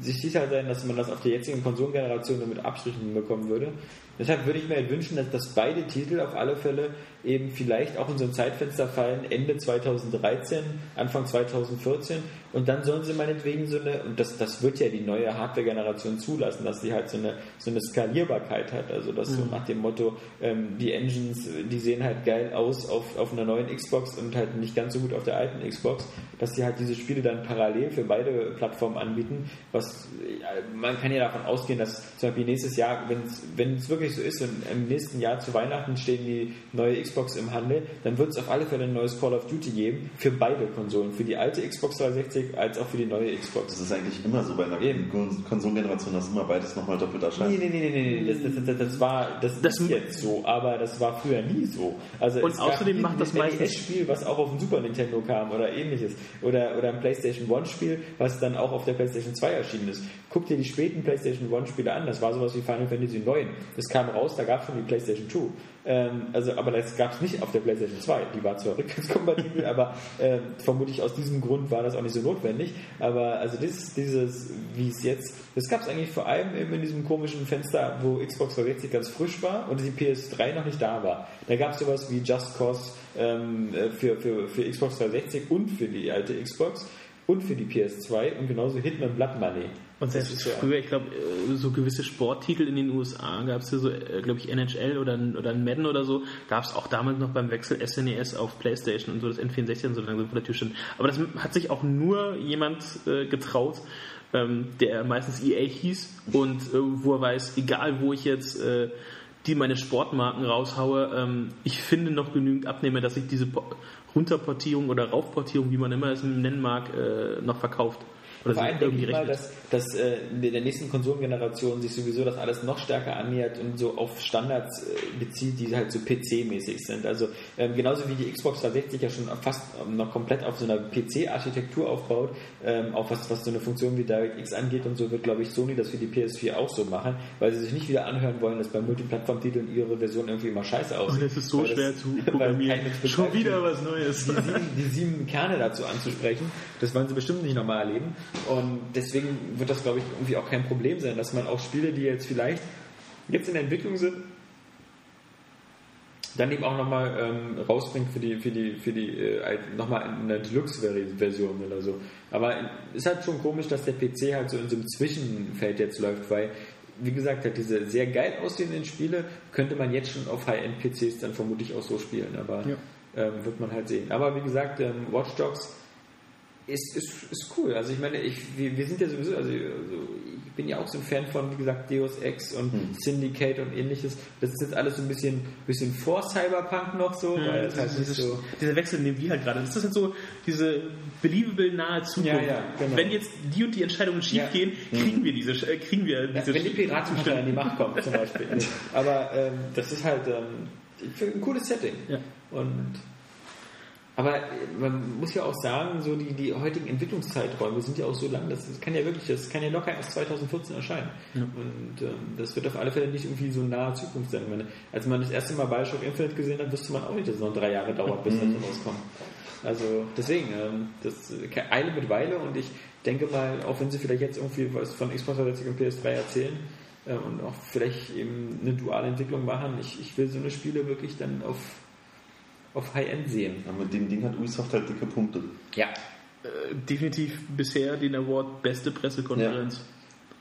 sich sicher sein, dass man das auf der jetzigen Konsolengeneration nur mit Abstrichen hinbekommen würde. Deshalb würde ich mir halt wünschen, dass, dass beide Titel auf alle Fälle eben vielleicht auch in so ein Zeitfenster fallen, Ende 2013, Anfang 2014 und dann sollen sie meinetwegen so eine, und das, das wird ja die neue Hardware-Generation zulassen, dass sie halt so eine, so eine Skalierbarkeit hat, also dass so nach dem Motto, ähm, die Engines, die sehen halt geil aus auf, auf einer neuen Xbox und halt nicht ganz so gut auf der alten Xbox, dass sie halt diese Spiele dann parallel für beide Plattformen anbieten, was ja, man kann ja davon ausgehen, dass zum Beispiel nächstes Jahr, wenn es- es wirklich so ist und im nächsten Jahr zu Weihnachten stehen die neue Xbox im Handel, dann wird es auf alle Fälle ein neues Call of Duty geben für beide Konsolen, für die alte Xbox 360 als auch für die neue Xbox. Das ist eigentlich immer so bei einer Eben. Kon- Konsolengeneration, dass immer beides nochmal doppelt erscheint. Nee, nee, nee, nee, nee, das, das, das, das war, das, Das- ist jetzt so, aber das war früher nie so. Also Und außerdem macht das ein meistens- NES-Spiel, was auch auf dem Super Nintendo kam oder ähnliches. Oder, oder ein PlayStation One-Spiel, was dann auch auf der PlayStation 2 erschienen ist. Guck dir die späten PlayStation One-Spiele an, das war sowas wie Final Fantasy 9. Das kam raus, da gab es schon die PlayStation 2. Ähm, also, aber das gab es nicht auf der PlayStation 2. Die war zwar rückwärtskompatibel, aber ähm, vermutlich aus diesem Grund war das auch nicht so notwendig. Aber also dieses, dieses wie es jetzt, das gab es eigentlich vor allem eben in diesem komischen Fenster, wo Xbox 360 ganz frisch war und die PS3 noch nicht da war. Da gab es sowas wie Just Cause ähm, äh, für, für, für Xbox 360 und für die alte Xbox und für die PS2 und genauso Hitman Blood Money. Und selbst ja- früher, ich glaube, äh, so gewisse Sporttitel in den USA gab es ja so, glaube ich, NHL oder, ein- oder Madden oder so, gab es auch damals noch beim Wechsel SNES auf Playstation und so, das N64 und so langsam vor der Tür stand. Aber das hat sich auch nur jemand äh, getraut, ähm, der meistens EA hieß und äh, wo er weiß, egal wo ich jetzt äh, die meine Sportmarken raushaue, ähm, ich finde noch genügend Abnehmer, dass ich diese Po- Runterportierung oder Raufportierung, wie man immer es nennen mag, äh, noch verkauft. Oder Vor sie allem denke ich mal, dass, dass äh, in der nächsten Konsolengeneration sich sowieso das alles noch stärker annähert und so auf Standards äh, bezieht, die halt so PC-mäßig sind. Also ähm, genauso wie die Xbox 360 ja schon fast ähm, noch komplett auf so einer PC-Architektur aufbaut, ähm, auch was, was so eine Funktion wie DirectX angeht und so, wird glaube ich Sony das für die PS4 auch so machen, weil sie sich nicht wieder anhören wollen, dass bei Multiplattform-Titeln ihre Version irgendwie immer scheiße aussieht. Und es ist so Weil das- schwer zu programmieren. Schon wieder was Neues. die sieben, die sieben Kerne dazu anzusprechen. Das wollen sie bestimmt nicht nochmal erleben. Und deswegen wird das, glaube ich, irgendwie auch kein Problem sein, dass man auch Spiele, die jetzt vielleicht jetzt in der Entwicklung sind, dann eben auch nochmal ähm, rausbringt für die, für die, für die äh, nochmal eine Deluxe-Version oder so. Aber ist halt schon komisch, dass der PC halt so in so einem Zwischenfeld jetzt läuft, weil wie gesagt, halt diese sehr geil aussehenden Spiele könnte man jetzt schon auf High-End-PCs dann vermutlich auch so spielen, aber ähm, wird man halt sehen. Aber wie gesagt, ähm, Watch Dogs ist, ist, ist cool. Also ich meine, ich, wir, wir sind ja sowieso, also, also ich bin ja auch so ein Fan von, wie gesagt, Deus Ex und Syndicate und ähnliches. Das ist jetzt alles so ein bisschen, bisschen vor Cyberpunk noch so, weil es halt nicht Dieses- so... dieser Wechsel, den wir halt gerade, das ist halt so diese believable nahe Zukunft. Ja, ja, genau. Wenn jetzt die und die Entscheidungen schief Ja. gehen, kriegen wir diese, äh, kriegen wir Ja, diese wenn die Piratenpartei an die Macht kommt, zum Beispiel. Aber ähm, das ist halt ähm, ich finde, ein cooles Setting. Ja. Und aber äh, man muss ja auch sagen, so die, die heutigen Entwicklungszeiträume sind ja auch so lang, das, kann ja wirklich, das kann ja locker erst 2014 erscheinen. Und ähm, das wird auf alle Fälle nicht irgendwie so nahe Zukunft sein. Meine, als man das erste Mal Bioshock Infinite gesehen hat, wusste man auch nicht, dass es noch drei Jahre dauert, bis das rauskommt. Also deswegen, ähm, das Eile mit Weile und ich denke mal, auch wenn sie vielleicht jetzt irgendwie was von Xbox 360 und PS3 erzählen äh, und auch vielleicht eben eine duale Entwicklung machen, ich, ich will so eine Spiele wirklich dann auf, auf High-End sehen. Ja, mit dem Ding hat Ubisoft halt dicke Punkte. Ja. äh, definitiv bisher den Award Beste Pressekonferenz. Ja,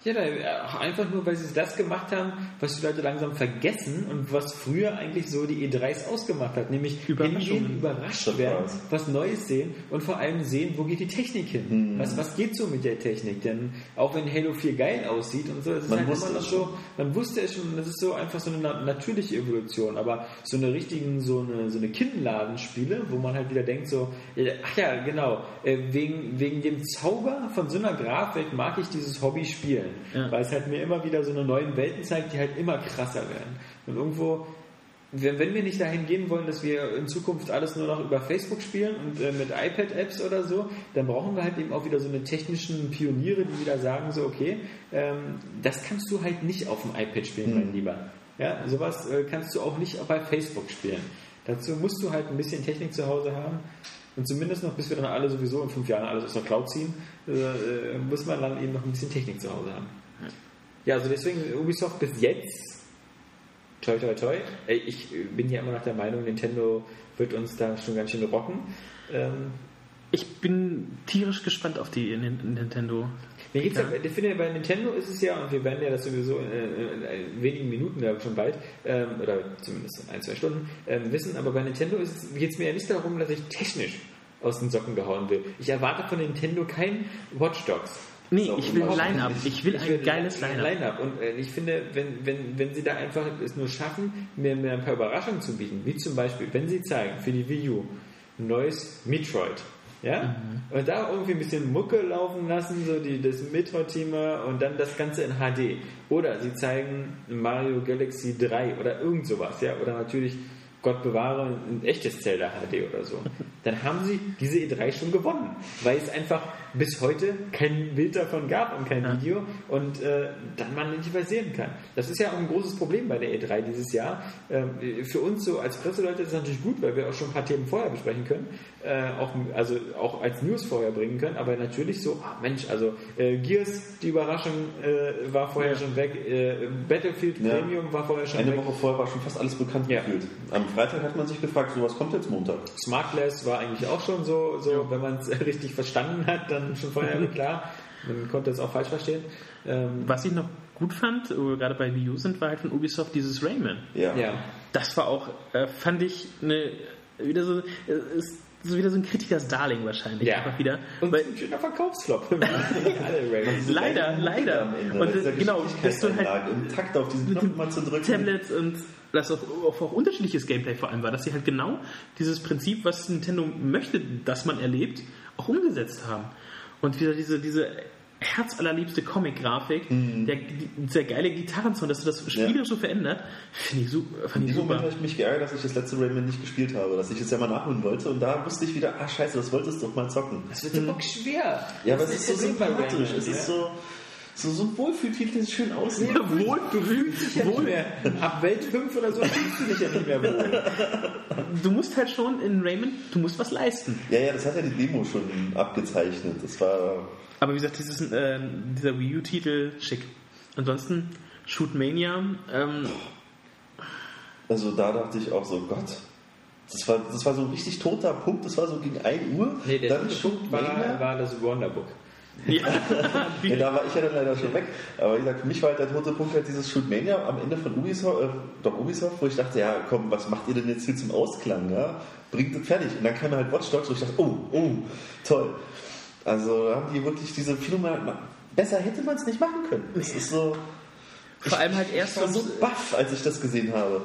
da, äh, auch einfach nur, weil sie das gemacht haben, was die Leute langsam vergessen und was früher eigentlich so die E3s ausgemacht hat, nämlich hingehen, überrascht werden, Surprise. was Neues sehen und vor allem sehen, wo geht die Technik hin? Was, was geht so mit der Technik? Denn auch wenn Halo 4 geil aussieht und so, das ist Man halt wusste immer noch es so, man wusste es schon, das ist so einfach so eine na- natürliche Evolution, aber so eine richtigen, so eine, so eine Kinnladenspiele, wo man halt wieder denkt so, äh, ach ja, genau, äh, wegen, wegen dem Zauber von so einer Grafik mag ich dieses Hobby spielen, Ja. weil es halt mir immer wieder so eine neuen Welten zeigt, die halt immer krasser werden. Und irgendwo, wenn, wenn wir nicht dahin gehen wollen, dass wir in Zukunft alles nur noch über Facebook spielen und äh, mit iPad-Apps oder so, dann brauchen wir halt eben auch wieder so eine technischen Pioniere, die wieder sagen so, okay, ähm, das kannst du halt nicht auf dem iPad spielen, mein Lieber. Ja, sowas äh, kannst du auch nicht bei Facebook spielen. Dazu musst du halt ein bisschen Technik zu Hause haben. Und zumindest noch, bis wir dann alle sowieso in fünf Jahren alles aus der Cloud ziehen, äh, äh, muss man dann eben noch ein bisschen Technik zu Hause haben. Ja, also deswegen Ubisoft bis jetzt, toi toi toi, ich äh, bin ja immer noch der Meinung, Nintendo wird uns da schon ganz schön rocken. Ähm, Ich bin tierisch gespannt auf die Nin- Nintendo. Mir geht's ja. ich finde, bei Nintendo ist es ja, und wir werden ja das sowieso in, in, in wenigen Minuten ja schon bald, ähm, oder zumindest in ein, zwei Stunden, ähm, wissen, aber bei Nintendo geht es mir ja nicht darum, dass ich technisch aus den Socken gehauen will. Ich erwarte von Nintendo kein Watch Dogs. Nee, So, ich will ein Line-Up. Ich will Ich ein geiles Line-Up. Line-Up. Und äh, ich finde, wenn, wenn, wenn sie da einfach es nur schaffen, mir, mir ein paar Überraschungen zu bieten, wie zum Beispiel, wenn sie zeigen für die Wii U ein neues Metroid, ja, Mhm. und da irgendwie ein bisschen Mucke laufen lassen, so die, das Metroid-Thema und dann das Ganze in HD. Oder sie zeigen Mario Galaxy 3 oder irgend sowas, ja, oder natürlich Gott bewahre, ein echtes Zelda HD oder so. Dann haben sie diese E3 schon gewonnen, weil es einfach bis heute kein Bild davon gab und kein Video und äh, dann man nicht mehr sehen kann. Das ist ja auch ein großes Problem bei der E3 dieses Jahr. Ähm, für uns so als Presseleute ist es natürlich gut, weil wir auch schon ein paar Themen vorher besprechen können, äh, auch, also auch als News vorher bringen können, aber natürlich so, ah Mensch, also äh, Gears, die Überraschung äh, war vorher schon weg, äh, Battlefield Ja. Premium war vorher schon Eine weg. Woche vorher war schon fast alles bekannt Ja. gefühlt. Am Freitag hat man sich gefragt, so was kommt jetzt Montag? Smartless war eigentlich auch schon so, so wenn man es richtig verstanden hat, dann schon vorher klar. Man konnte es auch falsch verstehen. Ähm, Was ich noch gut fand, gerade bei Wii U sind, war halt von Ubisoft dieses Rayman. Ja. ja. Das war auch, äh, fand ich, eine, wieder so, äh, ist so wieder so ein Kritikers Darling wahrscheinlich. Ja. Einfach wieder. Und Weil, ein schöner Verkaufsflop. Leider, leider. Und Dieser äh, genau, dass du halt im Takt auf diesen Knopf mal zu drücken. Tablets und das auch, auch, auch unterschiedliches Gameplay vor allem war, dass sie halt genau dieses Prinzip, was Nintendo möchte, dass man erlebt, auch umgesetzt haben. Und wieder diese, diese herzallerliebste Comic-Grafik, der, die- dieser geile Gitarrensound, dass du das spielerisch so verändert, finde ich, su fand ich super. habe ich mich geärgert, dass ich das letzte Rayman nicht gespielt habe, dass ich es ja mal nachholen wollte und da wusste ich wieder, ah scheiße, das wolltest du doch mal zocken. Das wird so bock schwer. Ja, aber Das es ist so das sympathisch, Rayman, es ist ja. So, so, Wohlfühltitel, das schön aussieht. wohl berühmt, Ja, nicht wohl. mehr. Ab Welt 5 oder so fühlst du dich ja nicht mehr wohl. Du musst halt schon in Rayman, du musst was leisten. Ja, ja, das hat ja die Demo schon abgezeichnet. Das war, Aber wie gesagt, dieses, äh, dieser Wii U-Titel, schick. Ansonsten, Shootmania, ähm, also da dachte ich auch so, Gott. Das war, das war so ein richtig toter Punkt, das war so gegen 1 Uhr. Nee, der dann Punkt war, war das Wonderbook. Ja, Ja, da war ich ja dann leider schon weg. Aber wie gesagt, für mich war halt der tote Punkt halt dieses Shootmania am Ende von Ubisoft, äh, doch Ubisoft, wo ich dachte, ja komm, was macht ihr denn jetzt hier zum Ausklang? Ja? Bringt es fertig. Und dann kam halt Watch Dogs, wo ich dachte, oh, oh, toll. Also da haben die wirklich diese Phänomen. Besser hätte man es nicht machen können. Es ist so. vor allem halt erst Ich war so, baff, als ich das gesehen habe.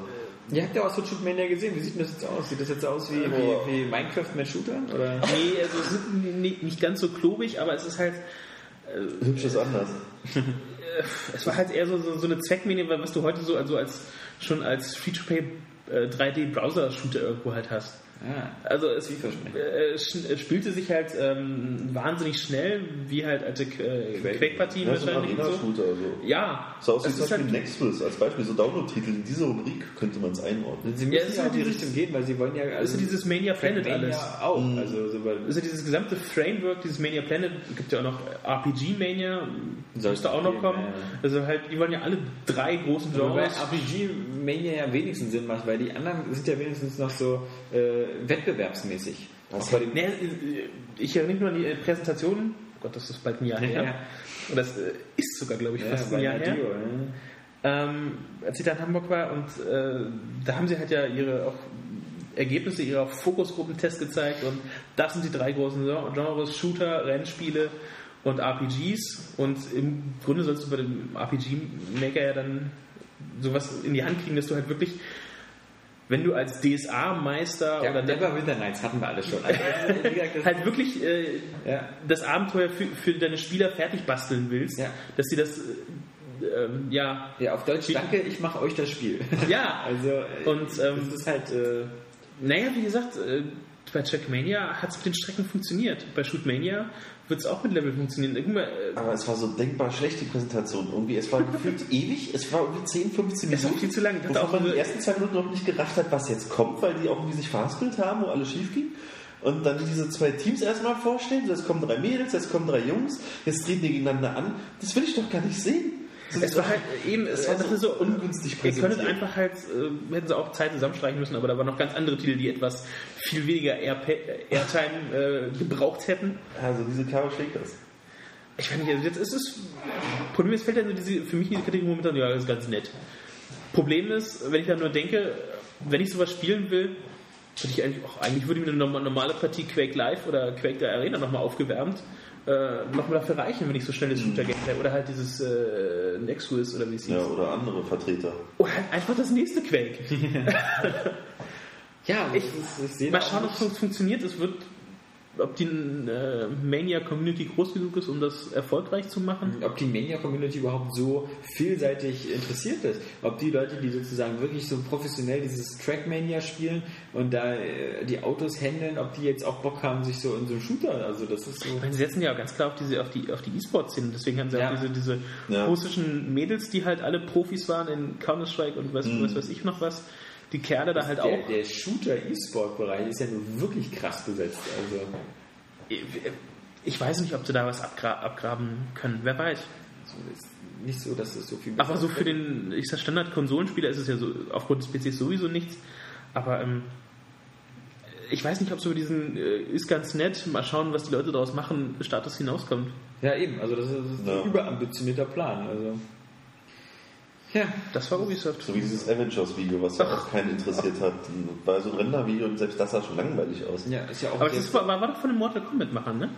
Ihr habt ja auch so Shootmania gesehen. Wie sieht denn das jetzt aus? Sieht das jetzt aus wie, Boah. wie, wie Minecraft mit Shootern? Oder? nee, also es ist nicht, nicht ganz so klobig, aber es ist halt, Hübsch ist anders. es war halt eher so, so, so eine Zweckmenie, was du heute so also als schon als Free-to-Play äh, 3D-Browser-Shooter irgendwo halt hast. Ah, Also es Vielversprechend. äh, spielte sich halt ähm, wahnsinnig schnell, wie halt alte äh, Quake. Quake-Partien Ja, so ein wahrscheinlich so. So. Ja, So aus wie es zum ist Beispiel halt, Nexus als Beispiel, so Download-Titel. In diese Rubrik könnte man es einordnen. Sie Ja, müssen es ist ja, halt auch in die dieses- Richtung gehen, weil sie wollen ja... Also ist dieses Mania Planet Trackmania alles. auch. Mhm. Also, so, weil- Also dieses gesamte Framework, dieses Mania Planet, gibt ja auch noch RPG Mania, Soll müsste auch noch kommen. ja, ja. Also halt, die wollen ja alle drei großen Genres. RPG Mania ja wenigstens Sinn macht, weil die anderen sind ja wenigstens noch so äh, wettbewerbsmäßig. Was bei dem- Nee, ich erinnere mich nur an die äh, Präsentation. Oh Gott, das ist bald ein Jahr her. Ja. Und das äh, ist sogar, glaube ich, Ja, fast bei ein Jahr her. Ne? ähm, als ich da in Hamburg war und äh, da haben sie halt ja ihre auch Ergebnisse ihrer Fokusgruppentests gezeigt und das sind die drei großen Genres, Shooter, Rennspiele und RPGs und im Grunde sollst du bei dem RPG-Maker ja dann sowas in die Hand kriegen, dass du halt wirklich wenn du als DSA-Meister Ja, oder Neverwinter Nights hatten wir alle schon. Also, halt wirklich äh, ja. das Abenteuer für, für deine Spieler fertig basteln willst, Ja. dass die das äh, ähm, ja ja, auf Deutsch, danke, ich mache euch das Spiel. ja Also, äh, Und, ähm, das ist halt, äh, Naja, wie gesagt, äh, bei Trackmania hat es mit den Strecken funktioniert. Bei Shootmania wird es auch mit Level funktionieren. Irgendwann, äh, Aber es war so denkbar schlecht, die Präsentation. Irgendwie, es war gefühlt ewig, es war irgendwie 10, 15 Es war Minuten. viel zu lang. Ich dachte Wovon auch, man die ersten zwei Minuten noch nicht gerafft hat, was jetzt kommt, weil die auch irgendwie sich verhaspelt haben, wo alles schief ging. Und dann diese zwei Teams erstmal vorstellen, so, jetzt kommen drei Mädels, jetzt kommen drei Jungs, jetzt treten die gegeneinander an. Das will ich doch gar nicht sehen. Es war halt eben, es äh, war das so ist so ungünstig Ihr könntet präsentiert. einfach halt, äh, hätten sie auch Zeit zusammenstreichen müssen, aber da waren noch ganz andere Titel, die etwas viel weniger Air Airtime äh, gebraucht hätten. Also diese Caro Shakers. Ich weiß nicht, also jetzt ist es. Problem ist, fällt ja diese, für mich diese Kategorie momentan, ja, das ist ganz nett. Problem ist, wenn ich dann nur denke, wenn ich sowas spielen will, würde ich eigentlich, auch, eigentlich würde mir eine norma- normale Partie Quake Live oder Quake der Arena nochmal aufgewärmt, äh, nochmal dafür reichen, wenn ich so schnelles Shooter-Gameplay oder halt dieses äh, Nexus oder wie es hieß. Ja, oder andere Vertreter. Oder halt einfach das nächste Quake. ja, Ich- das ich sehe Mal schauen, ob es funktioniert. Es wird, ob die äh, Mania-Community groß genug ist, um das erfolgreich zu machen. ob die Mania-Community überhaupt so vielseitig interessiert ist. Ob die Leute, die sozusagen wirklich so professionell dieses Trackmania spielen und da äh, die Autos handeln, ob die jetzt auch Bock haben, sich so in so einen Shooter, also das ist so... Meine, sie setzen ja auch ganz klar auf diese auf die auf die E-Sport-Szene. Deswegen haben sie Ja. auch diese, diese Ja. russischen Mädels, die halt alle Profis waren in Counter-Strike und was, was weiß ich noch was. Die Kerle da halt der, auch. der Shooter-E-Sport-Bereich ist ja nun wirklich krass besetzt. Also Ich weiß nicht, ob sie da was abgra abgraben können. Wer weiß. so ist nicht so, dass es so viel Aber so für den, ich sag Standard-Konsolenspieler ist es ja so aufgrund des PCs sowieso nichts. Aber ähm, ich weiß nicht, ob so über diesen äh, ist ganz nett, mal schauen, was die Leute daraus machen, Status hinauskommt. Ja, eben. Also das ist, das ist Ja. ein überambitionierter Plan. Also ja, Das war Ubisoft. So wie dieses Avengers-Video, was ja auch keinen interessiert hat. War so ein Rendervideo und selbst das sah schon langweilig aus. ja, ist ja auch. Aber das war, war, doch von den Mortal Kombat-Machern, ne?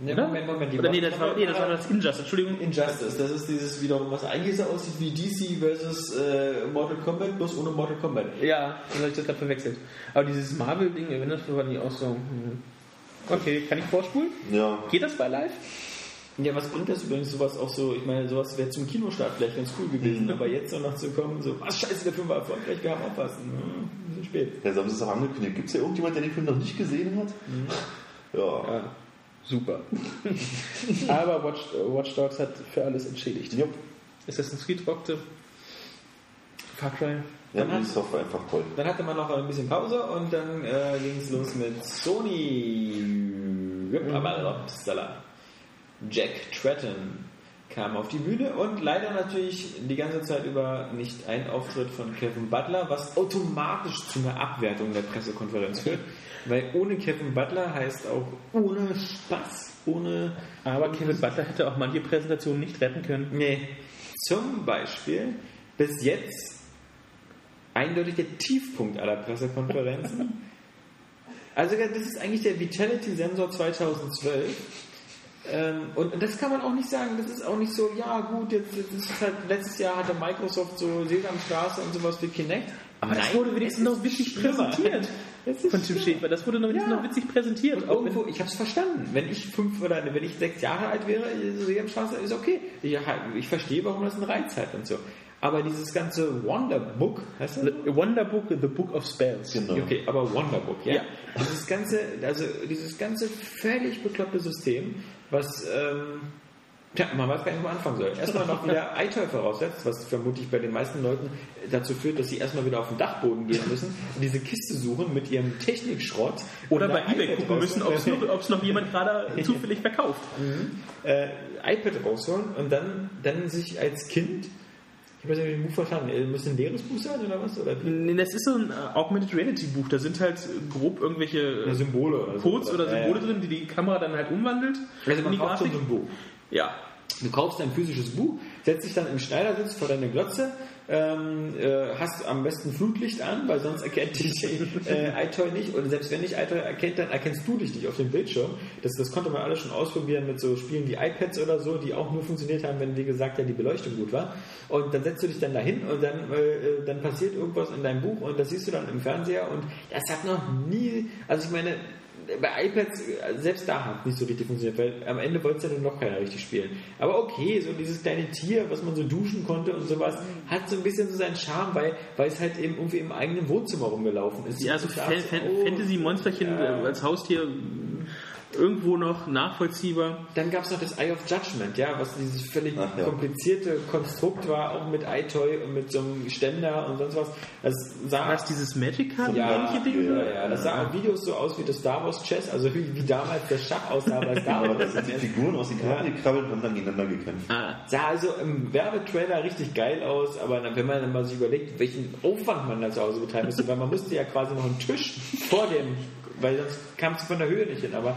Ne, Oder? Moment, Moment. die Oder nee, das war, nee, das war das Injustice, Entschuldigung. Injustice, das ist dieses wiederum, was eigentlich so aussieht wie DC versus äh, Mortal Kombat, bloß ohne Mortal Kombat. Ja, dann habe ich das gerade verwechselt. Aber dieses Marvel-Ding, wenn das war nie auch so. hm. Okay, kann ich vorspulen? Ja. Geht das bei live? Ja, was bringt das übrigens sowas auch so? Ich meine, sowas wäre zum Kinostart vielleicht ganz cool gewesen, aber jetzt so noch zu kommen, so, was scheiße, der Film war erfolgreich, wir haben aufpassen. Hm, ein bisschen spät. Ja, sie haben es auch angekündigt. Gibt es ja irgendjemand, der den Film noch nicht gesehen hat? Ja. Ja, super. Aber Watch, Watch Dogs hat für alles entschädigt. Jupp. Assassin's Creed rockte. Far Cry. Ja, Ubisoft war einfach toll. Dann hatte man noch ein bisschen Pause und dann äh, ging es los mit Sony. Upsala. Jack Tretton kam auf die Bühne und leider natürlich die ganze Zeit über nicht ein Auftritt von Kevin Butler, was automatisch zu einer Abwertung der Pressekonferenz führt. Weil ohne Kevin Butler heißt auch ohne Spaß, ohne Aber Kevin Butler hätte auch manche Präsentationen nicht retten können. Nee. Zum Beispiel bis jetzt eindeutig der Tiefpunkt aller Pressekonferenzen. Also das ist eigentlich der Vitality Sensor 2012. Ähm, und das kann man auch nicht sagen, das ist auch nicht so, ja gut, jetzt, jetzt ist halt, letztes Jahr hatte Microsoft so Sesamstraße und sowas wie Kinect. Aber das Nein, wurde wenigstens noch witzig präsentiert. Von Tim. Schäfer. Das wurde noch wenigstens Ja. noch witzig präsentiert. Und Auch irgendwo, ich habe es verstanden. Wenn ich fünf oder wenn ich sechs Jahre alt wäre, so Sesamstraße ist okay. Ich, ich verstehe, warum das einen Reiz hat und so. Aber dieses ganze Wonderbook, heißt das? The Wonderbook, The Book of Spells. Genau. Okay, aber Wonderbook, ja. Ja. Dieses ganze, also dieses ganze völlig bekloppte System, was, ähm, tja, man weiß gar nicht, wo man anfangen soll. Erstmal noch wieder Eiteufel voraussetzt, was vermutlich bei den meisten Leuten dazu führt, dass sie erstmal wieder auf den Dachboden gehen müssen, diese Kiste suchen mit ihrem Technikschrott. Oder bei Ebay gucken müssen, ob es noch, noch jemand gerade zufällig verkauft. äh, iPad rausholen und dann, dann sich als Kind Ich weiß nicht, wie ich den Buch verstanden. Äh, Muss ein leeres Buch sein oder was? Oder Nee, Das ist so ein äh, Augmented Reality Buch. Da sind halt grob irgendwelche äh, Symbole oder so. Codes oder Ja, Symbole ja. drin, die die Kamera dann halt umwandelt. Also man kauft so ein Buch. Ja. Du kaufst ein physisches Buch, setzt dich dann im Schneidersitz vor deine Glotze, ähm, äh, hast am besten Flutlicht an, weil sonst erkennt dich äh, iToy nicht. Und selbst wenn dich iToy erkennt, dann erkennst du dich nicht auf dem Bildschirm. Das, das konnte man alles schon ausprobieren mit so Spielen wie iPads oder so, die auch nur funktioniert haben, wenn, wie gesagt, ja die Beleuchtung gut war. Und dann setzt du dich dann dahin und dann, äh, dann passiert irgendwas in deinem Buch und das siehst du dann im Fernseher und das hat noch nie, also ich meine, bei iPads, selbst da hat nicht so richtig funktioniert, weil am Ende wollte es ja dann noch keiner richtig spielen. Aber okay, so dieses kleine Tier, was man so duschen konnte und sowas, hat so ein bisschen so seinen Charme, weil, weil es halt eben irgendwie im eigenen Wohnzimmer rumgelaufen ist. Ja, so oh, Fantasy-Monsterchen Ja. als Haustier irgendwo noch nachvollziehbar. Dann gab es noch das Eye of Judgment, ja, was dieses völlig Ach, ja. komplizierte Konstrukt war, auch mit iToy und mit so einem Ständer und sonst was. Das sah Was dieses Magic Card ja, Ding? ja, ja, das sah auf Videos so aus wie das Star Wars Chess, also wie, wie damals das Schach aussah bei Star Aber Wars. das sind die Figuren aus den Karten gekrabbelt und haben dann gegeneinander gekämpft. Ah, Sah also im Werbetrailer richtig geil aus, aber wenn man dann mal sich überlegt, welchen Aufwand man da zu Hause betreiben müsste, weil man musste ja quasi noch einen Tisch vor dem, weil sonst kam es von der Höhe nicht hin. Aber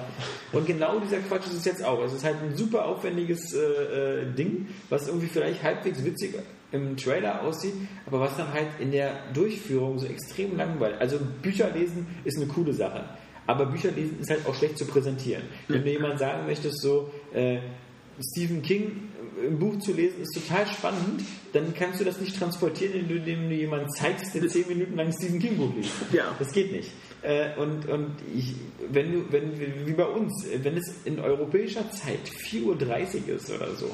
und genau dieser Quatsch ist es jetzt auch. Es ist halt ein super aufwendiges äh, äh, Ding, was irgendwie vielleicht halbwegs witzig im Trailer aussieht, aber was dann halt in der Durchführung so extrem langweilig. Also Bücher lesen ist eine coole Sache. Aber Bücher lesen ist halt auch schlecht zu präsentieren. Wenn du jemand sagen möchtest, so äh, Stephen King im Buch zu lesen ist total spannend, dann kannst du das nicht transportieren, indem du, du jemanden zeigst, der zehn Minuten lang Stephen King Buch liest. Ja. Das geht nicht. Äh, und und ich, wenn du, wenn, wie bei uns, wenn es in europäischer Zeit 4.30 Uhr ist oder so,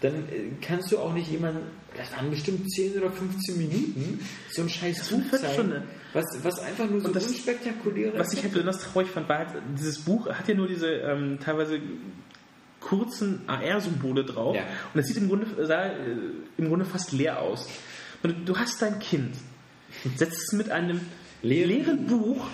dann äh, kannst du auch nicht jemanden, das waren bestimmt 10 oder 15 Minuten, so ein scheiß Buch zeigen, was, was einfach nur so Und das- unspektakuläre Was ich halt besonders traurig fand, war halt, dieses Buch hat ja nur diese ähm, teilweise kurzen AR-Symbole drauf. Ja. Und das sieht im Grunde, sah, äh, im Grunde fast leer aus. Und du hast dein Kind, setzt es mit einem leeren, Buch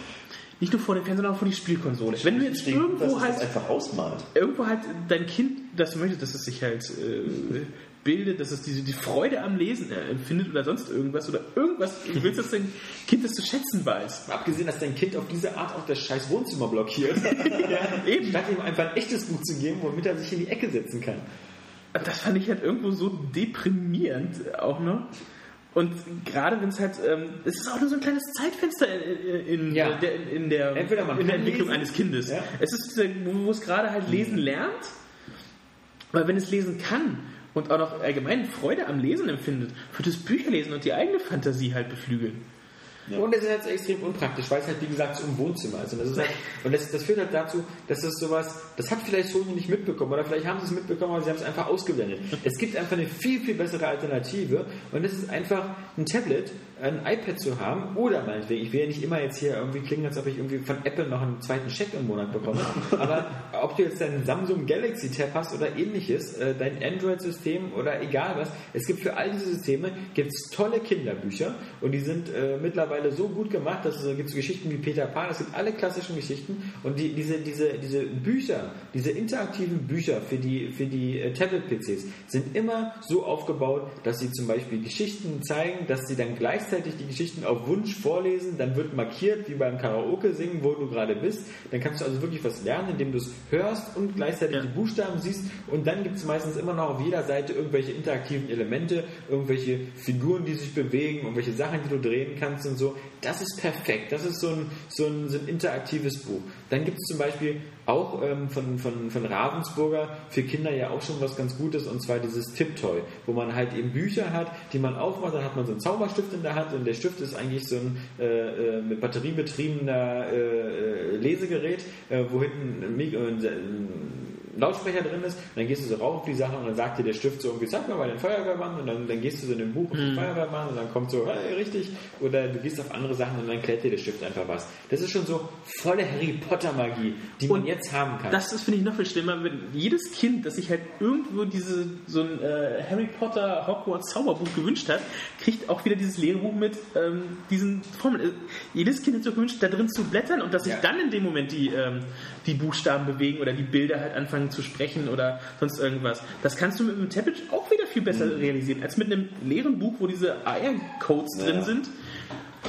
nicht nur vor den Fernseher, sondern auch vor die Spielkonsole. Wenn du jetzt denke, irgendwo halt, einfach ausmalt. irgendwo halt dein Kind das möchte, dass es sich halt äh, bildet, dass es diese, die Freude am Lesen äh, empfindet oder sonst irgendwas oder irgendwas, du willst, dass dein Kind das zu schätzen weiß. Abgesehen, dass dein Kind auf diese Art auch das scheiß Wohnzimmer blockiert. Eben. Statt ihm einfach ein echtes Buch zu geben, womit er sich in die Ecke setzen kann. Das fand ich halt irgendwo so deprimierend auch noch. Und gerade wenn es halt, ähm, es ist auch nur so ein kleines Zeitfenster in, in, Ja. der, in, der, in der Entwicklung lesen, eines Kindes. ja. Es ist dieser, wo es gerade halt lesen lernt, weil wenn es lesen kann und auch noch allgemein Freude am Lesen empfindet, wird es Bücherlesen und die eigene Fantasie halt beflügeln. Und es ist halt extrem unpraktisch, weil es halt, wie gesagt, so im Wohnzimmer ist. Und das, ist halt, und das, das führt halt dazu, dass das sowas, das hat vielleicht Sony nicht mitbekommen, oder vielleicht haben sie es mitbekommen, aber sie haben es einfach ausgeblendet. Es gibt einfach eine viel, viel bessere Alternative, und das ist einfach ein Tablet, ein iPad zu haben, oder meinetwegen, ich will ja nicht immer jetzt hier irgendwie klingen, als ob ich irgendwie von Apple noch einen zweiten Scheck im Monat bekomme, aber ob du jetzt deinen Samsung Galaxy Tab hast oder ähnliches, äh, dein Android-System oder egal was, es gibt für all diese Systeme gibt's tolle Kinderbücher und die sind äh, mittlerweile so gut gemacht, dass es gibt so Geschichten wie Peter Pan, es gibt alle klassischen Geschichten und die, diese, diese, diese Bücher, diese interaktiven Bücher für die, für die äh, Tablet-PCs sind immer so aufgebaut, dass sie zum Beispiel Geschichten zeigen, dass sie dann gleichzeitig die Geschichten auf Wunsch vorlesen, dann wird markiert, wie beim Karaoke singen, wo du gerade bist, dann kannst du also wirklich was lernen, indem du es hörst und gleichzeitig Ja. die Buchstaben siehst und dann gibt es meistens immer noch auf jeder Seite irgendwelche interaktiven Elemente, irgendwelche Figuren, die sich bewegen, irgendwelche Sachen, die du drehen kannst und so. Das ist perfekt. Das ist so ein, so ein, so ein interaktives Buch. Dann gibt es zum Beispiel auch ähm, von, von, von Ravensburger für Kinder ja auch schon was ganz Gutes und zwar dieses Tiptoy, wo man halt eben Bücher hat, die man aufmacht, dann hat man so einen Zauberstift in der Hand und der Stift ist eigentlich so ein äh, äh, mit Batterie betriebener äh, äh, Lesegerät, äh, wo hinten ein, äh, ein Lautsprecher drin ist, dann gehst du so rauf auf die Sache und dann sagt dir der Stift so irgendwie, sag mir mal den Feuerwehrmann und dann, dann gehst du so in dem Buch auf den Feuerwehrmann und dann kommt so, hey, richtig, oder du gehst auf andere Sachen und dann klärt dir der Stift einfach was. Das ist schon so volle Harry Potter Magie, die man Und jetzt haben kann. Das ist, finde ich, noch viel schlimmer, wenn jedes Kind, das sich halt irgendwo diese, so ein äh, Harry Potter Hogwarts Zauberbuch gewünscht hat, kriegt auch wieder dieses Lehrbuch mit ähm, diesen Formeln. Äh, Jedes Kind hat sich gewünscht, da drin zu blättern und dass sich Ja. dann in dem Moment die, ähm, die Buchstaben bewegen oder die Bilder halt anfangen anfangen zu sprechen oder sonst irgendwas. Das kannst du mit einem Tablet auch wieder viel besser realisieren, als mit einem leeren Buch, wo diese AR-Codes drin sind.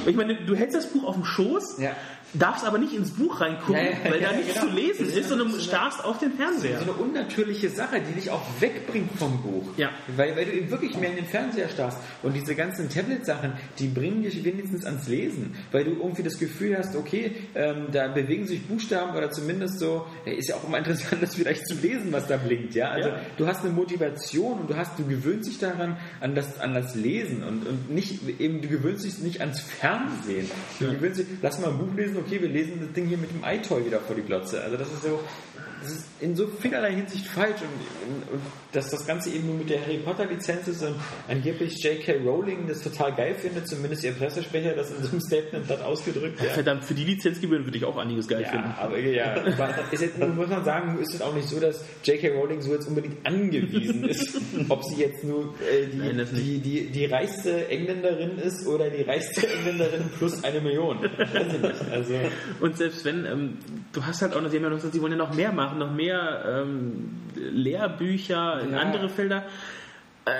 Ich meine, du hältst das Buch auf dem Schoß, Ja. Darfst aber nicht ins Buch reingucken, Ja, ja, weil da ja, nichts genau. zu lesen ist sondern so du starrst auf den Fernseher. So eine unnatürliche Sache, die dich auch wegbringt vom Buch. Ja. Weil, weil du eben wirklich mehr in den Fernseher starrst. Und diese ganzen Tablet-Sachen, die bringen dich wenigstens ans Lesen. Weil du irgendwie das Gefühl hast, okay, ähm, da bewegen sich Buchstaben oder zumindest so, ist ja auch immer interessant, das vielleicht zu lesen, was da blinkt. Ja? Also du hast eine Motivation und du hast, du gewöhnst dich daran, an das, an das Lesen und, und nicht, eben, du gewöhnst dich nicht ans Fernsehen. Du gewöhnst dich, lass mal ein Buch lesen, okay, wir lesen das Ding hier mit dem iToy wieder vor die Glotze. Also das ist so, das ist in so vielerlei Hinsicht falsch und, und, und dass das Ganze eben nur mit der Harry Potter Lizenz ist und angeblich J.K. Rowling das total geil findet, zumindest ihr Pressesprecher das in so einem Statement hat ausgedrückt. Ja. Verdammt, für die Lizenzgebühren würde ich auch einiges geil finden. Ja, aber ja, aber ist jetzt, muss man sagen, ist es auch nicht so, dass J.K. Rowling so jetzt unbedingt angewiesen ist, ob sie jetzt nur äh, die, Nein, die, die, die reichste Engländerin ist oder die reichste Engländerin plus eine Million. Also, Und selbst wenn, ähm, du hast halt auch noch, die haben ja noch gesagt, sie wollen ja noch mehr machen, noch mehr ähm, Lehrbücher in Ja. andere Felder. Äh,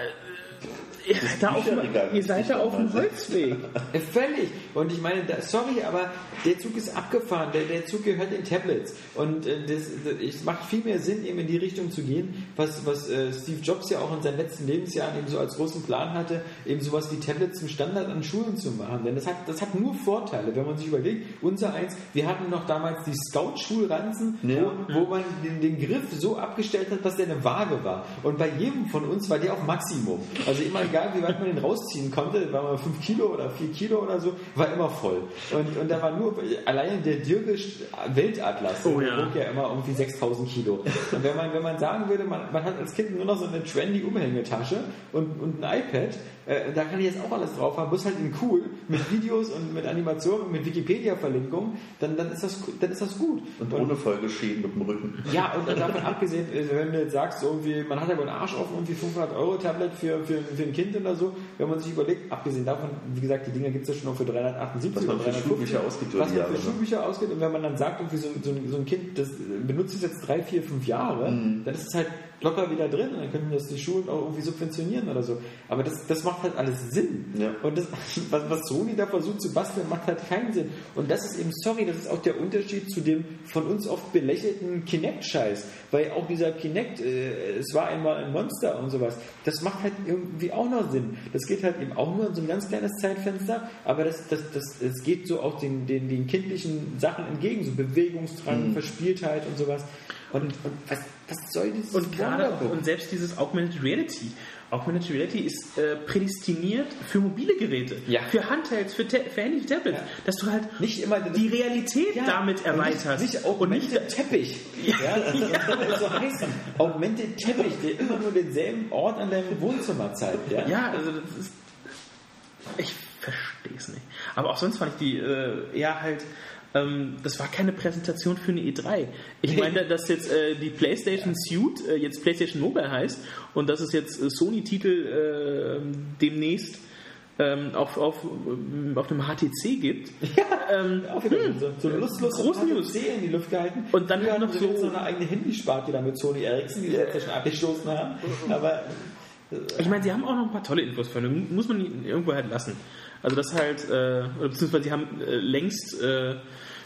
ihr seid da auf, ihr seid da auf dem Holzweg. Völlig. Und ich meine, da, sorry, aber der Zug ist abgefahren. Der, der Zug gehört den Tablets. Und äh, das, das, es macht viel mehr Sinn, eben in die Richtung zu gehen, was, was äh, Steve Jobs ja auch in seinen letzten Lebensjahren eben so als großen Plan hatte, eben sowas wie Tablets zum Standard an Schulen zu machen. Denn das hat, das hat nur Vorteile, wenn man sich überlegt, unser eins, wir hatten noch damals die Scout-Schulranzen, Ja. wo, wo man den, den Griff so abgestellt hat, dass der eine Waage war. Und bei jedem von uns war der auf Maximum. Also immer egal, wie weit man den rausziehen konnte, war mal 5 Kilo oder 4 Kilo oder so, war immer voll. Und, und da war nur, allein der Dirgisch Weltatlas, Oh der ja. wog ja immer irgendwie 6000 Kilo. Und wenn man, wenn man sagen würde, man, man hat als Kind nur noch so eine trendy Umhängetasche und, und ein iPad, äh, da kann ich jetzt auch alles drauf haben, bloß halt in cool, mit Videos und mit Animationen und mit Wikipedia-Verlinkungen, dann, dann, ist das, dann ist das gut. Und ohne Folgeschäden mit dem Rücken. Ja, und davon abgesehen, äh, wenn du jetzt sagst, irgendwie, man hat ja wohl einen Arsch offen, irgendwie 500 Euro Tablet für, für, für ein Kind oder so, wenn man sich überlegt, abgesehen davon, wie gesagt, die Dinger gibt es ja schon noch für 378 Was man für 350, Schulbücher ausgibt was man für ne? Schulbücher ausgibt und wenn man dann sagt, irgendwie so, so, ein- so ein Kind, das benutzt es jetzt drei, vier, fünf Jahre, Mhm. dann ist es halt locker wieder drin und dann können das die Schulen auch irgendwie subventionieren oder so. Aber das, das macht halt alles Sinn. Ja. Und das, was, was Sony da versucht zu basteln, macht halt keinen Sinn. Und das ist eben, sorry, das ist auch der Unterschied zu dem von uns oft belächelten Kinect-Scheiß. Weil auch dieser Kinect, äh, es war einmal ein Monster und sowas, das macht halt irgendwie auch noch Sinn. Das geht halt eben auch nur in so ein ganz kleines Zeitfenster, aber das, das, das, es geht so auch den, den, den kindlichen Sachen entgegen, so Bewegungsdrang, Verspieltheit und sowas. Und, und was, was soll dieses Und gerade und selbst dieses Augmented Reality. Augmented Reality ist äh, prädestiniert für mobile Geräte, Ja. für Handhelds, für, für Handys, für Tablets, Ja. dass du halt Nicht immer die Realität Ja, damit und erweiterst. Nicht, nicht Augmented Teppich. Ja, das soll so heißen. Augmented Teppich, der immer nur denselben Ort an deinem Wohnzimmer zeigt. Ja? Ja, also das ist. Ich verstehe es nicht. Aber auch sonst fand ich die äh, eher halt. Ähm, das war keine Präsentation für eine E3. Ich meine, dass jetzt äh, die PlayStation Suite äh, jetzt PlayStation Mobile heißt und dass es jetzt äh, Sony-Titel äh, demnächst ähm, auf, auf, ähm, auf dem HTC gibt. Ähm, Auch wieder so, so lustlos Große News. in die Luft gehalten. Und dann Früher noch so- noch eine eigene Handysparte da mit Sony Ericsson, die sie jetzt ja schon abgestoßen haben. Aber Ich meine, sie haben auch noch ein paar tolle Infos von. Muss man irgendwo halt lassen. Also das halt, äh, beziehungsweise sie haben äh, längst äh,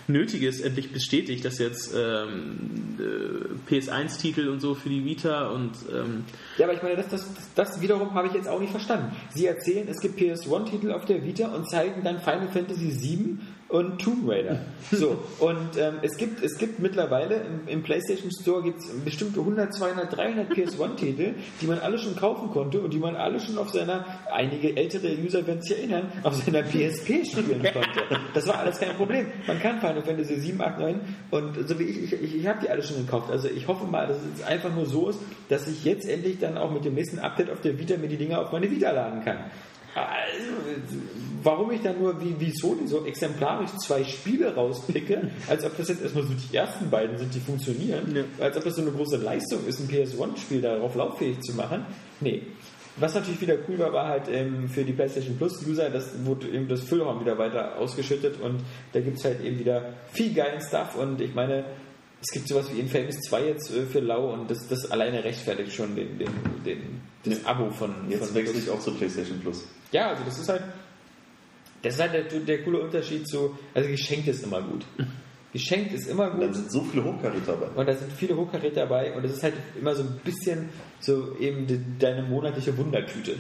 Nötiges endlich bestätigt, dass jetzt ähm, äh, PS1-Titel und so für die Vita und ähm, Ja, aber ich meine, das, das, das wiederum habe ich jetzt auch nicht verstanden. Sie erzählen, es gibt PS1-Titel auf der Vita und zeigen dann Final Fantasy VII und Tomb Raider. So, und ähm, es, gibt, es gibt mittlerweile im, im PlayStation Store gibt es bestimmte 100, 200, 300 PS1-Titel, die man alle schon kaufen konnte und die man alle schon auf seiner, einige ältere User werden sich erinnern, auf seiner PSP spielen konnte. Das war alles kein Problem. Man kann Final Fantasy 7, 8, 9 und so wie ich, ich, ich, ich habe die alle schon gekauft. Also ich hoffe mal, dass es einfach nur so ist, dass ich jetzt endlich dann auch mit dem nächsten Update auf der Vita mir die Dinger auf meine Vita laden kann. Also, warum ich dann nur wie, wie Sony so exemplarisch zwei Spiele rauspicke, als ob das jetzt erstmal so die ersten beiden sind, die funktionieren, Ja. als ob das so eine große Leistung ist, ein PS1-Spiel darauf lauffähig zu machen. Nee. Was natürlich wieder cool war, war halt ähm, für die PlayStation Plus-User, das wurde eben das Füllraum wieder weiter ausgeschüttet und da gibt es halt eben wieder viel geilen Stuff und ich meine, es gibt sowas wie Infamous 2 jetzt äh, für Lau und das, das alleine rechtfertigt schon den, den, den, das Abo von. Jetzt von wechsle ich auch zu PlayStation Plus. Ja, also das ist halt. Das ist halt der, der coole Unterschied zu. Also geschenkt ist immer gut. Geschenkt ist immer Und dann gut. sind so viele Hochkaräter dabei. Und da sind viele Hochkaräter dabei und es ist halt immer so ein bisschen so eben de, deine monatliche Wundertüte.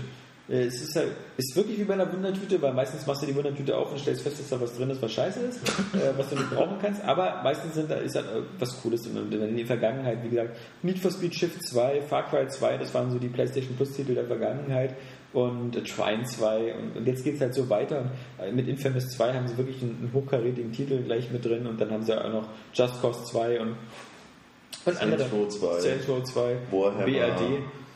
Äh, Es ist halt, ist wirklich wie bei einer Wundertüte, weil meistens machst du die Wundertüte auf und stellst fest, dass da was drin ist, was scheiße ist, äh, was du nicht brauchen kannst. Aber meistens sind da, ist halt äh, was Cooles drin. Und in der Vergangenheit, wie gesagt, Need for Speed Shift 2, Far Cry 2, das waren so die PlayStation Plus Titel der Vergangenheit. Und Trine 2 und, und jetzt geht es halt so weiter. Und äh, mit Infamous 2 haben sie wirklich einen, einen hochkarätigen Titel gleich mit drin und dann haben sie auch noch Just Cause 2 und, und andere. Row 2. Saints Row 2, Warhammer. BRD.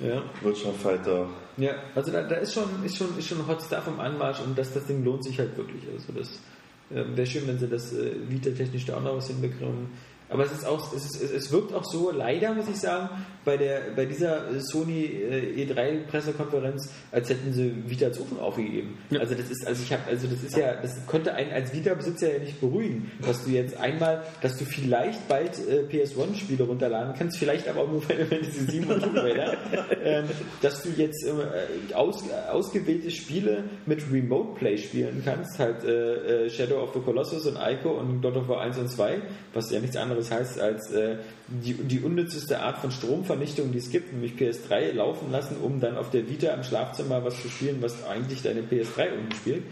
Ja. Virtual Fighter. Ja, also da, da ist schon ist schon ist schon Hot Stuff im Anmarsch und das, das Ding lohnt sich halt wirklich. Also das äh, wäre schön, wenn sie das äh, Vita-technisch da auch noch was hinbekommen. Aber es ist auch, es, ist, es, wirkt auch so, leider muss ich sagen, bei der bei dieser Sony äh, E3 Pressekonferenz, als hätten sie Vita als Ofen aufgegeben. Also das ist, also ich habe, also das ist ja, das könnte einen als Vita-Besitzer ja nicht beruhigen, dass du jetzt einmal, dass du vielleicht bald äh, PS1-Spiele runterladen kannst, vielleicht aber auch nur Final Fantasy 7 und Tomb ähm, dass du jetzt äh, aus, ausgewählte Spiele mit Remote Play spielen kannst, halt äh, äh, Shadow of the Colossus und Ico und God of War 1 und 2, was ja nichts anderes heißt als äh, die, die unnützeste Art von Stromvernichtung, die es gibt, nämlich PS3 laufen lassen, um dann auf der Vita im Schlafzimmer was zu spielen, was eigentlich deine PS3 unten spielt.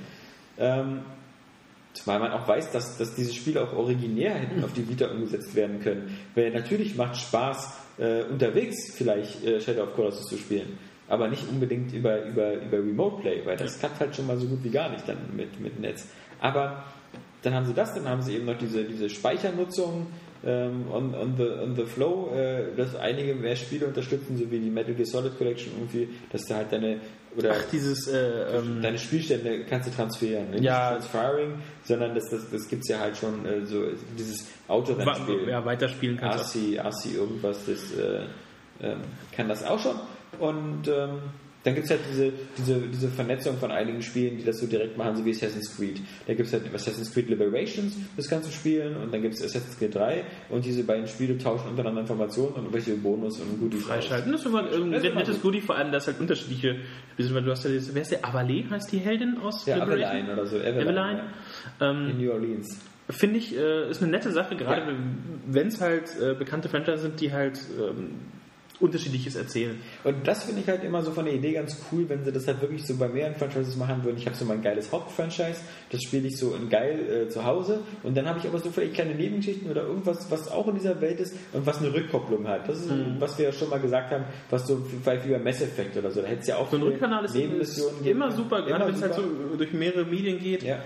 Ähm, Zumal man auch weiß, dass, dass diese Spiele auch originär hätten auf die Vita umgesetzt werden können. Weil natürlich macht Spaß, äh, unterwegs vielleicht äh, Shadow of Colossus zu spielen. Aber nicht unbedingt über, über, über Remote Play, weil das klappt halt schon mal so gut wie gar nicht dann mit, mit Netz. Aber dann haben sie das, dann haben sie eben noch diese, diese Speichernutzung ähm, on, on, the, on the Flow, äh, dass einige mehr Spiele unterstützen, so wie die Metal Gear Solid Collection irgendwie, dass du halt deine oder Ach, dieses, äh, ähm, deine Spielstände kannst du transferieren. Ne? Ja. Nicht Transferring, sondern das, das, das gibt es ja halt schon äh, so dieses Autorennspiel. ja, weiterspielen kannst. RC, RC irgendwas, das äh, ähm, kann das auch schon. Und ähm, dann gibt es halt diese, diese, diese Vernetzung von einigen Spielen, die das so direkt machen, so wie Assassin's Creed. Da gibt es halt Assassin's Creed Liberations, das kannst du spielen, und dann gibt es Assassin's Creed 3 und diese beiden Spiele tauschen untereinander Informationen und irgendwelche Bonus und Goodies. Freischalten. Das ist immer ein nettes. Goodie, vor allem, dass halt unterschiedliche Spiele du hast ja dieses, wer ist der? Avalee heißt die Heldin aus Ja, Liberation? Eveline oder so. Eveline. Eveline. ja. Ähm, In New Orleans. Finde ich, äh, ist eine nette Sache, gerade Ja. wenn es halt äh, bekannte Franchise sind, die halt ähm, unterschiedliches erzählen. Und das finde ich halt immer so von der Idee ganz cool, wenn sie das halt wirklich so bei mehreren Franchises machen würden. Ich habe so mein geiles Hauptfranchise, das spiele ich so in geil äh, zu Hause und dann habe ich aber so vielleicht kleine Nebengeschichten oder irgendwas, was auch in dieser Welt ist und was eine Rückkopplung hat. Das ist, was wir ja schon mal gesagt haben, was so vielleicht wie bei Mass Effect oder so. Da hätte es ja auch So ein Rückkanal ist, Nebenmissionen immer super, gerade wenn es halt so durch mehrere Medien geht. Ja.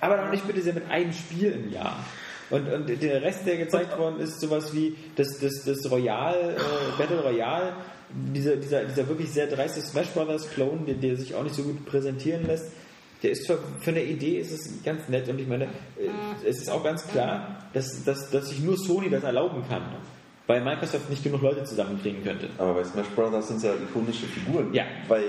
Aber noch nicht bitte sehr mit einem Spiel im Jahr. Und, und der Rest, der gezeigt worden ist, sowas wie das, das, das Royal, äh, Battle Royale, dieser, dieser, dieser wirklich sehr dreiste Smash Brothers Clone, der, der sich auch nicht so gut präsentieren lässt. Der ist für, für eine Idee ist es ganz nett und ich meine, äh, es ist auch ganz klar, dass, dass, dass sich nur Sony das erlauben kann, weil Microsoft nicht genug Leute zusammenkriegen könnte. Aber bei Smash Brothers sind es ja ikonische Figuren. Ja. Bei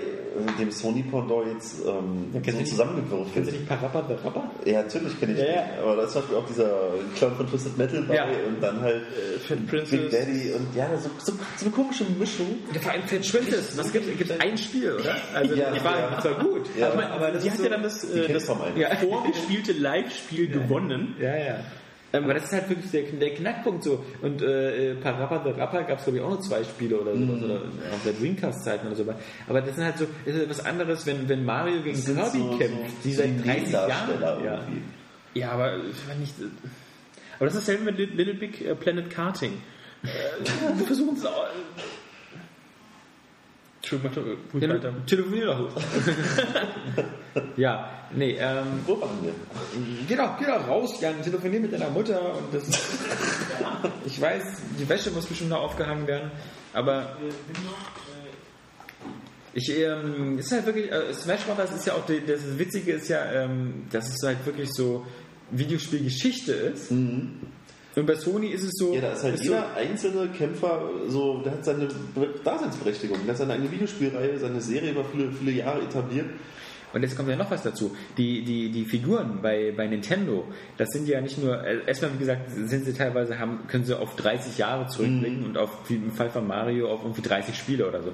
dem Sony Pendant jetzt ähm, Ja, kennst du zusammengewürfelt. Kennst du nicht Parappa the Rapper? Ja, natürlich kenne ich Ja, den. ja. Aber da ist zum Beispiel auch dieser Clown von Twisted Metal bei Ja. und dann halt Fat Big. Daddy und ja, so, so, so eine komische Mischung. Vor allem Fat Princess, was gibt es? ein Spiel, oder? Also, Ja, die war, ja. das war gut. Ja. aber, aber das die hat so, ja dann das, äh, das. Ja. vorgespielte Live-Spiel gewonnen. Ja, ja. Aber das ist halt wirklich der, der Knackpunkt so. Und äh, äh, Parappa the Rapper gab es glaube ich auch noch zwei Spiele oder sowas, oder auf der Dreamcast-Zeiten oder so. Aber das sind halt so, das ist was anderes, wenn, wenn Mario gegen Kirby so- kämpft, so die seit 30 Jahren. Ja. Ja, aber wenn nicht. Aber das ist dasselbe mit Little Big äh, Planet Karting. Äh, Wir versuchen es auch. Entschuldigung, mach doch ruhig weiter. Telefonier doch. Ja, nee, ähm, Wo waren wir? geh doch, geh doch raus, Jan, telefonier mit deiner Mutter und das. ich weiß, die Wäsche muss bestimmt noch aufgehangen werden, aber. Ich, ähm, ist halt wirklich, äh, Smash Brothers ist ja auch, die, das Witzige ist ja, ähm, dass es halt wirklich so Videospielgeschichte ist. Und bei Sony ist es so. Ja, da ist halt ist jeder einzelne Kämpfer so, der hat seine Daseinsberechtigung. Der hat seine eigene Videospielreihe, seine Serie über viele, viele Jahre etabliert. Und jetzt kommt ja noch was dazu. Die, die, die Figuren bei, bei Nintendo, das sind ja nicht nur, äh, erstmal wie gesagt, sind sie teilweise, haben, können sie auf 30 Jahre zurückblicken Mhm. und auf, wie im Fall von Mario, auf irgendwie 30 Spiele oder so.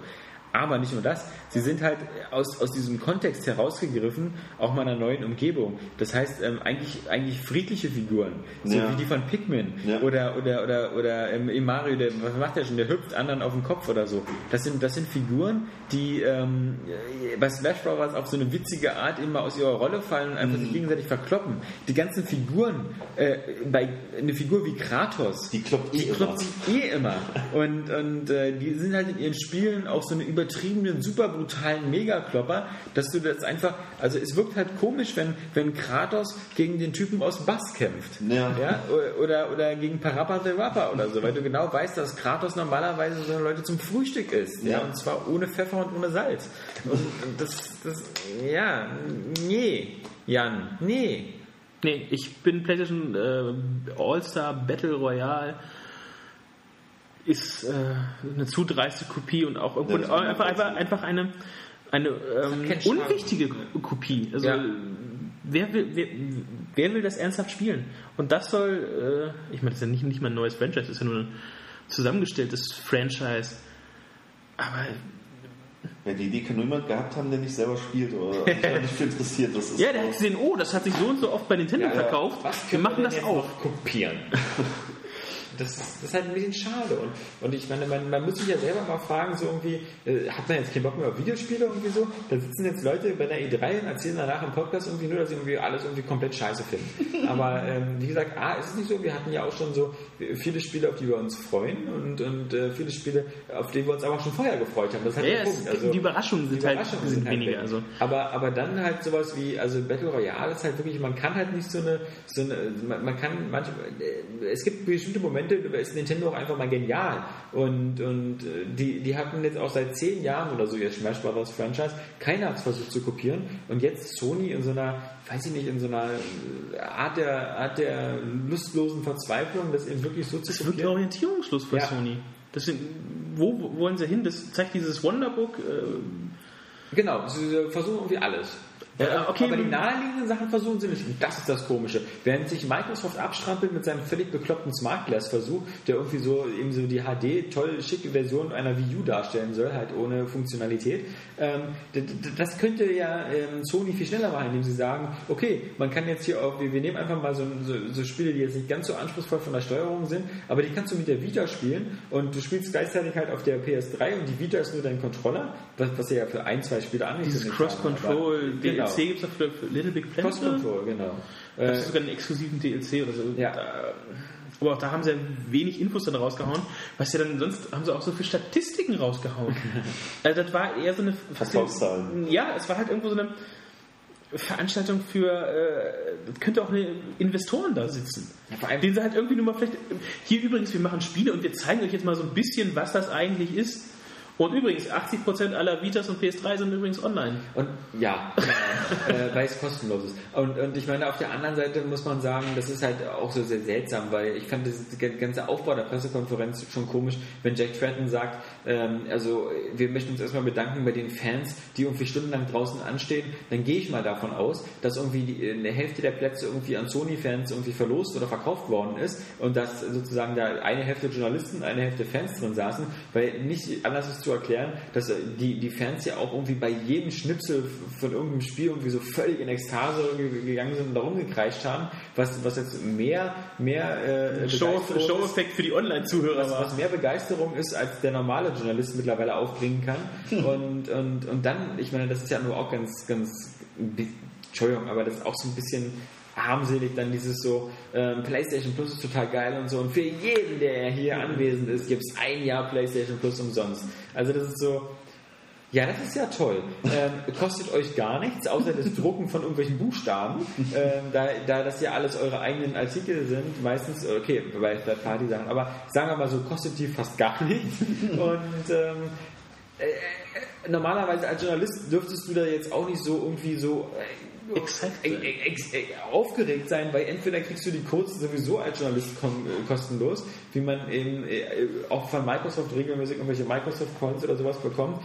Aber nicht nur das, sie sind halt aus, aus diesem Kontext herausgegriffen, auch meiner neuen Umgebung. Das heißt, ähm, eigentlich, eigentlich friedliche Figuren, so Ja. wie die von Pikmin Ja. oder, oder, oder, oder ähm, im Mario, der, was macht der schon, der hüpft anderen auf den Kopf oder so. Das sind, das sind Figuren, die ähm, bei Smash Bros. auf so eine witzige Art immer aus ihrer Rolle fallen und einfach Mhm. sich gegenseitig verkloppen. Die ganzen Figuren, äh, bei, eine Figur wie Kratos, Die kloppt eh die immer. kloppt sich eh immer. Und, und äh, die sind halt in ihren Spielen auch so eine übertriebenen, super brutalen Megaklopper, dass du das einfach, also es wirkt halt komisch, wenn, wenn Kratos gegen den Typen aus Bass kämpft. Ja. Oder, oder gegen Parappa the Rapper oder so, weil du genau weißt, dass Kratos normalerweise so Leute zum Frühstück isst. Ja. Ja. Und zwar ohne Pfeffer und ohne Salz. Und das, das, ja, nee, Jan, nee. Nee, ich bin PlayStation äh, All-Star Battle Royale ist äh, eine zu dreiste Kopie und auch irgendwo Ja, einfach, einfach, einfach eine, eine ähm, unwichtige Kopie. Also Ja. wer, will, wer, wer will das ernsthaft spielen? Und das soll, äh, ich meine, das ist ja nicht, nicht mal ein neues Franchise, das ist ja nur ein zusammengestelltes Franchise. Aber Ja, die Idee kann nur jemand gehabt haben, der nicht selber spielt oder nicht für interessiert. Das ist ja, der hat gesehen, oh, das hat sich so und so oft bei Nintendo Ja, ja. verkauft. Wir können machen das auch. noch kopieren. Das, das ist halt ein bisschen schade. Und, und ich meine, man, man muss sich ja selber mal fragen, so irgendwie, äh, hat man jetzt keinen Bock mehr auf Videospiele irgendwie so? Da sitzen jetzt Leute bei der E3 und erzählen danach im Podcast irgendwie nur, dass sie irgendwie alles irgendwie komplett scheiße finden. Aber ähm, wie gesagt, A, ist es nicht so, wir hatten ja auch schon so viele Spiele, auf die wir uns freuen und, und äh, viele Spiele, auf die wir uns aber auch schon vorher gefreut haben. Das halt Ja, Punkt. Also, die Überraschungen sind die halt Überraschungen sind sind halt weniger. Also. Aber, aber dann halt sowas wie, also Battle Royale ist halt wirklich, man kann halt nicht so eine, so eine man, man kann manchmal, äh, es gibt bestimmte Momente, da ist Nintendo auch einfach mal genial. Und, und äh, die, die hatten jetzt auch seit zehn Jahren oder so ihr Smash Bros. Franchise, keiner hat es versucht zu kopieren. Und jetzt Sony in so einer, weiß ich nicht, in so einer äh, Art der, Art der lustlosen Verzweiflung, das eben wirklich so zu Das ist wirklich ein kopieren. Orientierungsschluss für Ja. Sony. Das sind, wo, wo wollen sie hin? Das zeigt dieses Wonderbook. Äh, Genau, sie versuchen irgendwie alles. Ja, okay. Aber die naheliegenden Sachen versuchen sie nicht. Und das ist das Komische. Während sich Microsoft abstrampelt mit seinem völlig bekloppten Smart Glass Versuch, der irgendwie so eben so die HD toll schicke Version einer Wii U darstellen soll, halt ohne Funktionalität. Ähm, das könnte ja ähm, Sony viel schneller machen, indem sie sagen, okay, man kann jetzt hier auch, wir, nehmen einfach mal so, so, so Spiele, die jetzt nicht ganz so anspruchsvoll von der Steuerung sind, aber die kannst du mit der Vita spielen und du spielst gleichzeitig halt auf der PS3 und die Vita ist nur dein Controller, was, was ja für ein, zwei Spiele dieses angekündigt haben, Cross-Control Genau. DLC gibt es für, für Little Big Planet. Cross Control, genau. Das Äh, ist sogar einen exklusiven DLC oder so. Ja. Da, aber auch da haben sie ja wenig Infos dann rausgehauen. Was ja dann sonst haben sie auch so für Statistiken rausgehauen. also das war eher so eine Verkaufszahlen. Ja, es war halt irgendwo so eine Veranstaltung für äh, das könnte auch eine Investoren da sitzen. vor allem- Den sie halt irgendwie nur mal vielleicht. Hier übrigens, wir machen Spiele und wir zeigen euch jetzt mal so ein bisschen, was das eigentlich ist. Und übrigens, 80% aller Vitas und PS3 sind übrigens online. Und ja, genau, äh, weil es kostenlos ist. Und, und ich meine, auf der anderen Seite muss man sagen, das ist halt auch so sehr seltsam, weil ich fand das ganze Aufbau der Pressekonferenz schon komisch, wenn Jack Tratton sagt, ähm, also wir möchten uns erstmal bedanken bei den Fans, die irgendwie stundenlang draußen anstehen, dann gehe ich mal davon aus, dass irgendwie die, eine Hälfte der Plätze irgendwie an Sony-Fans irgendwie verlost oder verkauft worden ist und dass sozusagen da eine Hälfte Journalisten, eine Hälfte Fans drin saßen, weil nicht anders ist zu erklären, dass die, die Fans ja auch irgendwie bei jedem Schnipsel von irgendeinem Spiel irgendwie so völlig in Ekstase gegangen sind und da rumgekreischt haben, was, was jetzt mehr, mehr äh, Show- Show-Effekt für die Online-Zuhörer war. was mehr Begeisterung ist, als der normale Journalist mittlerweile aufbringen kann. Und, und, und dann, ich meine, das ist ja nur auch ganz, ganz, Entschuldigung, aber das ist auch so ein bisschen armselig, dann dieses so, ähm, PlayStation Plus ist total geil und so. Und für jeden, der hier anwesend ist, gibt es ein Jahr PlayStation Plus umsonst. Also das ist so, ja, das ist ja toll. Ähm, kostet euch gar nichts, außer das Drucken von irgendwelchen Buchstaben. Ähm, da, da das ja alles eure eigenen Artikel sind, meistens, okay, bei Third-Party-Sachen, aber sagen wir mal so, kostet die fast gar nichts. Und ähm, äh, normalerweise als Journalist dürftest du da jetzt auch nicht so irgendwie so äh, Excited ex, sein. ex, ex, aufgeregt sein, weil entweder kriegst du die Codes sowieso als Journalist äh, kostenlos, wie man eben äh, auch von Microsoft regelmäßig irgendwelche Microsoft Coins oder sowas bekommt,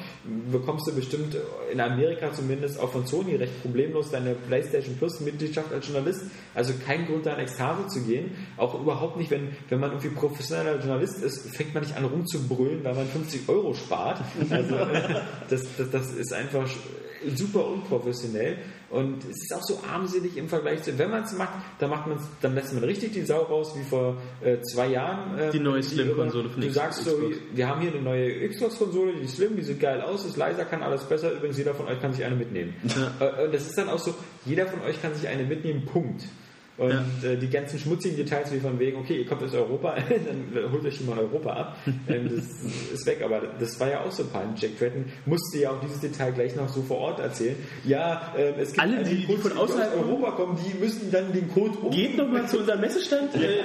bekommst du bestimmt in Amerika zumindest auch von Sony recht problemlos deine PlayStation Plus Mitgliedschaft als Journalist. Also kein Grund da in Ekstase zu gehen. Auch überhaupt nicht, wenn, wenn man irgendwie professioneller Journalist ist, fängt man nicht an rumzubrüllen, weil man 50 Euro spart. Also das, das, das ist einfach super unprofessionell und es ist auch so armselig im Vergleich zu, wenn man es macht, dann macht man dann lässt man richtig die Sau raus, wie vor äh, zwei Jahren. äh, Die neue Slim-Konsole von Du sagst so, Xbox. wir haben hier eine neue Xbox-Konsole, die ist Slim, die sieht geil aus, ist leiser, kann alles besser, übrigens jeder von euch kann sich eine mitnehmen. Äh, Und das ist dann auch so, jeder von euch kann sich eine mitnehmen, Punkt. Und äh, die ganzen schmutzigen Details wie von wegen, okay, ihr kommt aus Europa, dann holt euch schon mal Europa ab. Ähm, das ist weg, aber das war ja auch so peinlich. Jack Tretton musste ja auch dieses Detail gleich noch so vor Ort erzählen. Ja, ähm, es gibt Alle, die- die Codes, von außerhalb aus Europa kommen, die müssen dann den Code um. Geht nochmal zu unserem Messestand. Äh,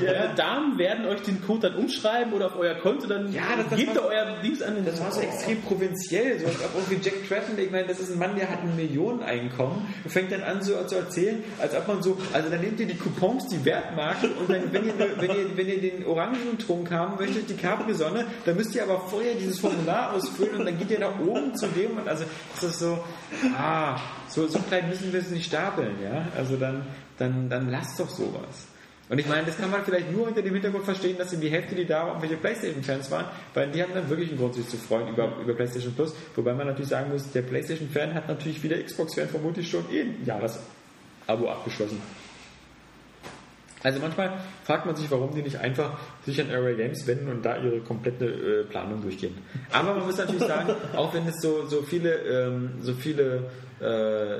die äh, Damen werden euch den Code dann umschreiben oder auf euer Konto, dann Ja, das- das gebt war- euer Dings an. Das war so extrem provinziell, so als ob irgendwie Jack Tretton, ich meine, das ist ein Mann, der hat ein Millioneneinkommen fängt dann an so zu erzählen, als ob man so, also dann nehmt ihr die Coupons, die Wertmarken und dann, wenn ihr, wenn ihr, wenn ihr den Orangentrunk haben möchtet, die Capri-Sonne, dann müsst ihr aber vorher dieses Formular ausfüllen und dann geht ihr da oben zu dem und also, das ist so, ah, so, so klein müssen wir es nicht stapeln, ja, also dann, dann, dann lasst doch sowas. Und ich meine, das kann man vielleicht nur unter dem Hintergrund verstehen, dass in die Hälfte, die da waren, welche Playstation-Fans waren, weil die haben dann wirklich einen Grund, sich zu freuen über, über Playstation Plus. Wobei man natürlich sagen muss, der Playstation-Fan hat natürlich wie der Xbox-Fan vermutlich schon eh ein Jahresabo abgeschlossen. Also manchmal fragt man sich, warum die nicht einfach sich an Array Games wenden und da ihre komplette äh, Planung durchgehen. Aber man muss natürlich sagen, auch wenn es so, so viele, ähm, so viele äh,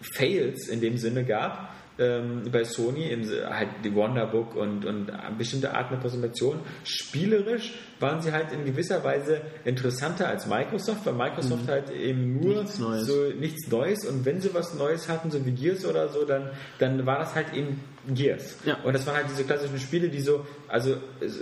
Fails in dem Sinne gab, ähm, bei Sony, im, halt die Wonderbook und, und bestimmte Arten der Präsentation, spielerisch waren sie halt in gewisser Weise interessanter als Microsoft, weil Microsoft halt eben nur Nichts Neues. so nichts Neues und wenn sie was Neues hatten, so wie Gears oder so, dann, dann war das halt eben Gears. Ja. Und das waren halt diese klassischen Spiele, die so, also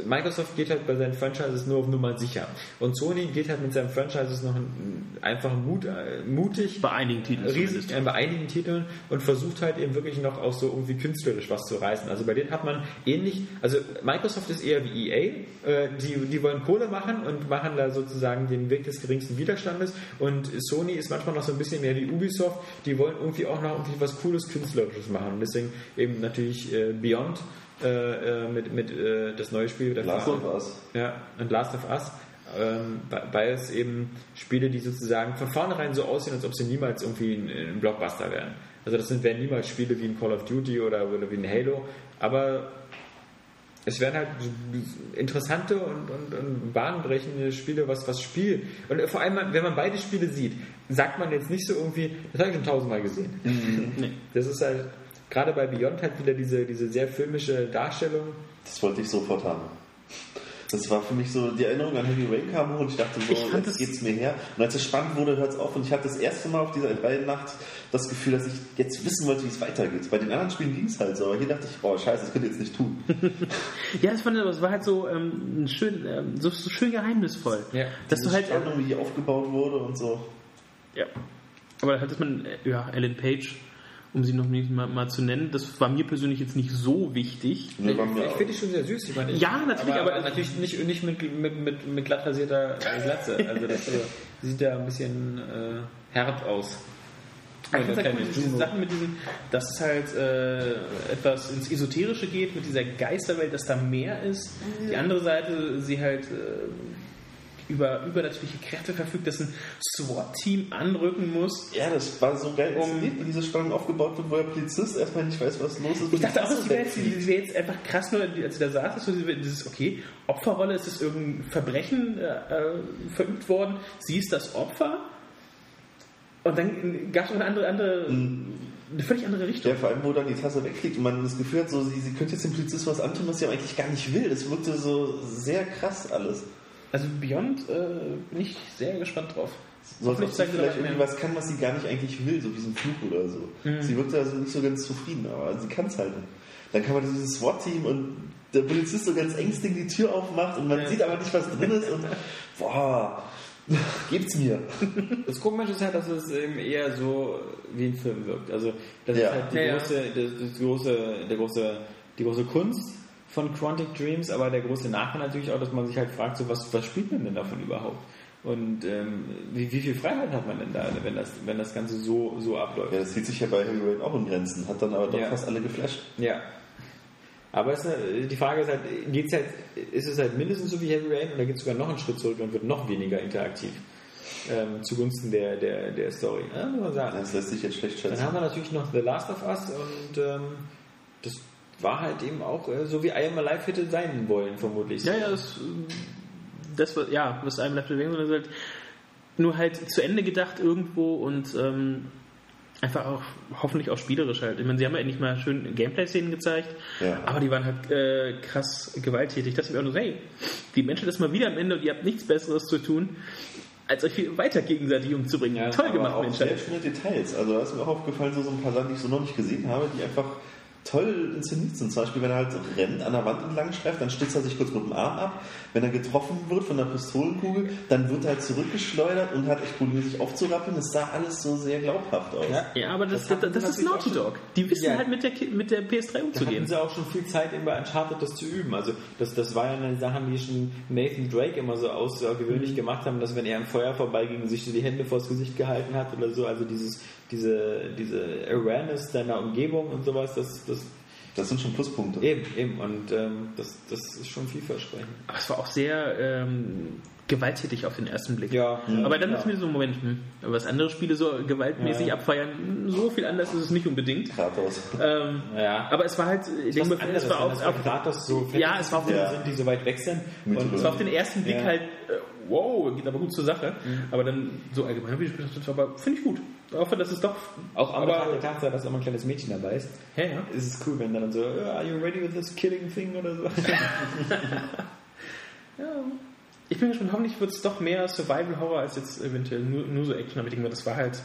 Microsoft geht halt bei seinen Franchises nur auf Nummer sicher. Und Sony geht halt mit seinen Franchises noch ein- einfach Mut, äh, mutig, Bei einigen Titeln riesig äh, bei einigen Titeln und versucht halt eben wirklich noch auch so irgendwie künstlerisch was zu reißen. Also bei denen hat man ähnlich, also Microsoft ist eher wie EA, äh, die, die wollen Kohle machen und machen da sozusagen den Weg des geringsten Widerstandes und Sony ist manchmal noch so ein bisschen mehr wie Ubisoft, die wollen irgendwie auch noch irgendwie was Cooles Künstlerisches machen und deswegen eben natürlich äh, Beyond äh, äh, mit, mit äh, das neue Spiel der Last of Us. ja, und Last of Us, ähm, bei- beides eben Spiele, die sozusagen von vornherein so aussehen, als ob sie niemals irgendwie ein, ein Blockbuster wären. Also das sind, wären niemals Spiele wie ein Call of Duty oder, oder wie ein Halo, aber es wären halt interessante und, und, und bahnbrechende Spiele, was was Spiel. Und vor allem, wenn man beide Spiele sieht, sagt man jetzt nicht so irgendwie, das habe ich schon tausendmal gesehen. Nee. Das ist halt, gerade bei Beyond halt wieder diese, diese sehr filmische Darstellung. Das wollte ich sofort haben. Das war für mich so, die Erinnerung an Heavy Rain kam hoch und ich dachte so, Ich fand jetzt das- geht's mir her. Und als es spannend wurde, hört es auf. Und ich hatte das erste Mal auf dieser Nacht das Gefühl, dass ich jetzt wissen wollte, wie es weitergeht. Bei den anderen Spielen ging es halt so, aber hier dachte ich, boah, scheiße, das könnt ihr jetzt nicht tun. Ja, das fand ich, aber es war halt so, ähm, ein schön, ähm, so, so schön geheimnisvoll. Ja. Dass du Diese halt, Spannung, wie die aufgebaut wurde und so. ja. Aber halt, dass man, äh, ja, Ellen Page, um sie noch nicht mal, mal zu nennen, das war mir persönlich jetzt nicht so wichtig. Nee, war mir Ich auch. finde die schon sehr süß. Ich meine, ich, Ja, natürlich, aber- natürlich nicht, nicht mit, mit, mit, mit glatt rasierter Glatze. Also das äh, sieht ja ein bisschen äh, hart aus. Ich finde halt cool, diese. Sachen mit diesen, dass es halt äh, etwas ins Esoterische geht, mit dieser Geisterwelt, dass da mehr ist. Die andere Seite, sie halt äh, über übernatürliche Kräfte verfügt, dass ein SWAT-Team anrücken muss. Ja, das war so geil, Um- wie diese Spannung aufgebaut wird, wo der Polizist erstmal nicht weiß, was los ist. Ich dachte auch, das das wäre jetzt, einfach krass, nur als ich da saß, dass so dieses, okay, Opferrolle, ist es irgendein Verbrechen äh, äh, verübt worden, sie ist das Opfer und dann gab es noch eine andere, andere eine völlig andere Richtung. Ja, vor allem, wo dann die Tasse wegfliegt und man das Gefühl hat, so, sie, sie könnte jetzt dem Polizisten was antun, was sie aber eigentlich gar nicht will. Das wirkte so sehr krass alles. Also Beyond äh, bin ich sehr gespannt drauf. So als ob sie vielleicht da was irgendwie mehr. was kann, was sie gar nicht eigentlich will, so wie so ein Fluch oder so. Sie wirkte also nicht so ganz zufrieden, aber sie kann es halt nicht. Dann kann man dieses SWAT-Team und der Polizist so ganz ängstlich die Tür aufmacht und man Ja. sieht aber nicht, was drin ist und boah, Gebt's mir. Das Komische ist halt, dass es eben eher so wie ein Film wirkt. Also das Ja. ist halt die Ja, ja. große, das, das große, der große, die große Kunst von Quantic Dreams, aber der große Nachteil natürlich auch, dass man sich halt fragt, so was, was spielt man denn davon überhaupt? Und ähm, wie, wie viel Freiheit hat man denn da, wenn das, wenn das Ganze so, so abläuft? Ja, das hielt sich ja bei Heavy Rain auch in Grenzen, hat dann aber doch Ja. fast alle geflasht. Ja. Aber es, die Frage ist halt, geht's halt, ist es halt mindestens so wie Heavy Rain oder geht es sogar noch einen Schritt zurück und wird noch weniger interaktiv ähm, zugunsten der, der, der Story? Sagen. Das lässt sich jetzt schlecht Dann schätzen. haben wir natürlich noch The Last of Us und ähm, war halt eben auch äh, so wie I Am Alive hätte sein wollen, vermutlich. Ja, ja, das, das was, ja, was einem Left bewegen soll, ist halt nur halt zu Ende gedacht irgendwo und ähm, einfach auch hoffentlich auch spielerisch halt. Ich meine, sie haben ja endlich mal schön Gameplay-Szenen gezeigt, Ja. aber die waren halt äh, krass gewalttätig. Das ist mir auch nur so, hey, die Menschen das mal wieder am Ende und ihr habt nichts Besseres zu tun, als euch viel weiter gegenseitig umzubringen. Ja, Toll Aber gemacht, auch Menschheit. sehr schöne Details. Also da ist mir auch aufgefallen, so, so ein paar Sachen, die ich so noch nicht gesehen habe, die einfach toll inszeniert sind. Zum Beispiel, wenn er halt rennt, an der Wand entlang streift, dann stützt er sich kurz mit dem Arm ab. Wenn er getroffen wird von der Pistolenkugel, dann wird er halt zurückgeschleudert und hat echt Probleme, sich aufzurappeln. Das sah alles so sehr glaubhaft aus. Ja. Ja, aber das, Das das, das, ist Naughty Dog. Die wissen Ja. halt mit der, mit der PS3 Da hatten umzugehen. sie auch schon viel Zeit eben bei Uncharted das zu üben. Also das, das war ja eine Sache, die schon Nathan Drake immer so außergewöhnlich Mhm. gemacht haben, dass wenn er im Feuer vorbeiging, sich so die Hände vors Gesicht gehalten hat oder so. Also dieses, diese, diese Awareness deiner Umgebung und sowas, das, das Das sind schon Pluspunkte. eben, eben. Und ähm, das, das ist schon vielversprechend. Aber es war auch sehr ähm, gewalttätig auf den ersten Blick. Ja, Aber dann ja. ist mir so, Moment, hm, was andere Spiele so gewaltmäßig Ja. abfeiern, hm, so viel anders ist es nicht unbedingt. Kratos. Ähm, Ja. aber es war halt, ich Was denke, es war wenn auf, Kratos so Ja, es war auf den- sind, die so weit weg sind. Und, es war auf den ersten Blick Ja. halt, äh, wow, geht aber gut zur Sache. Mhm. Aber dann so allgemein, wie ich gedacht habe, finde ich gut. Ich hoffe, dass es doch. auch am Betracht der Tatsache, dass mal ein kleines Mädchen dabei ist, ja, ja. ist es cool, wenn dann so, "Uh, are you ready with this killing thing oder so. ja. Ich bin gespannt, hoffentlich wird es doch mehr Survival-Horror als jetzt eventuell nur, nur so Action. Aber ich denke mal, das war halt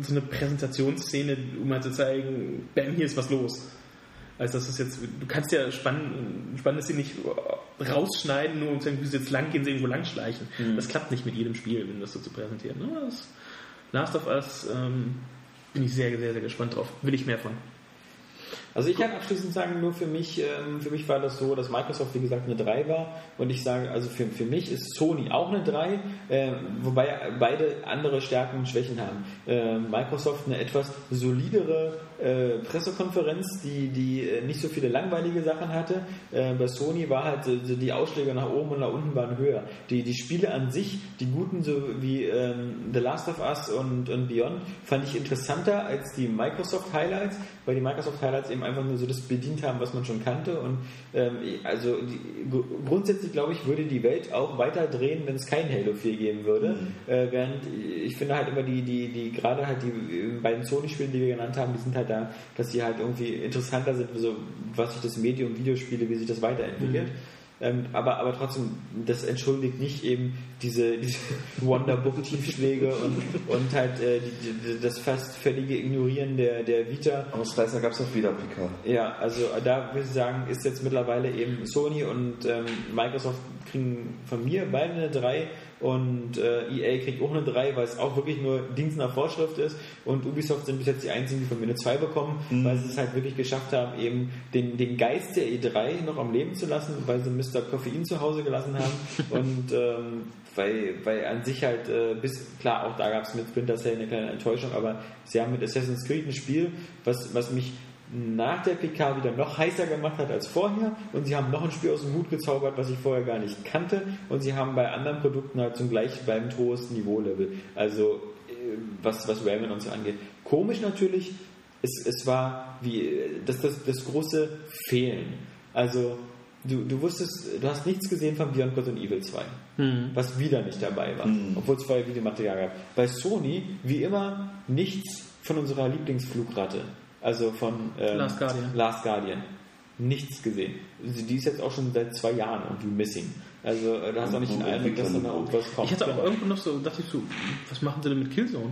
so eine Präsentationsszene, um halt zu zeigen, bam, hier ist was los. Also das ist jetzt, du kannst ja spannend, spannende Szenen nicht rausschneiden, nur um zu sagen, du musst jetzt lang gehen, sie irgendwo lang schleichen. Das klappt nicht mit jedem Spiel, wenn das so zu präsentieren. Ne? Das Last of Us ähm, bin ich sehr, sehr, sehr gespannt drauf. Will ich mehr von. Also ich kann abschließend sagen, nur für mich, ähm, für mich war das so, dass Microsoft wie gesagt eine 3 war und ich sage, also für, für mich ist Sony auch eine 3, äh, wobei beide andere Stärken und Schwächen haben. Äh, Microsoft eine etwas solidere äh, Pressekonferenz, die, die äh, nicht so viele langweilige Sachen hatte. Bei Sony war halt die Ausschläge nach oben und nach unten waren höher. Die, die Spiele an sich, die guten, so wie ähm, The Last of Us und, und Beyond, fand ich interessanter als die Microsoft Highlights, weil die Microsoft Highlights eben einfach nur so das bedient haben, was man schon kannte. Und ähm, also die, gr- grundsätzlich glaube ich, würde die Welt auch weiter drehen, wenn es kein Halo 4 geben würde. Äh, während ich finde halt immer die, die, die gerade halt die äh, beiden Sony-Spiele, die wir genannt haben, die sind halt da, dass die halt irgendwie interessanter sind, so was sich das Medium Videospiele, wie sich das weiterentwickelt. Ähm, aber, aber trotzdem, das entschuldigt nicht eben diese, diese Wonderbook-Tiefschläge und, und halt äh, die, die, das fast völlige Ignorieren der, der Vita. Ausreißer gab es auch wieder, Pika. Ja, also da würde ich sagen, ist jetzt mittlerweile eben Sony und ähm, Microsoft kriegen von mir beide eine 3 und äh, EA kriegt auch eine 3, weil es auch wirklich nur Dienst nach Vorschrift ist und Ubisoft sind bis jetzt die einzigen, die von mir eine 2 bekommen, weil sie es halt wirklich geschafft haben, eben den, den Geist der E3 noch am Leben zu lassen, weil sie Mr. Koffein zu Hause gelassen haben und ähm, weil, weil an sich halt äh, bis, klar, auch da gab es mit Splinter Cell eine kleine Enttäuschung, aber sie haben mit Assassin's Creed ein Spiel, was, was mich nach der PK wieder noch heißer gemacht hat als vorher und sie haben noch ein Spiel aus dem Hut gezaubert, was ich vorher gar nicht kannte und sie haben bei anderen Produkten halt zum gleich beim hohesten Niveau-Level. Also äh, was, was Rayman und so angeht. Komisch natürlich, es, es war wie das, das, das große Fehlen. Also du, du wusstest, du hast nichts gesehen von Beyond Good und Evil 2, was wieder nicht dabei war, obwohl es vorher Videomaterial gab. Bei Sony, wie immer, nichts von unserer Lieblingsflugratte. Also von ähm, Last Guardian. Last Guardian. Nichts gesehen. Sie- Die ist jetzt auch schon seit zwei Jahren irgendwie missing. Also äh, da hast du auch nicht den Eindruck, dass da noch irgendwas kommt. Ich hatte auch irgendwo noch so, dachte ich so, was machen sie denn mit Killzone?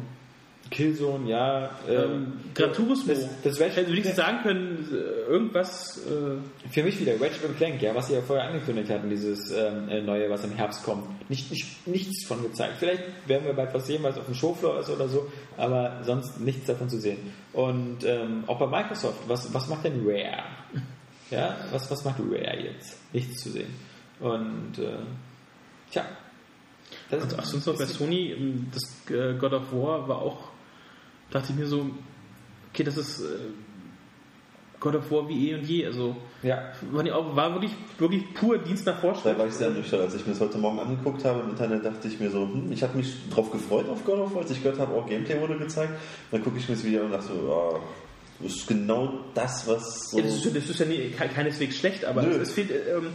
Killzone, ja. Ähm, Gran Turismo. Das, das wäre Hätte wenigstens sagen können, äh, irgendwas. Äh, Für mich wieder Ratchet Clank, ja, was sie ja vorher angekündigt hatten, dieses ähm, äh, neue, was im Herbst kommt. Nicht, nicht, nichts von gezeigt. Vielleicht werden wir bald was sehen, was auf dem Showfloor ist oder so, aber sonst nichts davon zu sehen. Und ähm, auch bei Microsoft, was, was macht denn Rare? Ja, was, was macht Rare jetzt? Nichts zu sehen. Und äh, tja. Das und ach, sonst noch bei Sony, ähm, das äh, God of War war auch, dachte ich mir so, okay, das ist äh, God of War wie eh und je. Also ja. war, die auch, war wirklich, wirklich pur Dienst nach Da Vorschrift. war ich sehr nüchtern. Als ich mir das heute Morgen angeguckt habe im Internet, dachte ich mir so, hm, ich habe mich drauf gefreut auf God of War, als ich gehört habe, auch Gameplay wurde gezeigt. Dann gucke ich mir das Video an und dachte so, ah, das ist genau das, was so... Ja, das, ist, das ist ja nie, ke- keineswegs schlecht, aber Nö. es, fehlt, ähm,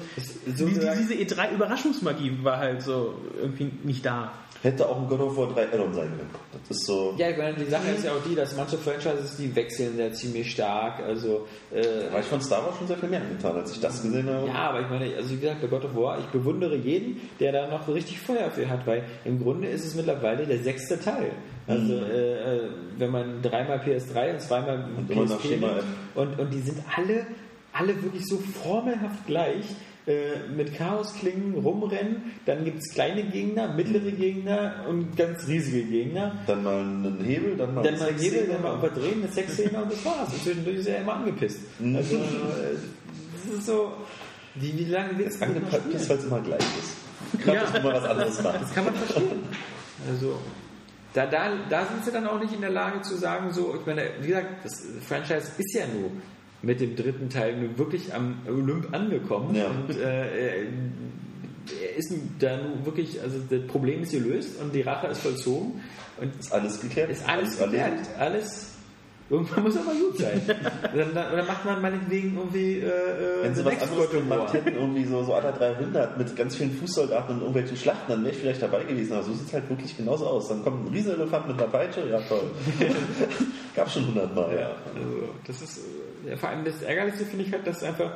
so die, diese E3-Überraschungsmagie war halt so irgendwie nicht da. Hätte auch ein God of War 3 Add-on sein können. Das ist so... Ja, ich meine, die Sache ist ja auch die, dass manche Franchises, die wechseln ja ziemlich stark. Also, äh, war ich von Star Wars schon sehr viel mehr getan, als ich das gesehen habe. Ja, aber ich meine, also wie gesagt, bei God of War, ich bewundere jeden, der da noch richtig Feuer für hat, weil im Grunde ist es mittlerweile der sechste Teil. Also äh, äh, wenn man dreimal PS3 und zweimal Und PSP nimmt, und, und die sind alle, alle wirklich so formelhaft gleich. Äh, mit Chaosklingen rumrennen, dann gibt es kleine Gegner, mittlere Gegner und ganz riesige Gegner. Dann mal einen Hebel, dann mal Dann mal einen Hebel, dann mal überdrehen, eine Sexszene und das war's. Und zwischendurch ist er immer angepisst. Mhm. Also, äh, das ist so, wie, wie lange Angepackt spielen? ist, weil es immer gleich ist. Glaube, Ja. du mal was anderes machst. Das kann man verstehen. Also, da, da, da sind sie dann auch nicht in der Lage zu sagen, so, ich meine, wie gesagt, das Franchise ist ja nur mit dem dritten Teil nur wirklich am Olymp angekommen Ja. und äh, ist da nun wirklich, also das Problem ist gelöst und die Rache ist vollzogen und Ist alles geklärt? ist alles erledigt? geklärt, alles. Irgendwann muss aber gut sein. dann, dann, dann macht man meinetwegen irgendwie äh, äh, Wenn sie was gemacht hätten, irgendwie so, so aller 300 mit ganz vielen Fußsoldaten und irgendwelchen Schlachten, dann wäre ich vielleicht dabei gewesen. Aber so sieht es halt wirklich genauso aus. Dann kommt ein Riesenelefant mit einer Peitsche, ja toll. Gab schon 100 Mal, ja. Also, das ist, äh, ja, vor allem das Ärgerlichste finde ich halt, dass einfach.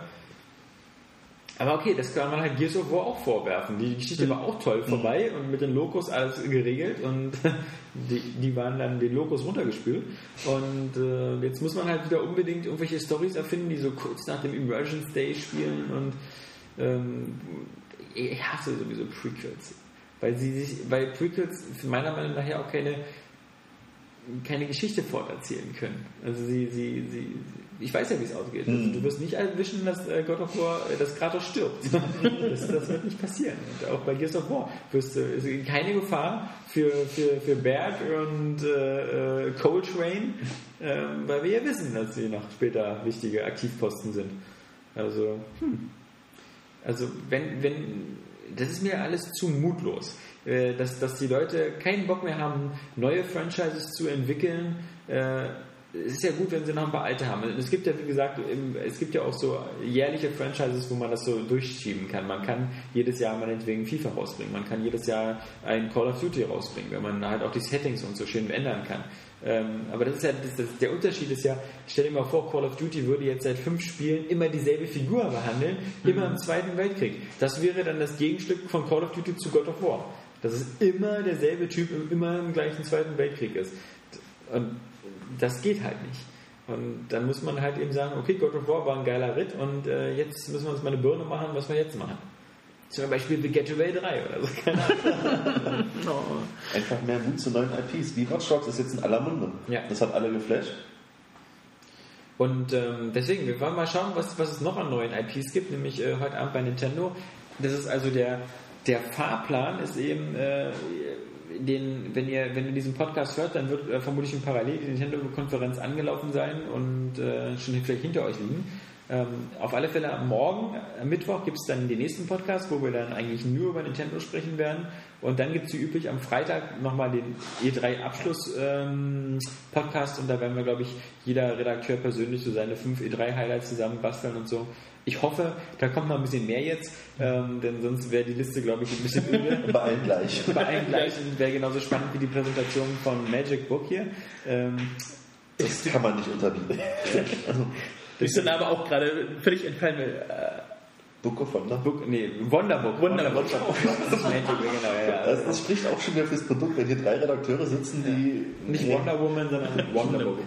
Aber okay, das kann man halt Gears of War auch vorwerfen. Die Geschichte war auch toll vorbei und mit den Lokos alles geregelt und die, die waren dann den Lokos runtergespült. Und äh, jetzt muss man halt wieder unbedingt irgendwelche Stories erfinden, die so kurz nach dem Emergence Day spielen und ähm, ich hasse sowieso Prequels. Weil sie sich, weil Prequels meiner Meinung nach ja auch keine keine Geschichte forterzählen können. Also sie, sie, sie, ich weiß ja, wie es ausgeht. Also du wirst nicht erwischen, dass äh, God of War, äh, dass Kratos stirbt. das, das wird nicht passieren. Und auch bei Gears of War wirst du, ist keine Gefahr für, für, für Berg und äh, äh, Coltrane, äh, weil wir ja wissen, dass sie noch später wichtige Aktivposten sind. Also, hm. Also wenn, wenn, das ist mir alles zu mutlos, dass, dass die Leute keinen Bock mehr haben, neue Franchises zu entwickeln. Äh, es ist ja gut, wenn sie noch ein paar alte haben. Es gibt ja, wie gesagt, es gibt ja auch so jährliche Franchises, wo man das so durchschieben kann. Man kann jedes Jahr meinetwegen FIFA rausbringen. Man kann jedes Jahr ein Call of Duty rausbringen, wenn man halt auch die Settings und so schön ändern kann. Ähm, aber das ist ja, das, das, der Unterschied ist ja, stell dir mal vor, Call of Duty würde jetzt seit fünf Spielen immer dieselbe Figur behandeln, immer im Zweiten Weltkrieg. Das wäre dann das Gegenstück von Call of Duty zu God of War. Dass es immer derselbe Typ im- immer im gleichen Zweiten Weltkrieg ist. Und das geht halt nicht. Und dann muss man halt eben sagen, okay, God of War war ein geiler Ritt und äh, jetzt müssen wir uns mal eine Birne machen, was wir jetzt machen. Zum Beispiel The Getaway 3 oder so. Keine Ahnung. Einfach mehr Mut zu neuen IPs. Wie Watch Dogs ist jetzt in aller Munde. Ja. Das hat alle geflasht. Und ähm, deswegen, wir wollen mal schauen, was, was es noch an neuen IPs gibt, nämlich äh, heute Abend bei Nintendo. Das ist also der, der Fahrplan ist eben, äh, den, wenn ihr, wenn ihr diesen Podcast hört, dann wird äh, vermutlich in parallel die Nintendo-Konferenz angelaufen sein und äh, schon vielleicht hinter euch liegen. Ähm, auf alle Fälle Morgen, am Mittwoch, gibt es dann den nächsten Podcast, wo wir dann eigentlich nur über Nintendo sprechen werden. Und dann gibt es wie üblich am Freitag nochmal den E3-Abschluss-Podcast und da werden wir, glaube ich, jeder Redakteur persönlich so seine fünf E3-Highlights zusammen basteln und so. Ich hoffe, da kommt noch ein bisschen mehr jetzt, ähm, denn sonst wäre die Liste, glaube ich, ein bisschen öde. Bei allen gleich. Bei allen gleich und wäre genauso spannend wie die Präsentation von Magic Book hier. Ähm, Das kann man nicht unterbieten. Ist dann aber auch gerade völlig entfallen. Äh, Book of Wonder. Book, nee, Wonderbook. Wonderbook. Das ist Magic, genau, ja. Das, das spricht auch schon wieder fürs Produkt, wenn hier drei Redakteure sitzen, die Nicht Wonder Woman, sondern Wonderbook.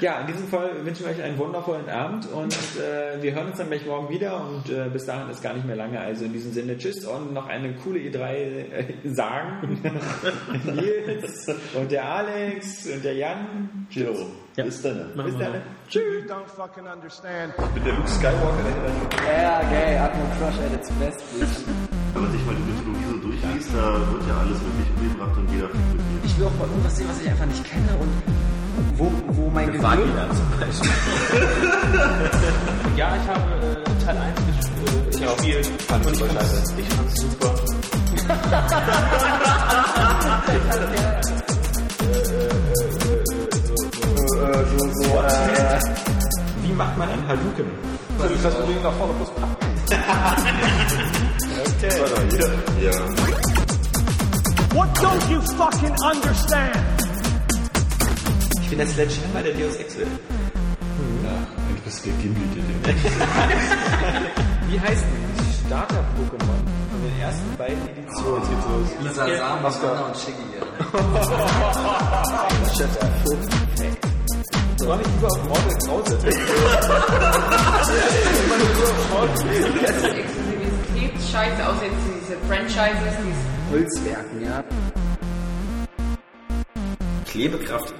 Ja, in diesem Fall wünschen wir euch einen wundervollen Abend und äh, wir hören uns dann gleich morgen wieder und äh, bis dahin ist gar nicht mehr lange. Also in diesem Sinne, tschüss und noch eine coole E3 äh, sagen. Nils und der Alex und der Jan. Jo, bis dann. Machen Bis dann. Tschüss. don't fucking understand. Mit der Luke Skywalker. Ja, geil, Atmo Crush at its best. Wenn man sich mal die Mythologie so durchliest, da wird ja alles wirklich umgebracht und durch Ich will auch mal irgendwas sehen, was ich einfach nicht kenne und wo, wo mein Gehirn... zum Beispiel. Ja, ich habe äh, Teil 1 gespielt. Ich gespielt. Und ich fand's, ich fand's super. Wie macht man einen Hadouken? Das ist unbedingt nach vorne plus Ja. What don't you fucking understand? Ich bin der Sledgehammer der Deus Ex will. Eigentlich bist du der Gimli, der Wie heißt die Starter-Pokémon von den ersten beiden Editionen? Los. Lisa Sam, Anna und Shiggy. Soll ich lieber auf Mortal Krause? Exklusivitätsscheiße, außer jetzt diese Franchises, diese Holzwerken, ja. Klebekraft